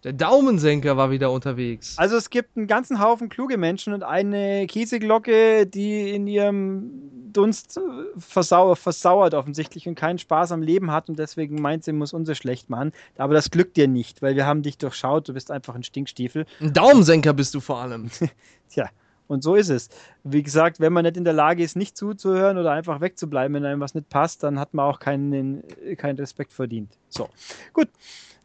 Der Daumensenker war wieder unterwegs. Also es gibt einen ganzen Haufen kluge Menschen und eine Käseglocke, die in ihrem Dunst versauert, versauert offensichtlich und keinen Spaß am Leben hat und deswegen meint sie, muss unser schlecht machen. Aber das glückt dir nicht, weil wir haben dich durchschaut, du bist einfach ein Stinkstiefel. Ein Daumensenker bist du vor allem. Tja, und so ist es. Wie gesagt, wenn man nicht in der Lage ist, nicht zuzuhören oder einfach wegzubleiben, wenn einem was nicht passt, dann hat man auch keinen, keinen Respekt verdient. So, gut.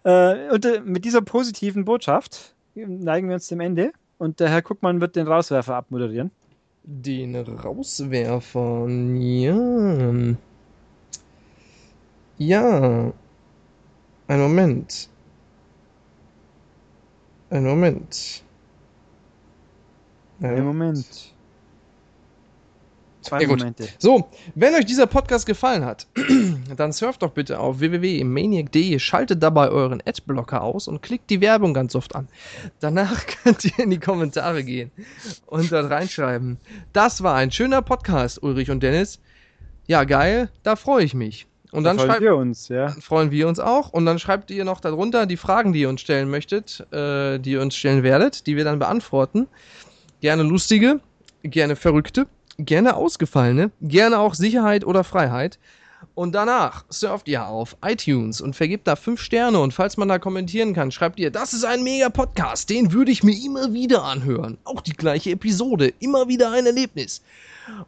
Äh, und äh, mit dieser positiven Botschaft neigen wir uns dem Ende und der Herr Guckmann wird den Rauswerfer abmoderieren. Den Rauswerfer, ja. Ja. Ein Moment. Einen Moment. Einen Moment. Zwei Ja, gut. Momente. So, wenn euch dieser Podcast gefallen hat, dann surft doch bitte auf www.maniac.de, schaltet dabei euren Adblocker aus und klickt die Werbung ganz oft an. Danach könnt ihr in die Kommentare gehen und dort reinschreiben. Das war ein schöner Podcast, Ulrich und Dennis. Ja, geil, da freue ich mich. Und dann Da freuen schreibt wir uns, ja. freuen wir uns auch. Und dann schreibt ihr noch darunter die Fragen, die ihr uns stellen möchtet, äh, die ihr uns stellen werdet, die wir dann beantworten. Gerne lustige, gerne verrückte, gerne ausgefallene, gerne auch Sicherheit oder Freiheit. Und danach surft ihr auf iTunes und vergebt da fünf Sterne. Und falls man da kommentieren kann, schreibt ihr, das ist ein mega Podcast, den würde ich mir immer wieder anhören. Auch die gleiche Episode, immer wieder ein Erlebnis.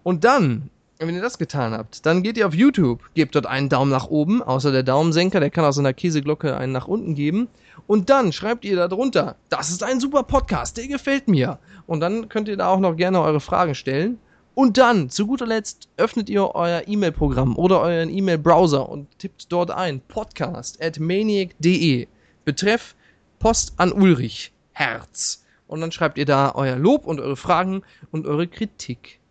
Und dann, wenn ihr das getan habt, dann geht ihr auf YouTube, gebt dort einen Daumen nach oben, außer der Daumensenker, der kann aus einer Käseglocke einen nach unten geben. Und dann schreibt ihr da drunter, das ist ein super Podcast, der gefällt mir. Und dann könnt ihr da auch noch gerne eure Fragen stellen. Und dann, zu guter Letzt, öffnet ihr euer E-Mail-Programm oder euren E-Mail-Browser und tippt dort ein podcast at maniac.de. Betreff Post an Ulrich. Herz. Und dann schreibt ihr da euer Lob und eure Fragen und eure Kritik.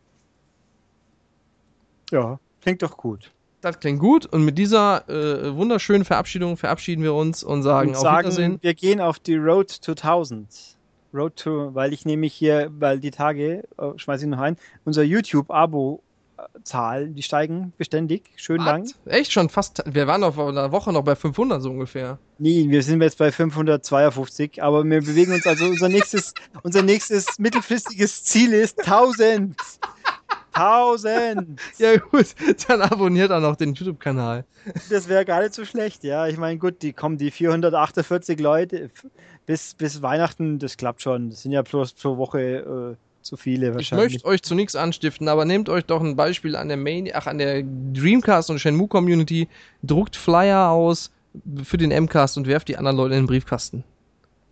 Ja, klingt doch gut. Das klingt gut. Und mit dieser äh, wunderschönen Verabschiedung verabschieden wir uns und sagen und auf sagen, Wiedersehen. wir gehen auf die Road to 1000. Road to, weil ich nämlich hier, weil die Tage, äh, schmeiße ich noch ein, unser YouTube-Abo-Zahl, die steigen beständig. Schön lang. Was? Echt schon fast. Wir waren noch vor einer Woche noch bei 500 so ungefähr. Nee, wir sind jetzt bei 552, aber wir bewegen uns also unser nächstes, unser nächstes mittelfristiges Ziel ist 1000. 1000. Ja gut, dann abonniert auch noch den YouTube-Kanal. Das wäre gar nicht so schlecht, ja. Ich meine, gut, die kommen die 448 Leute bis, bis Weihnachten, das klappt schon. Das sind ja bloß pro Woche äh, zu viele Ich wahrscheinlich. möchte euch zu nichts anstiften, aber nehmt euch doch ein Beispiel an der Main, ach, an der Dreamcast und Shenmue Community, druckt Flyer aus für den M-Cast und werft die anderen Leute in den Briefkasten.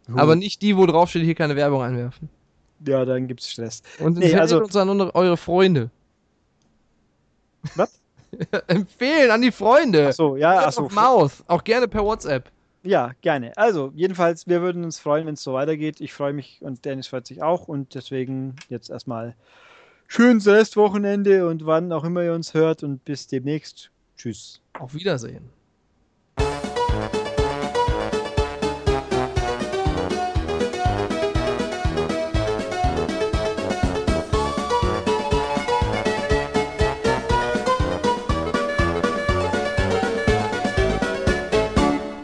Gut. Aber nicht die, wo drauf steht, hier keine Werbung einwerfen. Ja, dann gibt's Stress. Und Nee, also- uns an eure Freunde. Was? Empfehlen an die Freunde. Achso, ja, Word achso. of Mouth. Auch gerne per WhatsApp. Ja, gerne. Also, jedenfalls, wir würden uns freuen, wenn es so weitergeht. Ich freue mich und Dennis freut sich auch und deswegen jetzt erstmal schönes Restwochenende und wann auch immer ihr uns hört und bis demnächst. Tschüss. Auf Wiedersehen.